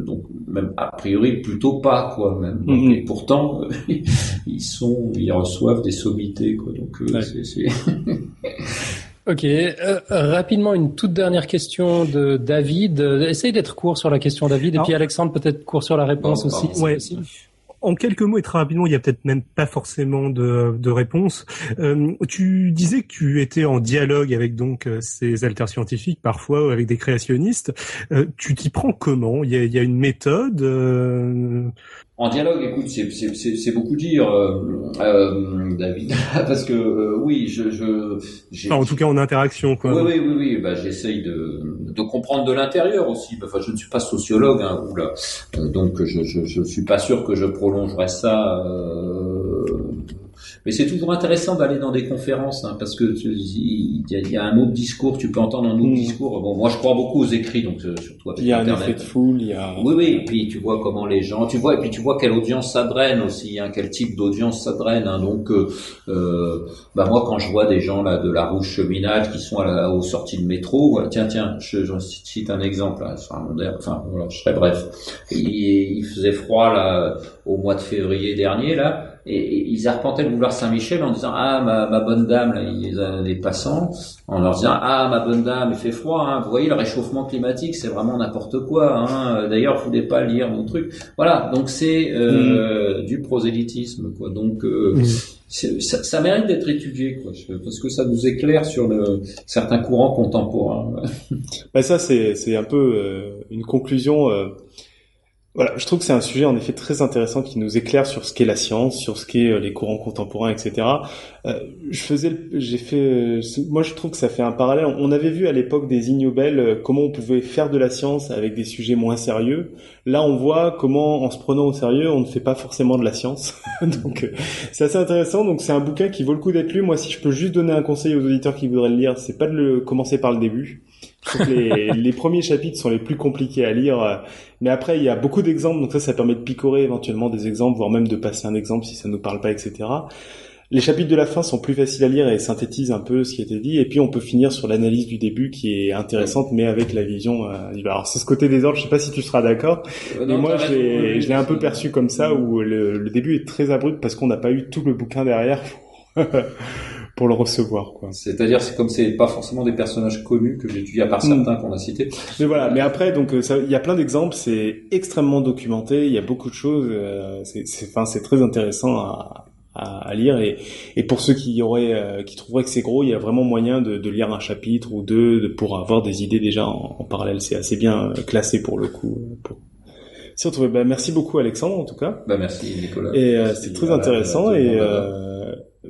Donc même a priori plutôt pas quoi même. Mm-hmm. Et pourtant ils sont ils reçoivent des sommités quoi. Donc c'est Ok, euh, rapidement une toute dernière question de David. Essaye d'être court sur la question David, et puis Alexandre peut-être court sur la réponse aussi. Ouais. En quelques mots et très rapidement, il y a peut-être même pas forcément de, de réponse. Euh, tu disais que tu étais en dialogue avec donc euh, ces alters scientifiques, parfois avec des créationnistes. Euh, tu t'y prends comment? Il y, a, il y a une méthode euh, en dialogue, écoute, c'est beaucoup dire, euh, euh, David, parce que euh, oui, je, je en tout cas en interaction, quoi. Oui, oui, oui, oui. Bah, j'essaye de, de comprendre de l'intérieur aussi. Enfin, je ne suis pas sociologue, hein, oula. donc je, je, je suis pas sûr que je prolongerai ça mais c'est toujours intéressant d'aller dans des conférences hein, parce que il y, a un autre discours, tu peux entendre un autre mm. discours. Bon, moi je crois beaucoup aux écrits, donc euh, surtout avec Il y a un effet de foule, il y a. Oui, oui. Et puis tu vois comment les gens, tu vois, et puis tu vois quelle audience ça draine aussi, hein, quel type d'audience ça draine. Hein, donc, euh, euh, bah moi quand je vois des gens là de la rouge cheminade qui sont à la, aux sorties de métro, voilà, tiens, tiens, je, je, cite un exemple. Là, enfin, voilà, je serai bref. Il, il faisait froid là au mois de février dernier là et, ils arpentaient le boulevard Saint-Michel en disant ah ma, ma bonne dame là, il y a des passants en leur disant ah ma bonne dame il fait froid hein. vous voyez le réchauffement climatique c'est vraiment n'importe quoi hein. d'ailleurs vous voulez pas lire mon truc voilà donc c'est euh, mm. du prosélytisme quoi donc euh, mm. ça, ça, mérite d'être étudié quoi, parce que ça nous éclaire sur le, certains courants contemporains. bah ça c'est c'est un peu euh, une conclusion euh, voilà, je trouve que c'est un sujet en effet très intéressant qui nous éclaire sur ce qu'est la science, sur ce qu'est euh, les courants contemporains, etc. Euh, je faisais, j'ai fait, euh, moi je trouve que ça fait un parallèle. On avait vu à l'époque des Ignobel comment on pouvait faire de la science avec des sujets moins sérieux. Là, on voit comment, en se prenant au sérieux, on ne fait pas forcément de la science. donc, c'est assez intéressant. Donc, c'est un bouquin qui vaut le coup d'être lu. Moi, si je peux juste donner un conseil aux auditeurs qui voudraient le lire, c'est pas de le commencer par le début les, les, premiers chapitres sont les plus compliqués à lire, mais après il y a beaucoup d'exemples, donc ça, ça permet de picorer éventuellement des exemples, voire même de passer un exemple si ça nous parle pas, etc. Les chapitres de la fin sont plus faciles à lire et synthétisent un peu ce qui a été dit, et puis on peut finir sur l'analyse du début qui est intéressante, mais avec la vision. Euh, alors c'est ce côté des ordres, je sais pas si tu seras d'accord, euh, mais moi je l'ai un peu perçu comme ça, où le, le début est très abrupt parce qu'on n'a pas eu tout le bouquin derrière. pour le recevoir. Quoi. C'est-à-dire, c'est comme c'est pas forcément des personnages connus que j'ai étudiés à part certains mm. qu'on a cités. Mais voilà. Mais après, donc, euh, il y a plein d'exemples. C'est extrêmement documenté. Il y a beaucoup de choses. Euh, c'est, enfin, c'est très intéressant à, à, lire. Et, et, pour ceux qui auraient, euh, qui trouveraient que c'est gros, il y a vraiment moyen de, de lire un chapitre ou deux de, pour avoir des idées déjà en, en parallèle. C'est assez bien classé pour le coup. Pour... Bah, merci beaucoup Alexandre en tout cas. Bah, merci Nicolas. Et c'est très intéressant et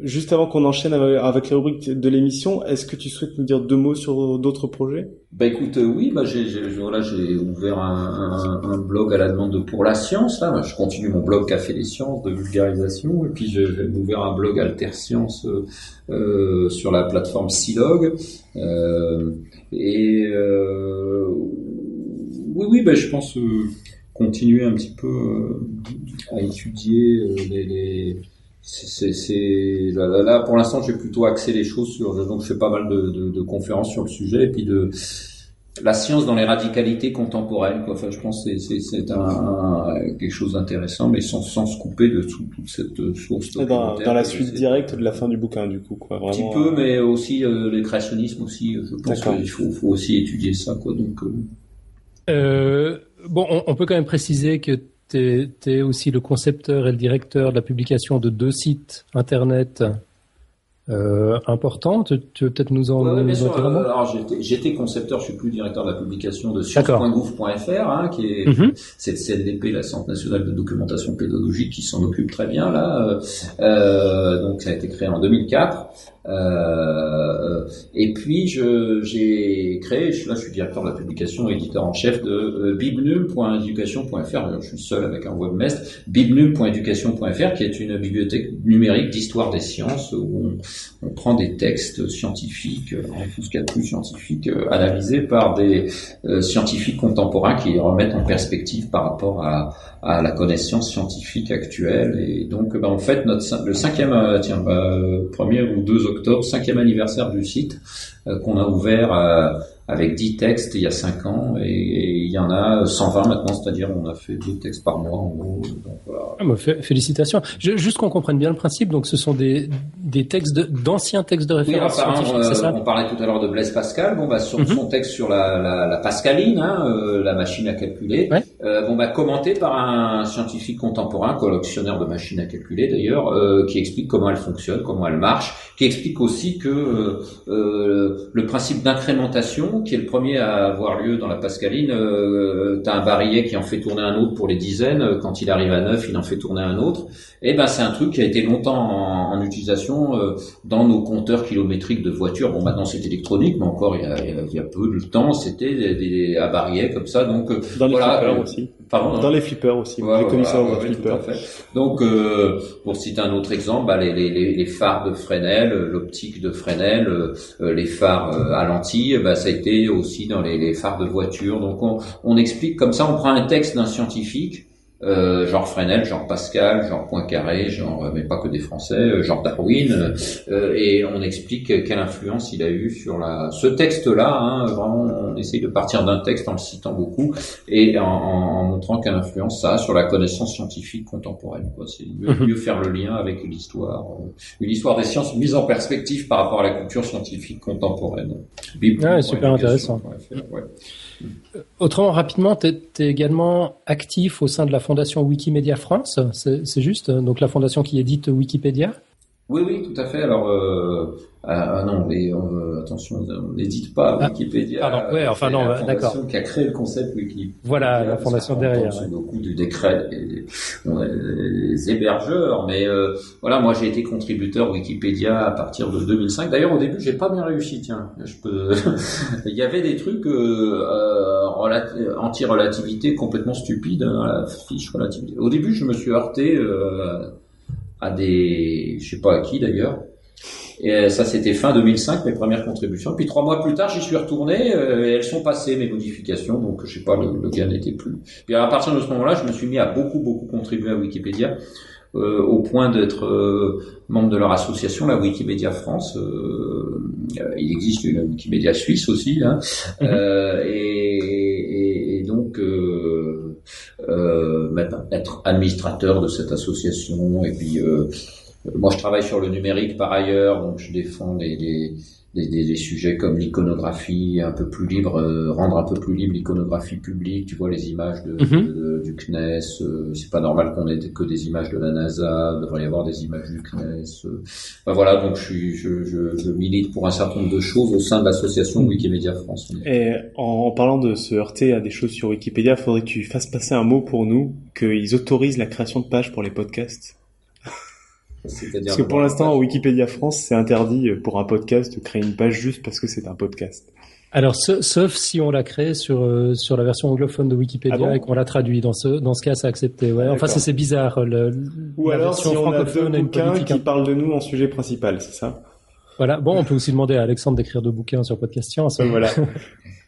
Juste avant qu'on enchaîne avec les rubriques de l'émission, est-ce que tu souhaites nous dire deux mots sur d'autres projets? Bah écoute, euh, oui, bah j'ai ouvert un, blog à la demande de pour la science là. Bah, je continue mon blog Café des sciences de vulgarisation et puis j'ai ouvert un blog Alter Science euh, euh, sur la plateforme Silog. Et oui, oui, bah je pense continuer un petit peu à étudier les c'est là, là, pour l'instant j'ai plutôt axé les choses sur donc je fais pas mal de, de, de, conférences sur le sujet et puis de la science dans les radicalités contemporaines quoi. enfin je pense que c'est un, quelque chose d'intéressant mais sans, sans se couper de tout, toute cette source dans, dans la suite directe de la fin du bouquin du coup quoi un petit peu euh, mais aussi euh, les créationnismes aussi je pense qu'il faut, faut aussi étudier ça quoi donc euh... euh bon on, on, peut quand même préciser que tu es, aussi le concepteur et le directeur de la publication de deux sites internet euh, importante. Tu veux peut-être nous en, Ouais, nous sûr. Euh, alors j'étais, concepteur, je suis plus directeur de la publication de science.gouv.fr, hein, qui est Mhm. cette CNDP, la Centre national de documentation pédagogique, qui s'en occupe très bien là. Euh, donc ça a été créé en 2004. Euh, et puis je, j'ai créé, là je suis directeur de la publication, éditeur en chef de euh, bibnum.education.fr. Je suis seul avec un webmaster. bibnum.education.fr, qui est une bibliothèque numérique d'histoire des sciences où on, prend des textes scientifiques, euh, tout ce qu'il y a de plus scientifique, euh, analysés par des euh, scientifiques contemporains qui remettent en perspective par rapport à, la connaissance scientifique actuelle. Et donc, bah, en fait, notre le cinquième, tiens, euh, premier ou 2 octobre, cinquième anniversaire du site euh, qu'on a ouvert euh, avec 10 textes il y a 5 ans et, et il y en a 120 maintenant, c'est-à-dire on a fait deux textes par mois en gros. Donc, voilà. Ah, bah, fé- félicitations. Je- juste qu'on comprenne bien le principe, donc ce sont des, des textes de- d'anciens textes de Oui, référence scientifiques, euh, ça on parlait tout à l'heure de Blaise Pascal. Bon, bah, sur Mhm. son texte sur la, la, la Pascaline, hein, euh, la machine à calculer, Ouais. euh, bon, bah, commenté par un scientifique contemporain, collectionneur de machines à calculer d'ailleurs, euh, qui explique comment elle fonctionne, comment elle marche, qui explique aussi que le principe d'incrémentation, qui est le premier à avoir lieu dans la Pascaline, euh, t'as un barillet qui en fait tourner un autre pour les dizaines, euh, quand il arrive à neuf, il en fait tourner un autre. Et ben, c'est un truc qui a été longtemps en, en utilisation. euh, dans nos compteurs kilométriques de voitures. Bon, maintenant c'est électronique, mais encore il y a, il y a- peu de temps, c'était des, des à barillet comme ça. Donc, euh, Dans les voilà, flippers euh, aussi. Pardon. Dans les flippers aussi. Ouais, J'ai connu voilà, ça dans ouais, un ouais, flipper. tout à fait. Donc, euh, pour citer un autre exemple, bah, les, les, les, les phares de Fresnel, euh, l'optique de Fresnel, euh, euh, les phares euh, à lentilles, bah, ça a été aussi dans les, les phares de voiture. Donc, on, on explique comme ça, on prend un texte d'un scientifique, euh, genre Fresnel, genre Pascal, genre Poincaré, genre euh, mais pas que des Français, euh, genre Darwin, euh, euh, et on explique quelle influence il a eu sur la. Ce texte-là, hein, vraiment, on essaye de partir d'un texte en le citant beaucoup et en, en, montrant quelle influence ça a sur la connaissance scientifique contemporaine. Quoi. C'est mieux, Mhm. mieux faire le lien avec l'histoire, une histoire des sciences mise en perspective par rapport à la culture scientifique contemporaine. Bible. Super intéressant. Ouais. Autrement, rapidement, tu es, également actif au sein de la fondation Wikimedia France, c'est c'est juste Donc la fondation qui édite Wikipédia? Oui, oui, tout à fait. Alors, euh, ah, ah non, mais euh, attention, on n'édite pas Ah, Wikipédia. pardon, ouais, enfin non, fondation d'accord. Qui a créé le concept Wikipédia. Voilà, la fondation derrière, tombe ouais. sous le coup du décret des, hébergeurs, mais euh, voilà, moi j'ai été contributeur Wikipédia à partir de 2005. D'ailleurs, au début, j'ai pas bien réussi. Tiens, je peux. Il y avait des trucs euh, euh, relati- anti-relativité complètement stupides hein, à la fiche relativité. Au début, je me suis heurté euh, à des, je sais pas à qui d'ailleurs. Et euh, ça, c'était fin 2005, mes premières contributions. Puis trois mois plus tard, j'y suis retourné euh, et elles sont passées, mes modifications. Donc, je sais pas, le, le gars n'était plus. Puis à partir de ce moment-là, je me suis mis à beaucoup, beaucoup contribuer à Wikipédia, euh, au point d'être euh, membre de leur association, la Wikimedia France. Euh, il existe une Wikimedia suisse aussi, hein. Mhm. Et, et- être administrateur de cette association. Et puis euh, moi, je travaille sur le numérique par ailleurs, donc je défends des, des, des, des- des sujets comme l'iconographie un peu plus libre, euh, rendre un peu plus libre l'iconographie publique. Tu vois les images de, Mhm. de- du CNES. euh, c'est pas normal qu'on ait que des images de la NASA. Il devrait y avoir des images du CNES. euh. Enfin, voilà, donc je, suis, je, je, je milite pour un certain nombre de choses au sein de l'association Wikimedia France. Et en, en parlant de se heurter à des choses sur Wikipédia, faudrait que tu fasses passer un mot pour nous, qu'ils autorisent la création de pages pour les podcasts. Parce que pour l'instant, Wikipédia France, c'est interdit pour un podcast de créer une page juste parce que c'est un podcast. Alors, ce- sauf si on l'a créé sur euh, sur la version anglophone de Wikipédia Ah bon et qu'on l'a traduit. Dans ce dans ce cas, c'est accepté. Ouais. Enfin, c'est bizarre. Le, Ou la alors si on a deux bouquins qui un- parlent de nous en sujet principal, c'est ça? Voilà. Bon, on peut aussi demander à Alexandre d'écrire deux bouquins sur Podcast Science. Voilà.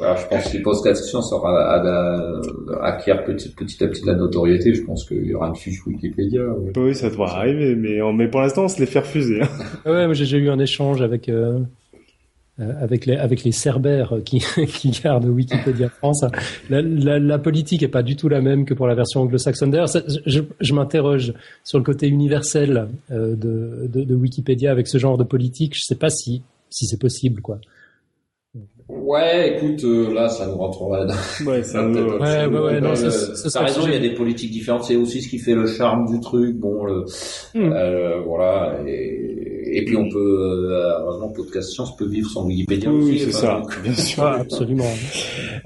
Je pense que les podcast science aura à, à, acquiert petit, petit à petit de la notoriété. Je pense qu'il y aura une fiche Wikipédia. ouais. oui, ça devrait arriver, mais, on- mais pour l'instant, on se les fait refuser. hein. Ouais, moi j'ai eu un échange avec euh, euh, avec les avec les Cerbères qui qui gardent Wikipédia France. La, la, la politique est pas du tout la même que pour la version anglo-saxonne. D'ailleurs, je, je m'interroge sur le côté universel euh, de, de de Wikipédia avec ce genre de politique. Je sais pas si si c'est possible quoi. Ouais, écoute, euh, là, ça nous rentrera Ouais, peut-être peu- Ouais, ouais, ouais, non, Euh, ça- ça serait raison, il y a des politiques différentes. C'est aussi ce qui fait le charme du truc. Bon, le, Hmm. euh, voilà. Et, et puis on peut, euh, heureusement, Podcast Science peut vivre sans Wikipédia Oui, aussi. c'est ça, donc- bien sûr. Ah, absolument.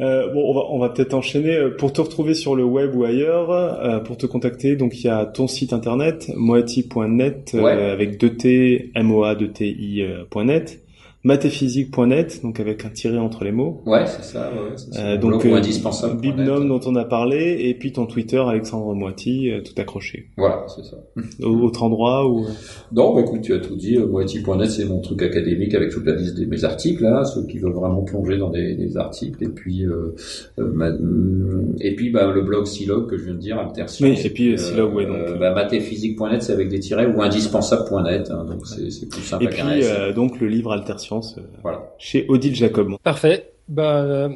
Euh, bon, on va, on va peut-être enchaîner. Euh, Pour te retrouver sur le web ou ailleurs, euh, pour te contacter, donc il y a ton site internet, moati.net, euh, Ouais. avec 2T, MOA, 2TI, euh, point .net, matéphysique.net, donc avec un tiret entre les mots. Ouais, c'est ça. Ouais. Euh, donc, euh, indispensable. Bibnom dont on a parlé, et puis ton Twitter, Alexandre Moiti, euh, tout accroché. Voilà, c'est ça. Au- Autre endroit où... Non, bah écoute, tu as tout dit. Euh, Moiti.net, c'est mon truc académique avec toute la liste de mes articles, là, ceux qui veulent vraiment plonger dans des, des articles. Et puis, euh, euh, ma- hum, et puis, bah, le blog Silog que je viens de dire, Alterscience. Oui, et puis, euh, Silog, ouais, donc. Euh, bah, matéphysique.net, c'est avec des tirets ou indispensable.net, hein, donc c'est plus simple Et puis, euh, donc, le livre Alterscience, euh, Voilà. chez Odile Jacob. Parfait. Bah, euh,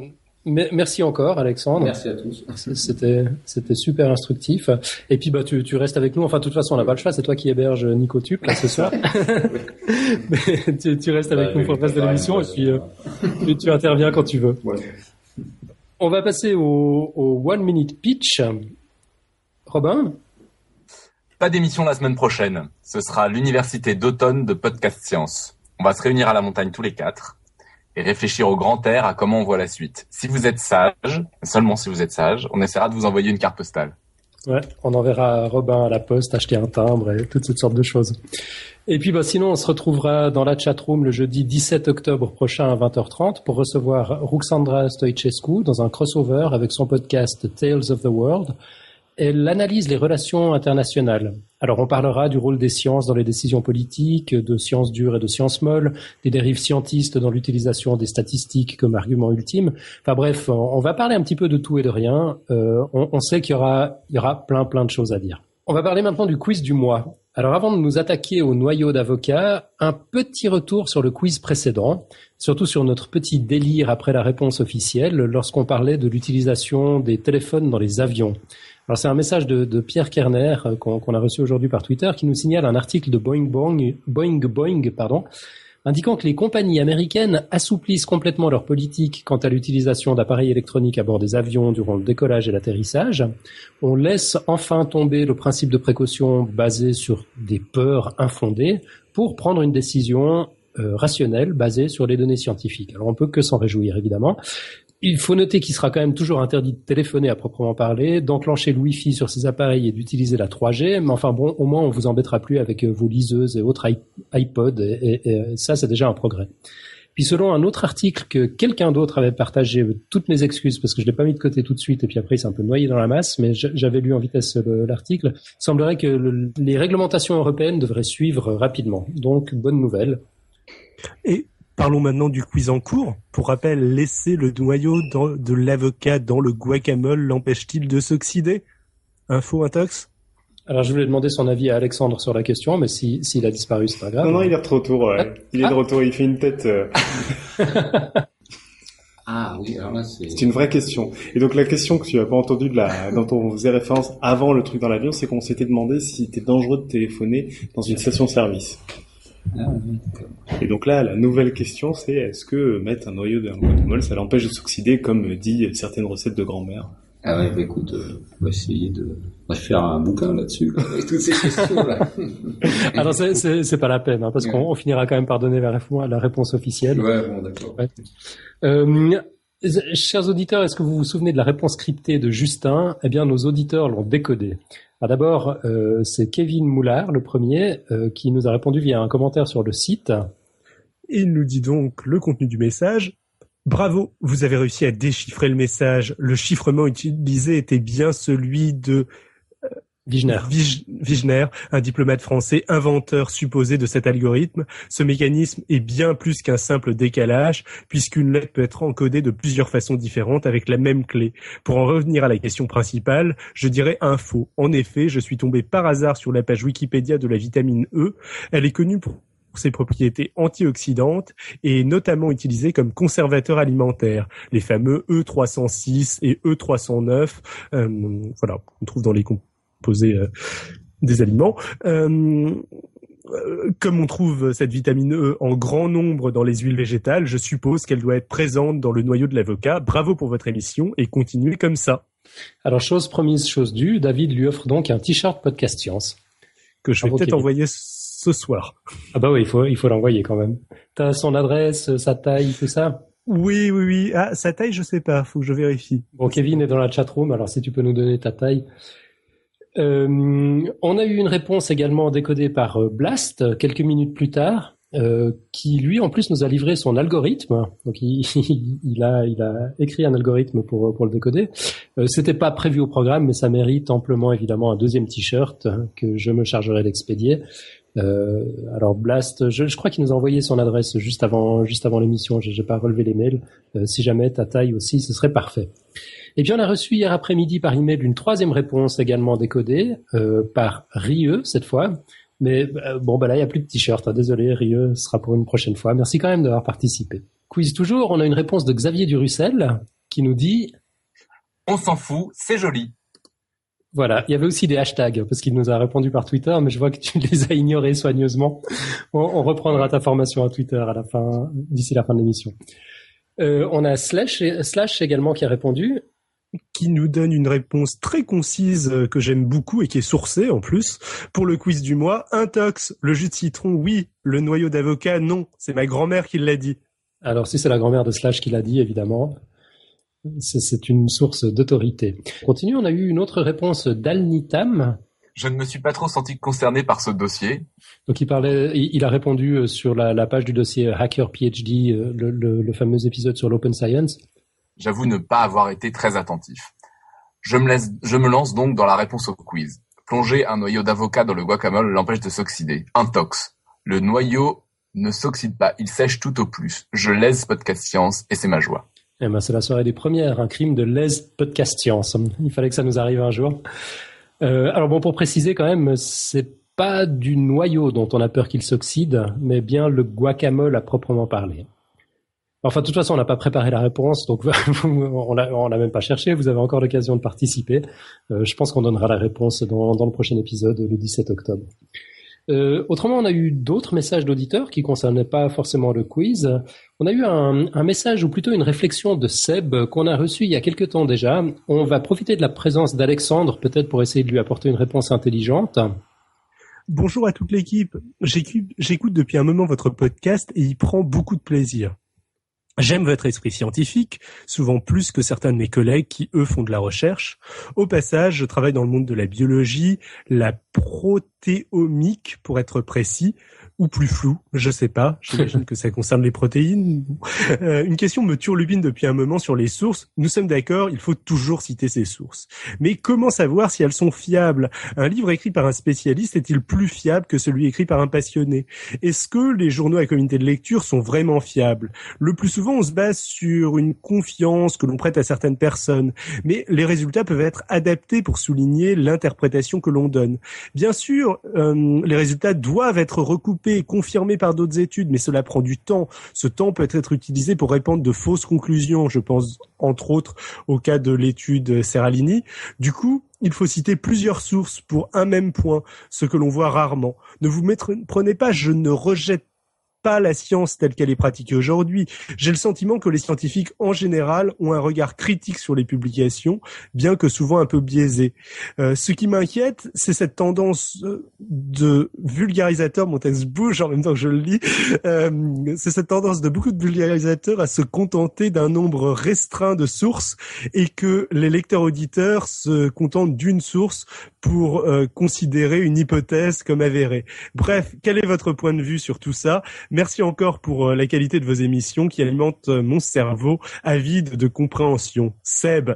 me- merci encore, Alexandre. Merci à tous. C'était c'était super instructif. Et puis bah tu, tu restes avec nous. Enfin de toute façon on n'a pas le choix. C'est toi qui héberge Nico Tup là ce soir. Mais tu, tu restes avec nous pour le reste de l'émission et puis euh, tu, tu interviens quand tu veux. Ouais. On va passer au, au one minute pitch. Robin? Pas d'émission la semaine prochaine. Ce sera l'université d'automne de Podcast Science. On va se réunir à la montagne tous les quatre et réfléchir au grand air à comment on voit la suite. Si vous êtes sage, seulement si vous êtes sage, on essaiera de vous envoyer une carte postale. Ouais, on enverra Robin à la poste acheter un timbre et toutes cette sortes de choses. Et puis bah, sinon, on se retrouvera dans la chatroom le jeudi 17 octobre prochain à 20h30 pour recevoir Ruxandra Stoichescu dans un crossover avec son podcast Tales of the World. Elle analyse les relations internationales. Alors on parlera du rôle des sciences dans les décisions politiques, de sciences dures et de sciences molles, des dérives scientistes dans l'utilisation des statistiques comme argument ultime. Enfin bref, on va parler un petit peu de tout et de rien. Euh, on, on sait qu'il y aura, il y aura plein plein de choses à dire. On va parler maintenant du quiz du mois. Alors avant de nous attaquer au noyau d'avocat, un petit retour sur le quiz précédent, surtout sur notre petit délire après la réponse officielle lorsqu'on parlait de l'utilisation des téléphones dans les avions. Alors c'est un message de, Pierre Kerner euh, qu'on qu'on a reçu aujourd'hui par Twitter qui nous signale un article de Boeing Boeing, Boeing, Boeing pardon, indiquant que les compagnies américaines assouplissent complètement leur politique quant à l'utilisation d'appareils électroniques à bord des avions durant le décollage et l'atterrissage. On laisse enfin tomber le principe de précaution basé sur des peurs infondées pour prendre une décision euh, rationnelle basée sur les données scientifiques. Alors on peut que s'en réjouir évidemment. Il faut noter qu'il sera quand même toujours interdit de téléphoner à proprement parler, d'enclencher le Wi-Fi sur ces appareils et d'utiliser la 3G. Mais enfin bon, au moins on vous embêtera plus avec euh, vos liseuses et autres iPods et, ça c'est déjà un progrès. Puis selon un autre article que quelqu'un d'autre avait partagé, euh, toutes mes excuses parce que je l'ai pas mis de côté tout de suite et puis après il s'est un peu noyé dans la masse, mais j'avais lu en vitesse le- l'article, semblerait que le- les réglementations européennes devraient suivre rapidement. Donc bonne nouvelle. Parlons maintenant du quiz en cours. Pour rappel, laisser le noyau dans- de l'avocat dans le guacamole l'empêche-t-il de s'oxyder? Info intox? Alors je voulais demander son avis à Alexandre sur la question, mais si- s'il a disparu, c'est pas grave. Non, non, il est de retour, ouais. Il est de Ah. retour, il fait une tête... euh, Ah oui, alors là, c'est... C'est une vraie question. Et donc la question que tu as pas entendue de la, dont on faisait référence avant le truc dans l'avion, c'est qu'on s'était demandé si c'était dangereux de téléphoner dans une station-service. Ah. Et donc là, la nouvelle question, c'est est-ce que mettre un noyau dans un guacamole, ça l'empêche de s'oxyder, comme dit certaines recettes de grand-mère? Ah ouais, bah écoute, euh, on va essayer de on va faire un bouquin là-dessus, là, avec toutes ces questions-là. Alors c'est- c'est c'est pas la peine, hein, parce qu'on on finira quand même par donner la, réponse- la réponse officielle. ouais, bon, d'accord. Ouais. Euh, chers auditeurs, est-ce que vous vous souvenez de la réponse cryptée de Justin? Eh bien, nos auditeurs l'ont décodée. Alors D'abord, euh, c'est Kevin Moulard, le premier, euh, qui nous a répondu via un commentaire sur le site. Il nous dit donc le contenu du message. Bravo, vous avez réussi à déchiffrer le message. Le chiffrement utilisé était bien celui de Wigner. Wigner, un diplomate français inventeur supposé de cet algorithme. Ce mécanisme est bien plus qu'un simple décalage, puisqu'une lettre peut être encodée de plusieurs façons différentes avec la même clé. Pour en revenir à la question principale, je dirais info. En effet, je suis tombé par hasard sur la page Wikipédia de la vitamine E. Elle est connue pour ses propriétés antioxydantes et est notamment utilisée comme conservateur alimentaire. Les fameux E306 et E309, euh, voilà, on trouve dans les composés euh, des aliments. Euh, euh, comme on trouve cette vitamine E en grand nombre dans les huiles végétales, je suppose qu'elle doit être présente dans le noyau de l'avocat. Bravo pour votre émission et continuez comme ça. Alors, chose promise, chose due, David lui offre donc un t-shirt podcast science. Que je vais peut-être envoyer ce ce soir. Ah bah oui, il faut, il faut l'envoyer quand même. T'as son adresse, sa taille, tout ça? Oui, oui, oui. Ah, sa taille, je sais pas. Faut que je vérifie. Bon, Kevin est dans la chatroom, alors si tu peux nous donner ta taille. Euh, on a eu une réponse également décodée par euh, Blast quelques minutes plus tard. Euh, qui lui en plus nous a livré son algorithme. Donc il, a il a écrit un algorithme pour pour le décoder. Euh, C'était pas prévu au programme, mais ça mérite amplement évidemment un deuxième t-shirt que je me chargerai d'expédier. Euh, alors Blast, je, je crois qu'il nous a envoyé son adresse juste avant juste avant l'émission. J'ai pas relevé les mails. Euh, si jamais ta taille aussi, ce serait parfait. Et puis on a reçu hier après-midi par email une troisième réponse également décodée euh, par Rieux cette fois. Mais euh, bon, bah là, il n'y a plus de t-shirt. Hein. Désolé, Rieux, ce sera pour une prochaine fois. Merci quand même d'avoir participé. Quiz toujours, on a une réponse de Xavier Durussel qui nous dit... On s'en fout, c'est joli. Voilà, il y avait aussi des hashtags parce qu'il nous a répondu par Twitter, mais je vois que tu les as ignorés soigneusement. On, on reprendra ta formation à Twitter à la fin, d'ici la fin de l'émission. Euh, on a Slash, Slash également qui a répondu qui nous donne une réponse très concise euh, que j'aime beaucoup et qui est sourcée en plus. Pour le quiz du mois, intox, le jus de citron, oui, le noyau d'avocat, non. C'est ma grand-mère qui l'a dit. Alors si c'est la grand-mère de Slash qui l'a dit, évidemment, c'est une source d'autorité. Continue, on a eu une autre réponse d'Alnitam. Je ne me suis pas trop senti concerné par ce dossier. Donc il parlait, il a répondu euh, sur la, la page du dossier Hacker PhD, euh, le, le, le fameux épisode sur l'open science. J'avoue ne pas avoir été très attentif. Je me, lance donc dans la réponse au quiz. Plonger un noyau d'avocat dans le guacamole l'empêche de s'oxyder. Intox. Le noyau ne s'oxyde pas, il sèche tout au plus. Je laisse podcast science et c'est ma joie. Eh ben, c'est la soirée des premières, un crime de lèse podcast science. Il fallait que ça nous arrive un jour. Euh, alors bon, pour préciser quand même, c'est pas du noyau dont on a peur qu'il s'oxyde, mais bien le guacamole à proprement parler. Enfin, de toute façon, on n'a pas préparé la réponse, donc on l'a même pas cherché. Vous avez encore l'occasion de participer. Euh, je pense qu'on donnera la réponse dans, le prochain épisode, le 17 octobre. Euh, autrement, on a eu d'autres messages d'auditeurs qui concernaient pas forcément le quiz. On a eu un, un message ou plutôt une réflexion de Seb qu'on a reçu il y a quelque temps déjà. On va profiter de la présence d'Alexandre peut-être pour essayer de lui apporter une réponse intelligente. Bonjour à toute l'équipe. J'écoute depuis un moment votre podcast et y prend beaucoup de plaisir. J'aime votre esprit scientifique, souvent plus que certains de mes collègues qui, eux, font de la recherche. Au passage, je travaille dans le monde de la biologie, la protéomique, pour être précis, ou plus flou, je sais pas. J'imagine que ça concerne les protéines. Euh, une question me turlupine depuis un moment sur les sources. Nous sommes d'accord, il faut toujours citer ces sources. Mais comment savoir si elles sont fiables? Un livre écrit par un spécialiste est-il plus fiable que celui écrit par un passionné? Est-ce que les journaux à comité de lecture sont vraiment fiables? Le plus souvent, on se base sur une confiance que l'on prête à certaines personnes, mais les résultats peuvent être adaptés pour souligner l'interprétation que l'on donne. Bien sûr, euh, les résultats doivent être recoupés et confirmés par d'autres études, mais cela prend du temps. Ce temps peut être utilisé pour répandre de fausses conclusions. Je pense entre autres au cas de l'étude Serralini. Du coup, il faut citer plusieurs sources pour un même point, ce que l'on voit rarement. Ne vous prenez pas, je ne rejette pas la science telle qu'elle est pratiquée aujourd'hui. J'ai le sentiment que les scientifiques en général ont un regard critique sur les publications, bien que souvent un peu biaisé. Euh, ce qui m'inquiète, c'est cette tendance euh, de vulgarisateur, mon texte bouge en même temps que je le lis, euh, c'est cette tendance de beaucoup de vulgarisateurs à se contenter d'un nombre restreint de sources et que les lecteurs auditeurs se contentent d'une source pour euh, considérer une hypothèse comme avérée. Bref, quel est votre point de vue sur tout ça? Merci encore pour euh, la qualité de vos émissions qui alimentent euh, mon cerveau avide de compréhension. Seb.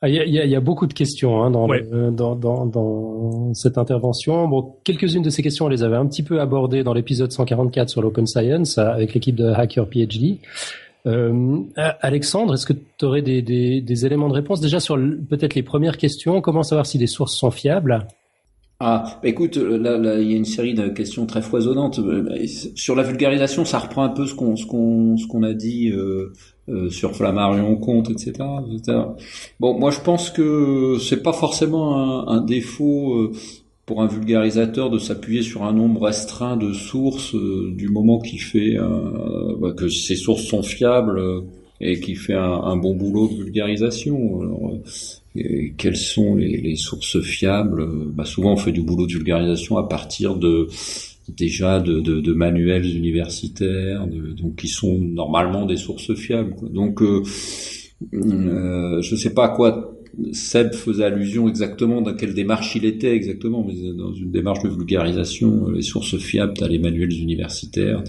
Ah, il y, a, il y, a, beaucoup de questions hein, dans, ouais. le, dans, dans, dans, cette intervention. Bon, quelques-unes de ces questions, on les avait un petit peu abordées dans l'épisode 144 sur l'open science avec l'équipe de Hacker PhD. Euh, Alexandre, est-ce que tu aurais des, des, des, éléments de réponse? Déjà sur peut-être les premières questions Comment savoir si des sources sont fiables? Ah, bah écoute, là, là, il y a une série de questions très foisonnantes. Sur la vulgarisation, ça reprend un peu ce qu'on ce qu'on ce qu'on a dit euh, euh, sur Flammarion Compte, etc., Bon, moi je pense que c'est pas forcément un, défaut euh, pour un vulgarisateur de s'appuyer sur un nombre restreint de sources euh, du moment qu'il fait bah, que ces sources sont fiables et qui fait un, bon boulot de vulgarisation. Alors, et quelles sont les, sources fiables? Bah, Souvent, on fait du boulot de vulgarisation à partir de déjà de, manuels universitaires, donc qui sont normalement des sources fiables. Donc, euh, euh, je ne sais pas à quoi Seb faisait allusion exactement dans quelle démarche il était exactement, mais dans une démarche de vulgarisation, les sources fiables, tu as les manuels universitaires,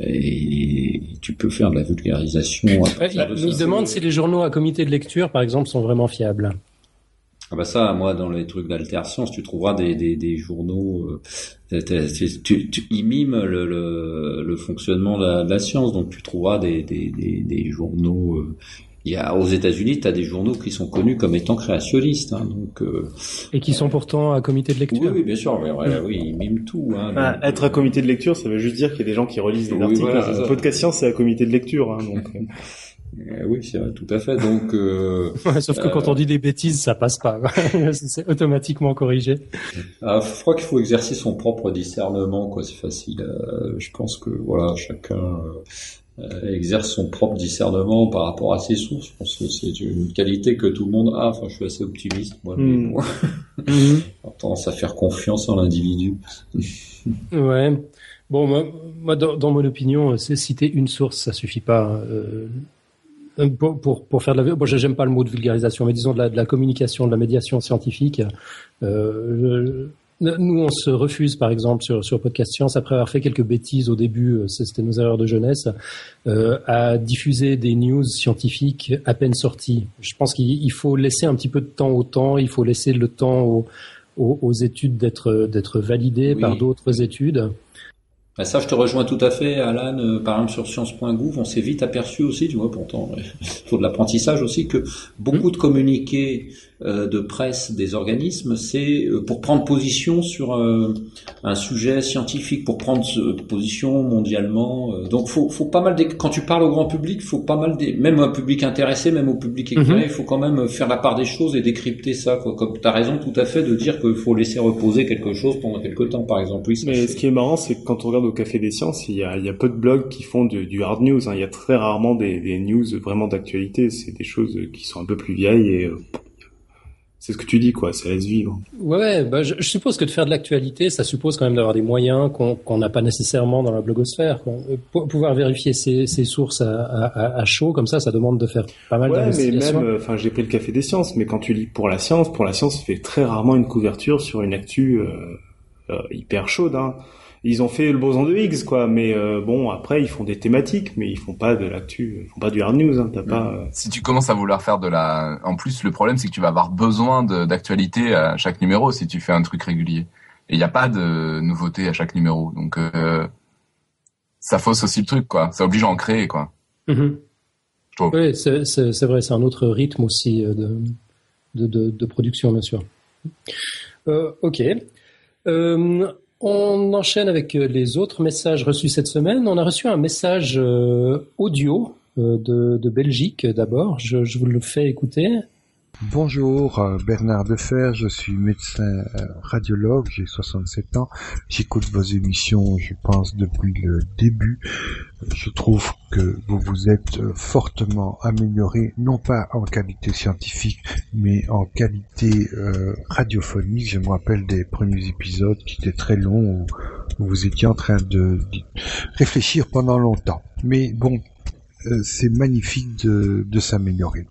et tu peux faire de la vulgarisation. il, demande si les journaux à comité de lecture, par exemple, sont vraiment fiables. Ah bah ça, moi, dans les trucs d'alterscience, tu trouveras des, des, des journaux, euh, tu, tu, ils miment le, le, le fonctionnement de la, de la, science, donc tu trouveras des, des, des, des journaux. Euh, il y a aux États-Unis, tu as des journaux qui sont connus comme étant créationnistes, hein, donc. Euh, Et qui sont pourtant à comité de lecture. Oui, oui bien sûr, mais ouais, oui, ils miment tout. Hein, ah, être à comité de lecture, ça veut juste dire qu'il y a des gens qui relisent des articles. Voilà, podcast science, c'est à comité de lecture, hein, donc. Euh, oui, c'est vrai, tout à fait. Donc, euh, sauf que quand on dit des bêtises, ça passe pas. c'est automatiquement corrigé. Ah, je crois qu'il faut exercer son propre discernement, quoi. C'est facile. Euh, je pense que voilà, chacun euh, exerce son propre discernement par rapport à ses sources. Je pense que c'est une qualité que tout le monde a. Enfin, je suis assez optimiste, moi. Mm. bon. mm tendance à faire confiance en l'individu. ouais. Bon, moi, moi dans, dans, mon opinion, c'est citer une source, ça suffit pas. Euh, euh, pour, pour, pour, faire de la, bon, j'aime pas le mot de vulgarisation, mais disons de la, de la communication, de la médiation scientifique. Euh, nous, on se refuse, par exemple, sur, sur Podcast Science, après avoir fait quelques bêtises au début, euh, c'était nos erreurs de jeunesse, euh, à diffuser des news scientifiques à peine sorties. Je pense qu'il faut laisser un petit peu de temps au temps, il faut laisser le temps aux, aux, aux études d'être d'être validées par d'autres études. Bah, ça, je te rejoins tout à fait, Alan. Euh, par exemple, sur science.gouv, on s'est vite aperçu aussi, tu vois, pourtant, faut de l'apprentissage aussi, que beaucoup de communiqués euh, de presse des organismes, c'est euh, pour prendre position sur un sujet scientifique, pour prendre position mondialement. donc, faut, faut pas mal. Quand tu parles au grand public, faut pas mal. Des... Même un public intéressé, même au public éclairé, mhm. il faut quand même faire la part des choses et décrypter ça. Quoi. Comme tu as raison tout à fait de dire qu'il faut laisser reposer quelque chose pendant quelque temps, par exemple. Oui, Mais ce qui est marrant, c'est quand on regarde au Café des Sciences, il y a, il y a peu de blogs qui font du hard news. Hein. Il y a très rarement des, des news vraiment d'actualité. C'est des choses qui sont un peu plus vieilles et euh, c'est ce que tu dis, quoi. Ça laisse vivre. Ouais, bah, je, je, suppose que de faire de l'actualité, ça suppose quand même d'avoir des moyens qu'on n'a pas nécessairement dans la blogosphère. Quoi. Pour pouvoir vérifier ses, ses sources à, à, à, chaud, comme ça, ça demande de faire pas mal ouais, mais même, euh, j'ai pris le café des sciences, mais quand tu lis pour la science, pour la science, fait très rarement une couverture sur une actu euh, euh, hyper chaude. Hein ils ont fait le boson de Higgs quoi. Mais euh, bon après ils font des thématiques mais ils font pas de l'actu ils font pas du hard news hein, t'as pas euh, si tu commences à vouloir faire de la en plus le problème c'est que tu vas avoir besoin d'actualité à chaque numéro si tu fais un truc régulier. Et il n'y a pas de nouveauté à chaque numéro. Donc euh, ça fausse aussi le truc quoi. Ça oblige à en créer quoi. Mm-hmm. oui c'est vrai c'est un autre rythme aussi de de, de, de production bien sûr. Ok. Euh, on enchaîne avec euh, les autres messages reçus cette semaine. On a reçu un message euh, audio euh, de, Belgique d'abord. Je, vous le fais écouter. Bonjour, Bernard Defer, je suis médecin radiologue, j'ai 67 ans. J'écoute vos émissions, je pense, depuis le début. Je trouve que vous vous êtes euh, fortement amélioré, non pas en qualité scientifique, mais en qualité radiophonique. Je me rappelle des premiers épisodes qui étaient très longs, où vous étiez en train de, réfléchir pendant longtemps. Mais bon, c'est magnifique de, de s'améliorer.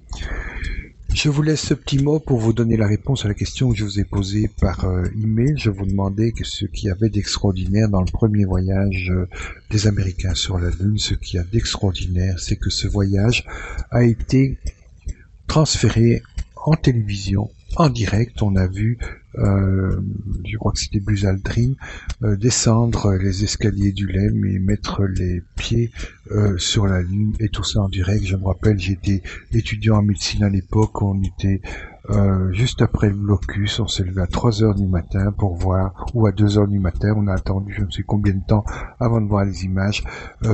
Je vous laisse ce petit mot pour vous donner la réponse à la question que je vous ai posée par euh, email. Je vous demandais que ce qu'il y avait d'extraordinaire dans le premier voyage euh, des Américains sur la Lune. Ce qu'il y a d'extraordinaire, c'est que ce voyage a été transféré en télévision en direct. On a vu je crois que c'était Buzz Aldrin, euh, descendre les escaliers du LEM et mettre les pieds euh, sur la Lune et tout ça en direct. Je me rappelle, j'étais étudiant en médecine à l'époque, on était juste après le blocus, on s'est levé à 3 heures du matin pour voir, ou à 2 heures du matin, on a attendu je ne sais combien de temps avant de voir les images,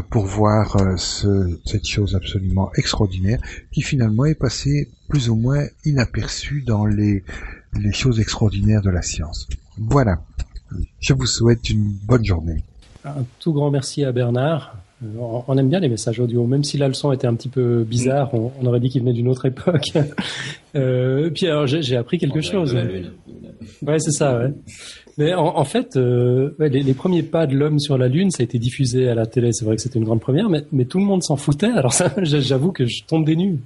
pour voir ce, cette chose absolument extraordinaire qui finalement est passée plus ou moins inaperçue dans les les choses extraordinaires de la science. Voilà. Je vous souhaite une bonne journée. Un tout grand merci à Bernard. On aime bien les messages audio, même si la leçon était un petit peu bizarre, on, aurait dit qu'il venait d'une autre époque. euh, puis alors j'ai appris quelque chose. Ouais, c'est ça. Ouais. Mais en, fait, euh, les, premiers pas de l'homme sur la Lune, ça a été diffusé à la télé. C'est vrai que c'était une grande première, mais, mais tout le monde s'en foutait. Alors ça, j'avoue que je tombe des nues.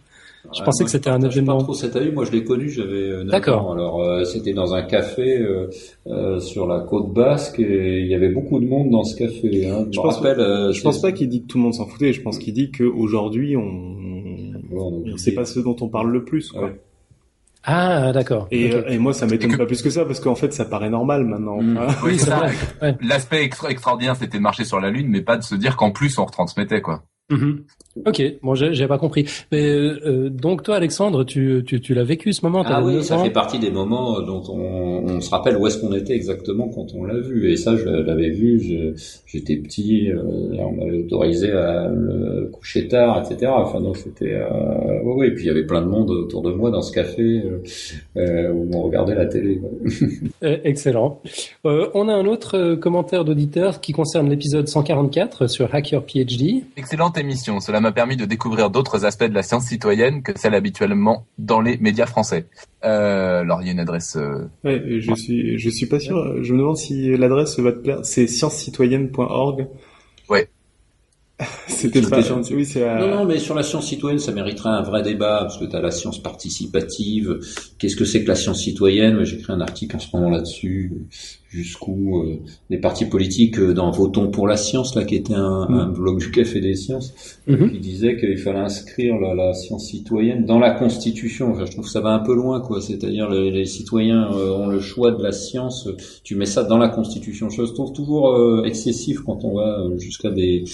Je pensais que c'était un événement. Pas trop cet avis. Moi, je l'ai connu. J'avais. Euh, D'accord. Alors, euh, c'était dans un café euh, euh, sur la côte basque et il y avait beaucoup de monde dans ce café. Hein. Je, pense, rappelle, je pense pas qu'il dit que tout le monde s'en foutait. Je pense qu'il dit qu'aujourd'hui, on, on sait pas ce dont on parle le plus. Quoi. Ah, d'accord. Et, et, moi, ça m'étonne pas plus que ça, parce qu'en fait, ça paraît normal maintenant. Mmh. oui, ça. L'aspect extraordinaire, c'était de marcher sur la Lune, mais pas de se dire qu'en plus, on retransmettait, quoi. Mhm. Ok, bon, j'ai pas compris. Mais euh, donc toi, Alexandre, tu, tu, tu l'as vécu ce moment Ah oui, ça fait partie des moments dont on, on se rappelle où est-ce qu'on était exactement quand on l'a vu. Et ça, je l'avais vu. J'étais petit, euh, on m'avait autorisé à le coucher tard, etc. Enfin donc c'était. Euh, oui, oui. Et puis il y avait plein de monde autour de moi dans ce café euh, où on regardait la télé. Excellent. on a un autre commentaire d'auditeur qui concerne l'épisode 144 sur Hacker PhD. Excellent émission. Cela m'a permis de découvrir d'autres aspects de la science citoyenne que celle habituellement dans les médias français. Euh, alors il y a une adresse. Euh... Ouais, je suis, je suis pas sûr. Je me demande si l'adresse va te plaire. C'est sciencecitoyenne.org. Ouais. C'était pas. Oui, c'est. Non, non, mais sur la science citoyenne, ça mériterait un vrai débat parce que tu as la science participative. Qu'est-ce que c'est que la science citoyenne? J'ai écrit un article en ce moment là-dessus jusqu'où euh, les partis politiques euh, dans Votons pour la science, là, qui était un, mm. un blog du Café des Sciences, mm-hmm. qui disait qu'il fallait inscrire la, la, science citoyenne dans la Constitution. Enfin, je trouve que ça va un peu loin, quoi. C'est-à-dire les, les, citoyens euh, ont le choix de la science. Tu mets ça dans la Constitution. Je trouve toujours excessif quand on va jusqu'à des,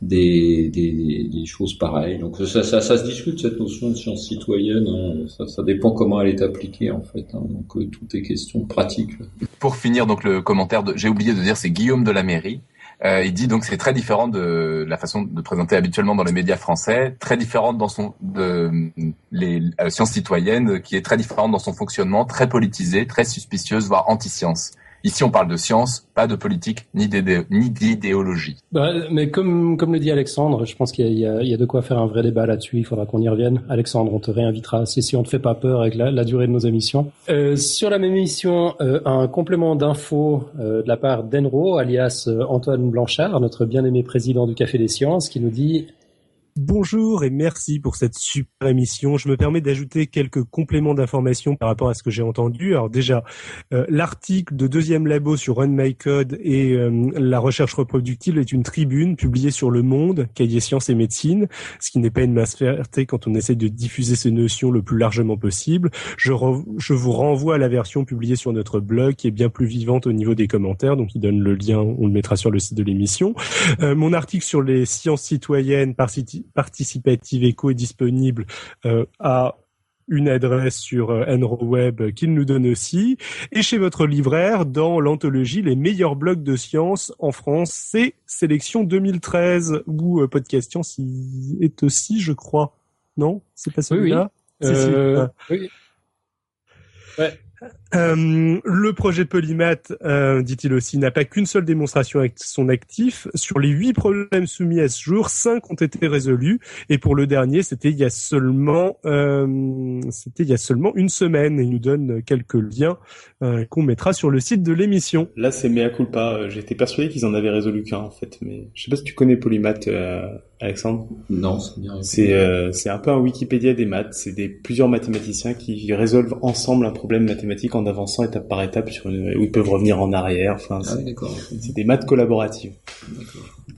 des, des, des, choses pareilles. Donc ça, ça, ça, se discute cette notion de science citoyenne. Hein. Ça, ça, dépend comment elle est appliquée en fait. Hein. Donc tout est question de pratique. Pour finir donc le commentaire j'ai oublié de dire, c'est Guillaume de la mairie. Euh, il dit donc c'est très différent de la façon de présenter habituellement dans les médias français, très différente dans son de les euh, sciences citoyennes, qui est très différente dans son fonctionnement, très politisée, très suspicieuse, voire anti-science. Ici, on parle de science, pas de politique, ni d'idéologie. Bah, mais comme, comme le dit Alexandre, je pense qu'il y, y, a de quoi faire un vrai débat là-dessus. Il faudra qu'on y revienne. Alexandre, on te réinvitera si, si on te fait pas peur avec la, la durée de nos émissions. Euh, sur la même émission, euh, un complément d'info euh, de la part d'Enro, alias euh, Antoine Blanchard, notre bien-aimé président du Café des Sciences, qui nous dit Bonjour et merci pour cette super émission. Je me permets d'ajouter quelques compléments d'information par rapport à ce que j'ai entendu. Alors déjà, euh, l'article de deuxième labo sur Run My Code et euh, la recherche reproductive est une tribune publiée sur Le Monde, cahier sciences et médecine, ce qui n'est pas une masse fierté quand on essaie de diffuser ces notions le plus largement possible. Je, je vous renvoie à la version publiée sur notre blog qui est bien plus vivante au niveau des commentaires, donc il donne le lien, on le mettra sur le site de l'émission. Euh, mon article sur les sciences citoyennes par participative éco est disponible euh, à une adresse sur euh, EnroWeb qu'il nous donne aussi, et chez votre libraire dans l'anthologie Les meilleurs blogs de science en France, c'est Sélection 2013, où euh, Podcast Science est aussi, je crois. Non C'est pas celui-là? Oui, oui. Euh, oui. Ouais. Euh, le projet Polymath, euh, dit-il aussi, n'a pas qu'une seule démonstration avec son actif. Sur les huit problèmes soumis à ce jour, cinq ont été résolus. Et pour le dernier, c'était il y a seulement, euh, c'était il y a seulement une semaine. Et il nous donne quelques liens euh, qu'on mettra sur le site de l'émission. Là, c'est mea culpa. J'étais persuadé qu'ils en avaient résolu qu'un en fait, mais je sais pas si tu connais Polymath. Euh, Alexandre Non, c'est euh, c'est un peu un Wikipédia des maths. C'est des plusieurs mathématiciens qui résolvent ensemble un problème mathématique en avançant étape par étape sur une, où ils peuvent revenir en arrière. Enfin, ah c'est des maths collaboratives.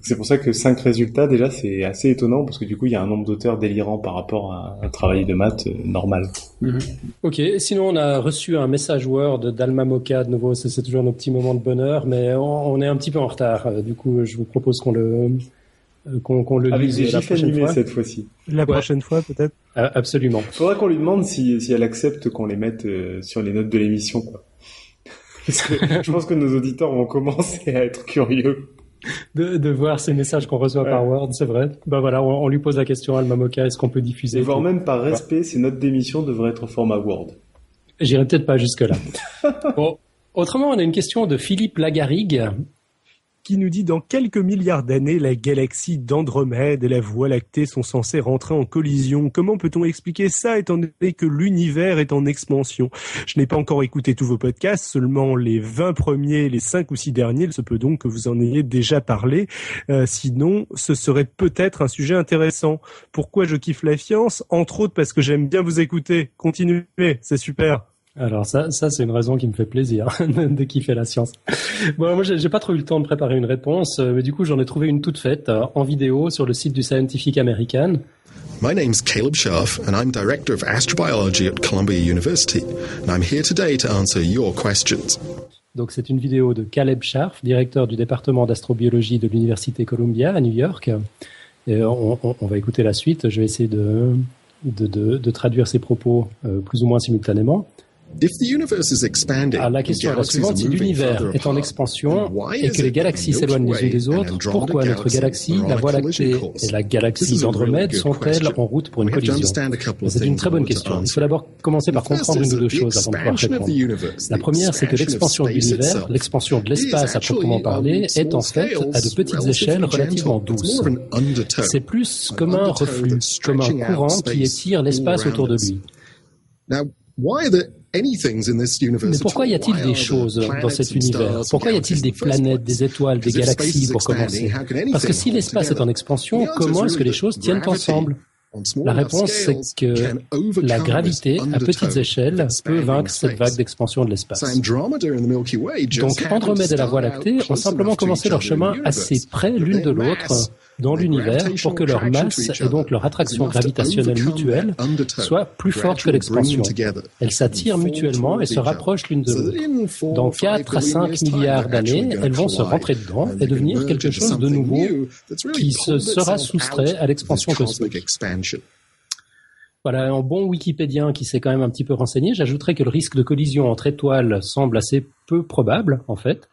C'est pour ça que cinq résultats déjà c'est assez étonnant parce que du coup il y a un nombre d'auteurs délirants par rapport à un travail de maths euh, normal. Mhm. Ok, sinon on a reçu un message Word d'Alma Moka de nouveau. C'est toujours nos petits moments de bonheur, mais on, on, est un petit peu en retard. Euh, du coup, je vous propose qu'on le euh, qu'on le Avec lise la prochaine fois. cette fois-ci. La prochaine fois, peut-être. Ah, absolument. Faudra qu'on lui demande si, si elle accepte qu'on les mette euh, sur les notes de l'émission, quoi. Parce que je pense que nos auditeurs vont commencer à être curieux. De, de voir ces messages qu'on reçoit par Word, c'est vrai. Ben voilà, on, lui pose la question à Alma Moka, est-ce qu'on peut diffuser Voire même par respect, ces notes d'émission devraient être en format Word. J'irai peut-être pas jusque là. bon, autrement, on a une question de Philippe Lagarigue qui nous dit dans quelques milliards d'années, la galaxie d'Andromède et la Voie lactée sont censées rentrer en collision. Comment peut-on expliquer ça étant donné que l'univers est en expansion? Je n'ai pas encore écouté tous vos podcasts, seulement les 20 premiers, les 5 ou 6 derniers. Il se peut donc que vous en ayez déjà parlé. Euh, sinon, ce serait peut-être un sujet intéressant. Pourquoi je kiffe la science? Entre autres parce que j'aime bien vous écouter. Continuez, c'est super. Alors ça, ça c'est une raison qui me fait plaisir de kiffer la science. Bon, moi j'ai pas trop eu le temps de préparer une réponse, euh, mais du coup j'en ai trouvé une toute faite euh, en vidéo sur le site du Scientific American. My name's Caleb Scharf, and I'm Director of Astrobiology at Columbia University, and I'm here today to answer your questions. Donc c'est une vidéo de Caleb Scharf, directeur du département d'astrobiologie de l'Université Columbia à New York. Et on, on, on, va écouter la suite. Je vais essayer de, de, de, de traduire ses propos euh, plus ou moins simultanément. Ah, la question est la suivante. Si l'univers est en expansion et que les galaxies s'éloignent les unes des autres, pourquoi notre galaxie, la Voie lactée et la galaxie d'Andromède sont-elles en route pour une collision? C'est une très bonne question. Il faut d'abord commencer par comprendre une ou deux choses avant de pouvoir répondre. La première, c'est que l'expansion de l'univers, l'expansion de l'espace à proprement parler, est en fait à de petites échelles relativement douces. C'est plus comme un reflux, comme un courant qui étire l'espace autour de lui. Mais pourquoi y a-t-il des choses dans cet univers? Pourquoi y a-t-il des planètes, des étoiles, des galaxies pour commencer? Parce que si l'espace est en expansion, comment est-ce que les choses tiennent ensemble? la réponse, c'est que la gravité, à petites échelles, peut vaincre cette vague d'expansion de l'espace. Donc Andromède et la Voie lactée ont simplement commencé leur chemin assez près l'une de l'autre dans l'univers pour que leur masse et donc leur attraction gravitationnelle mutuelle soit plus forte que l'expansion. Elles s'attirent mutuellement et se rapprochent l'une de l'autre. Dans 4 à 5 milliards d'années, elles vont se rentrer dedans et devenir quelque chose de nouveau qui se sera soustrait à l'expansion cosmique. Voilà, un bon Wikipédien qui s'est quand même un petit peu renseigné, j'ajouterais que le risque de collision entre étoiles semble assez peu probable, en fait.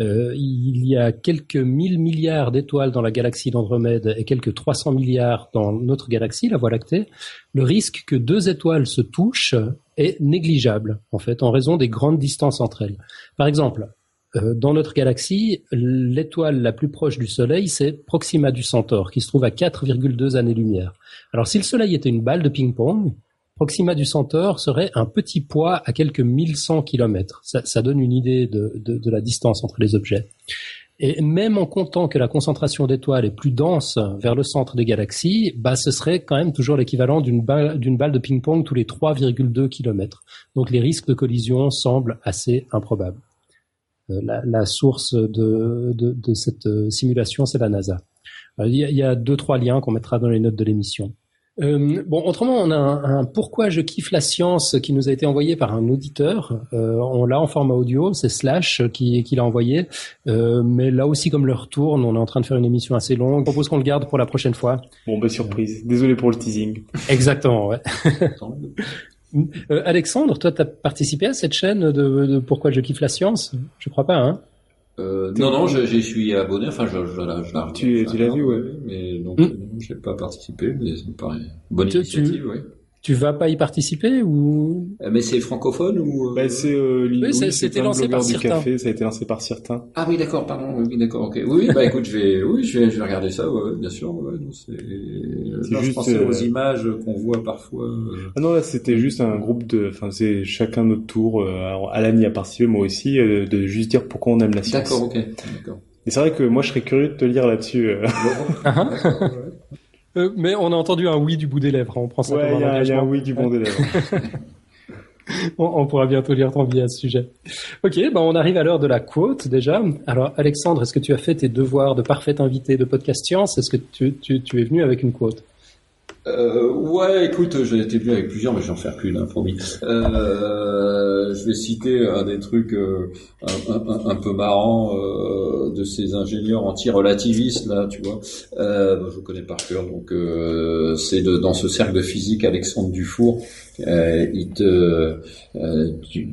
Euh, il y a quelques mille milliards d'étoiles dans la galaxie d'Andromède et quelques 300 milliards dans notre galaxie, la Voie lactée. Le risque que deux étoiles se touchent est négligeable, en fait, en raison des grandes distances entre elles. Par exemple, euh, dans notre galaxie, l'étoile la plus proche du Soleil, c'est Proxima du Centaure, qui se trouve à 4,2 années-lumière. Alors si le Soleil était une balle de ping-pong, Proxima du Centaure serait un petit poids à quelques 1100 km. Ça, ça donne une idée de, la distance entre les objets. Et même en comptant que la concentration d'étoiles est plus dense vers le centre des galaxies, bah, ce serait quand même toujours l'équivalent d'une balle, de ping-pong tous les 3,2 km. Donc les risques de collision semblent assez improbables. Euh, la, source de, de, cette euh, simulation, c'est la NASA. Euh, il y a deux, trois liens qu'on mettra dans les notes de l'émission. Euh, bon, autrement, on a un, un, pourquoi je kiffe la science qui nous a été envoyé par un auditeur. Euh, on l'a en format audio, c'est Slash qui, qui l'a envoyé. Euh, mais là aussi, comme le retourne, on est en train de faire une émission assez longue. Je propose qu'on le garde pour la prochaine fois. Bon, bah surprise. Désolé pour le teasing. Exactement, ouais. Euh, Alexandre, toi, tu as participé à cette chaîne de, de Pourquoi je kiffe la science? Je crois pas, hein? Euh, non, non, j'y suis abonné. Enfin, je, je, je, je Tu, tu l'as vu, ouais. Mais donc, mm. j'ai pas participé, mais ça me paraît bonne tu, initiative, tu, ouais. Tu vas pas y participer ou? Euh, Mais c'est francophone ou euh... bah, C'est euh, oui, oui c'était lancé par du café, ça a été lancé par certains. Ah oui, d'accord, pardon. Oui, d'accord, ok. Oui, bah écoute, je vais, oui, je vais, je vais regarder ça, ouais, bien sûr. Ouais, c'est juste je pensais aux images qu'on voit parfois. Euh. Ah non, là, c'était juste un groupe de, enfin, c'est chacun notre tour. Alors, Alan y a participé, moi aussi, de juste dire pourquoi on aime la science. D'accord, ok, d'accord. Et c'est vrai que moi, je serais curieux de te lire là-dessus. Euh, mais on a entendu un oui du bout des lèvres. Hein. On prend ça ouais, comme un, y a un oui du bout des lèvres. on, on, pourra bientôt lire ton billet à ce sujet. Ok, ben on arrive à l'heure de la quote déjà. Alors Alexandre, est-ce que tu as fait tes devoirs de parfait invité de podcast science? Est-ce que tu, tu, tu es venu avec une quote? Euh, ouais, écoute, j'ai été venu avec plusieurs, mais j'en faire plus d'un, promis. Euh, je vais citer un des trucs euh, un, peu marrants euh, de ces ingénieurs anti-relativistes là, tu vois. Euh, je connais par cœur, donc euh, c'est dans ce cercle de physique Alexandre Dufour. il te, tu,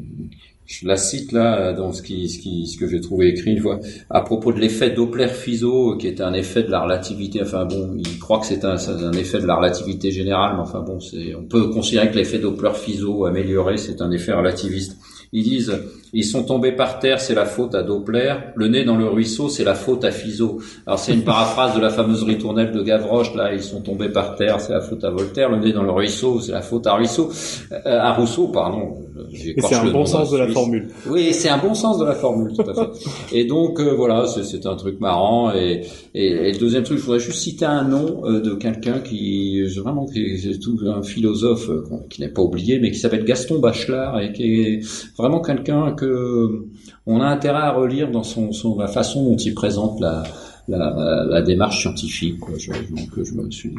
je la cite là dans ce qui ce ce que j'ai trouvé écrit une fois à propos de l'effet Doppler-Fizeau qui est un effet de la relativité enfin bon il croit que c'est un, effet de la relativité générale mais enfin bon on peut considérer que l'effet Doppler-Fizeau amélioré c'est un effet relativiste ils disent ils sont tombés par terre, c'est la faute à Doppler. Le nez dans le ruisseau, c'est la faute à Fizeau. Alors c'est une paraphrase de la fameuse ritournelle de Gavroche. Là, ils sont tombés par terre, c'est la faute à Voltaire. Le nez dans le ruisseau, c'est la faute à Rousseau. Euh, à Rousseau, pardon. C'est un bon sens de la formule. Oui, c'est un bon sens de la formule, tout à fait. et donc euh, voilà, c'est un truc marrant. Et, et, le deuxième truc, je voudrais juste citer un nom euh, de quelqu'un qui vraiment qui tout un philosophe qui n'est pas oublié, mais qui s'appelle Gaston Bachelard et qui est vraiment quelqu'un que on a intérêt à relire dans son, la façon dont il présente la, la, démarche scientifique. Quoi. Je, donc je me suis,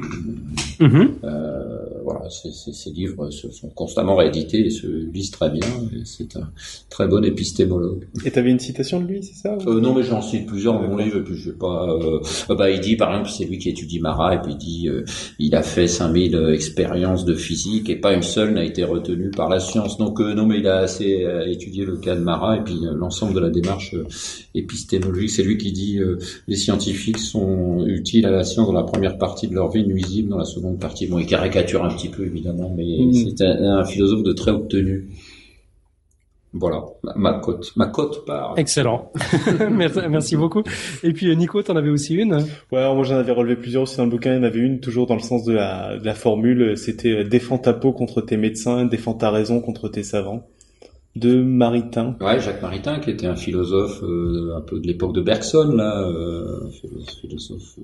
mm-hmm. euh, voilà, ces, livres sont constamment réédités et se lisent très bien. C'est un très bon épistémologue. Et tu avais une citation de lui, c'est ça euh, Non, mais j'en cite plusieurs dans mon livre. Et puis je pas. Euh, bah, il dit, par exemple, c'est lui qui étudie Marat et puis il dit, euh, il a fait 5000 expériences de physique et pas une seule n'a été retenue par la science. Donc non, mais il a assez étudié le cas de Marat et puis l'ensemble de la démarche épistémologique. C'est lui qui dit, les scientifiques sont utiles à la science dans la première partie de leur vie, nuisibles dans la seconde partie. Bon, il caricature un petit peu évidemment, mais mm. c'est un, philosophe de très haute tenue. Voilà, ma, cote, ma cote part. Excellent, merci beaucoup. Et puis euh, Nico, t'en avais aussi une? Ouais, moi j'en avais relevé plusieurs aussi dans le bouquin. Il y en avait une toujours dans le sens de la, de la formule. C'était euh, défends ta peau contre tes médecins, défends ta raison contre tes savants de Maritain. Ouais, Jacques Maritain, qui était un philosophe euh, un peu de l'époque de Bergson, là, philosophe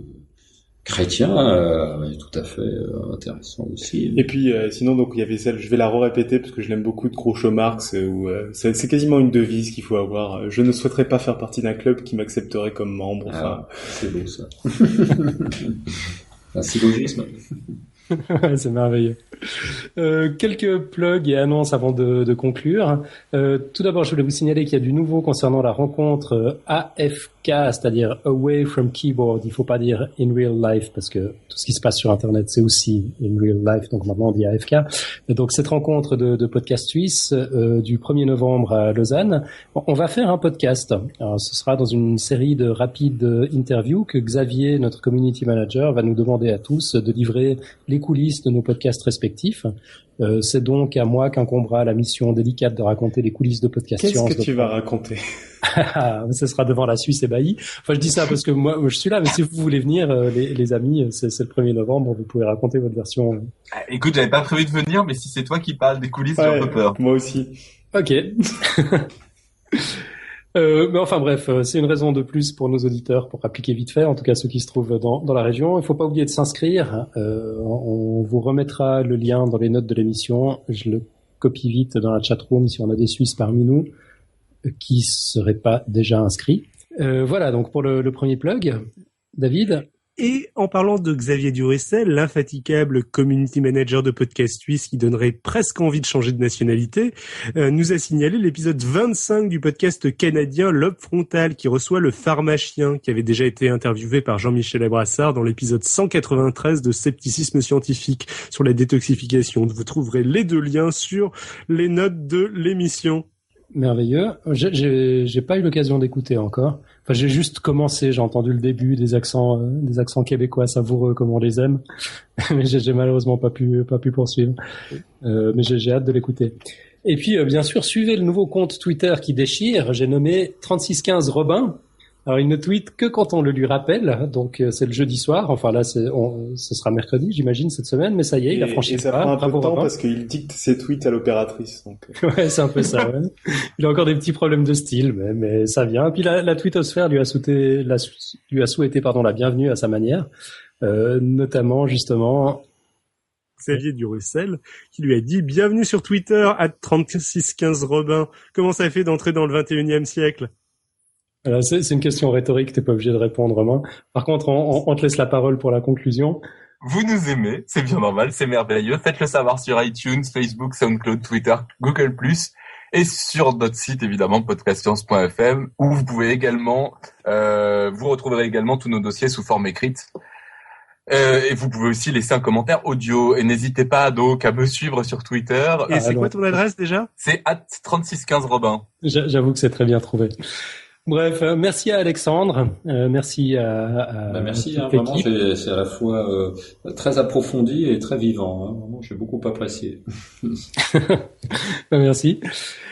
chrétien, euh, tout à fait euh, intéressant aussi. Et puis euh, sinon donc il y avait celle, je vais la re-répéter parce que je l'aime beaucoup de Groucho Marx où c'est quasiment une devise qu'il faut avoir. Je ne souhaiterais pas faire partie d'un club qui m'accepterait comme membre. Ah, c'est beau ça. Un syllogisme. c'est merveilleux. Euh, quelques plugs et annonces avant de, de conclure. Euh, tout d'abord, je voulais vous signaler qu'il y a du nouveau concernant la rencontre euh, C'est-à-dire Away from Keyboard. Il faut pas dire in real life parce que tout ce qui se passe sur Internet, c'est aussi in real life. Donc maintenant, on dit AFK. Donc cette rencontre de, podcast suisse euh, du 1er novembre à Lausanne, on va faire un podcast. Ce sera dans une série de rapides interviews que Xavier, notre community manager, va nous demander à tous de livrer les coulisses de nos podcasts respectifs. Euh, c'est donc à moi qu'incombera la mission délicate de raconter les coulisses de podcast Qu'est-ce que tu vas raconter? Ce sera devant la Suisse ébahie. Enfin, je dis ça parce que moi, je suis là, mais si vous voulez venir, euh, les, amis, c'est, le 1er novembre, vous pouvez raconter votre version. Ah, écoute, j'avais pas prévu de venir, mais si c'est toi qui parles des coulisses, j'ai un peu peur. Moi aussi. Ok. Euh, mais enfin bref, euh, c'est une raison de plus pour nos auditeurs pour appliquer vite fait, en tout cas ceux qui se trouvent dans, dans la région. Il ne faut pas oublier de s'inscrire. Euh, on vous remettra le lien dans les notes de l'émission. Je le copie vite dans la chatroom si on a des Suisses parmi nous qui seraient pas déjà inscrits. Euh, voilà donc pour le, le premier plug. David? Et en parlant de Xavier Duressel, l'infatigable community manager de podcast suisse qui donnerait presque envie de changer de nationalité, euh, nous a signalé l'épisode 25 du podcast canadien Lobe Frontal qui reçoit le pharmacien qui avait déjà été interviewé par Jean-Michel Abrassard dans l'épisode 193 de Scepticisme scientifique sur la détoxification. Vous trouverez les deux liens sur les notes de l'émission. Merveilleux. J'ai pas eu l'occasion d'écouter encore. Enfin, j'ai juste commencé. J'ai entendu le début des accents, euh, des accents québécois savoureux comme on les aime, mais j'ai malheureusement pas pu, pas pu poursuivre. Euh, mais j'ai hâte de l'écouter. Et puis, euh, bien sûr, suivez le nouveau compte Twitter qui déchire. J'ai nommé 3615 Robin. Alors il ne tweet que quand on le lui rappelle, donc euh, c'est le jeudi soir. Enfin là, c'est, ce sera mercredi, j'imagine cette semaine, mais ça y est, il a franchi et ça prend un peu de temps parce qu'il dicte ses tweets à l'opératrice. Donc... Euh. ouais, c'est un peu ça. Ouais. il a encore des petits problèmes de style, mais, mais ça vient. Puis la, la tweetosphère lui a souhaité, la, lui a souhaité pardon la bienvenue à sa manière, euh, notamment justement Xavier Durussel, qui lui a dit Bienvenue sur Twitter à 3615 Robin. Comment ça fait d'entrer dans le 21e siècle? C'est une question rhétorique, t'es pas obligé de répondre, Romain. Par contre, on, te laisse la parole pour la conclusion. Vous nous aimez, c'est bien normal, c'est merveilleux. Faites-le savoir sur iTunes, Facebook, SoundCloud, Twitter, Google+, et sur notre site évidemment podcastscience.fm où vous pouvez également, euh, vous retrouverez également tous nos dossiers sous forme écrite. Euh, et vous pouvez aussi laisser un commentaire audio. Et n'hésitez pas donc à me suivre sur Twitter. Et c'est alors- quoi ton adresse déjà? C'est at 3615 Robin. J'a- J'avoue que c'est très bien trouvé. Bref, euh, merci à Alexandre, euh, merci à, à Bah, merci, toute hein, vraiment, l'équipe. c'est c'est à la fois euh, très approfondi et très vivant. Hein. Vraiment, j'ai beaucoup apprécié. Merci.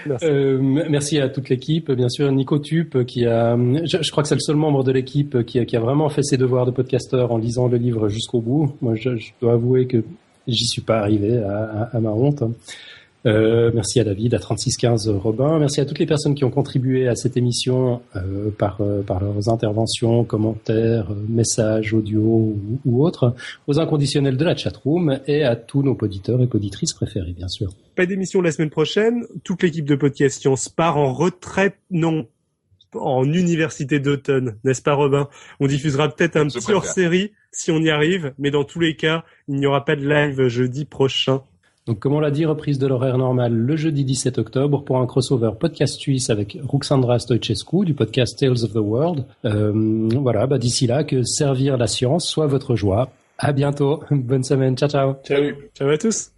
Merci. Euh, merci à toute l'équipe, bien sûr Nico Tup qui a, je, je crois que c'est le seul membre de l'équipe qui a, qui a vraiment fait ses devoirs de podcasteur en lisant le livre jusqu'au bout. Moi, je, je dois avouer que j'y suis pas arrivé à, à- à ma honte. Euh, merci à David, à 3615 Robin. Merci à toutes les personnes qui ont contribué à cette émission euh, par, euh, par leurs interventions, commentaires, messages audio ou, ou autres, aux inconditionnels de la chatroom et à tous nos poditeurs et poditrices préférés, bien sûr. Pas d'émission la semaine prochaine. Toute l'équipe de Podcast Science part en retraite, non, en université d'automne, n'est-ce pas Robin? On diffusera peut-être un Je petit hors-série si on y arrive, mais dans tous les cas, il n'y aura pas de live jeudi prochain. Donc, comme on l'a dit, reprise de l'horaire normal le jeudi 17 octobre pour un crossover podcast suisse avec Ruxandra Stoichescu du podcast Tales of the World. Euh, voilà, bah, d'ici là, que servir la science soit votre joie. À bientôt. Bonne semaine. Ciao, ciao. Salut. Ciao à tous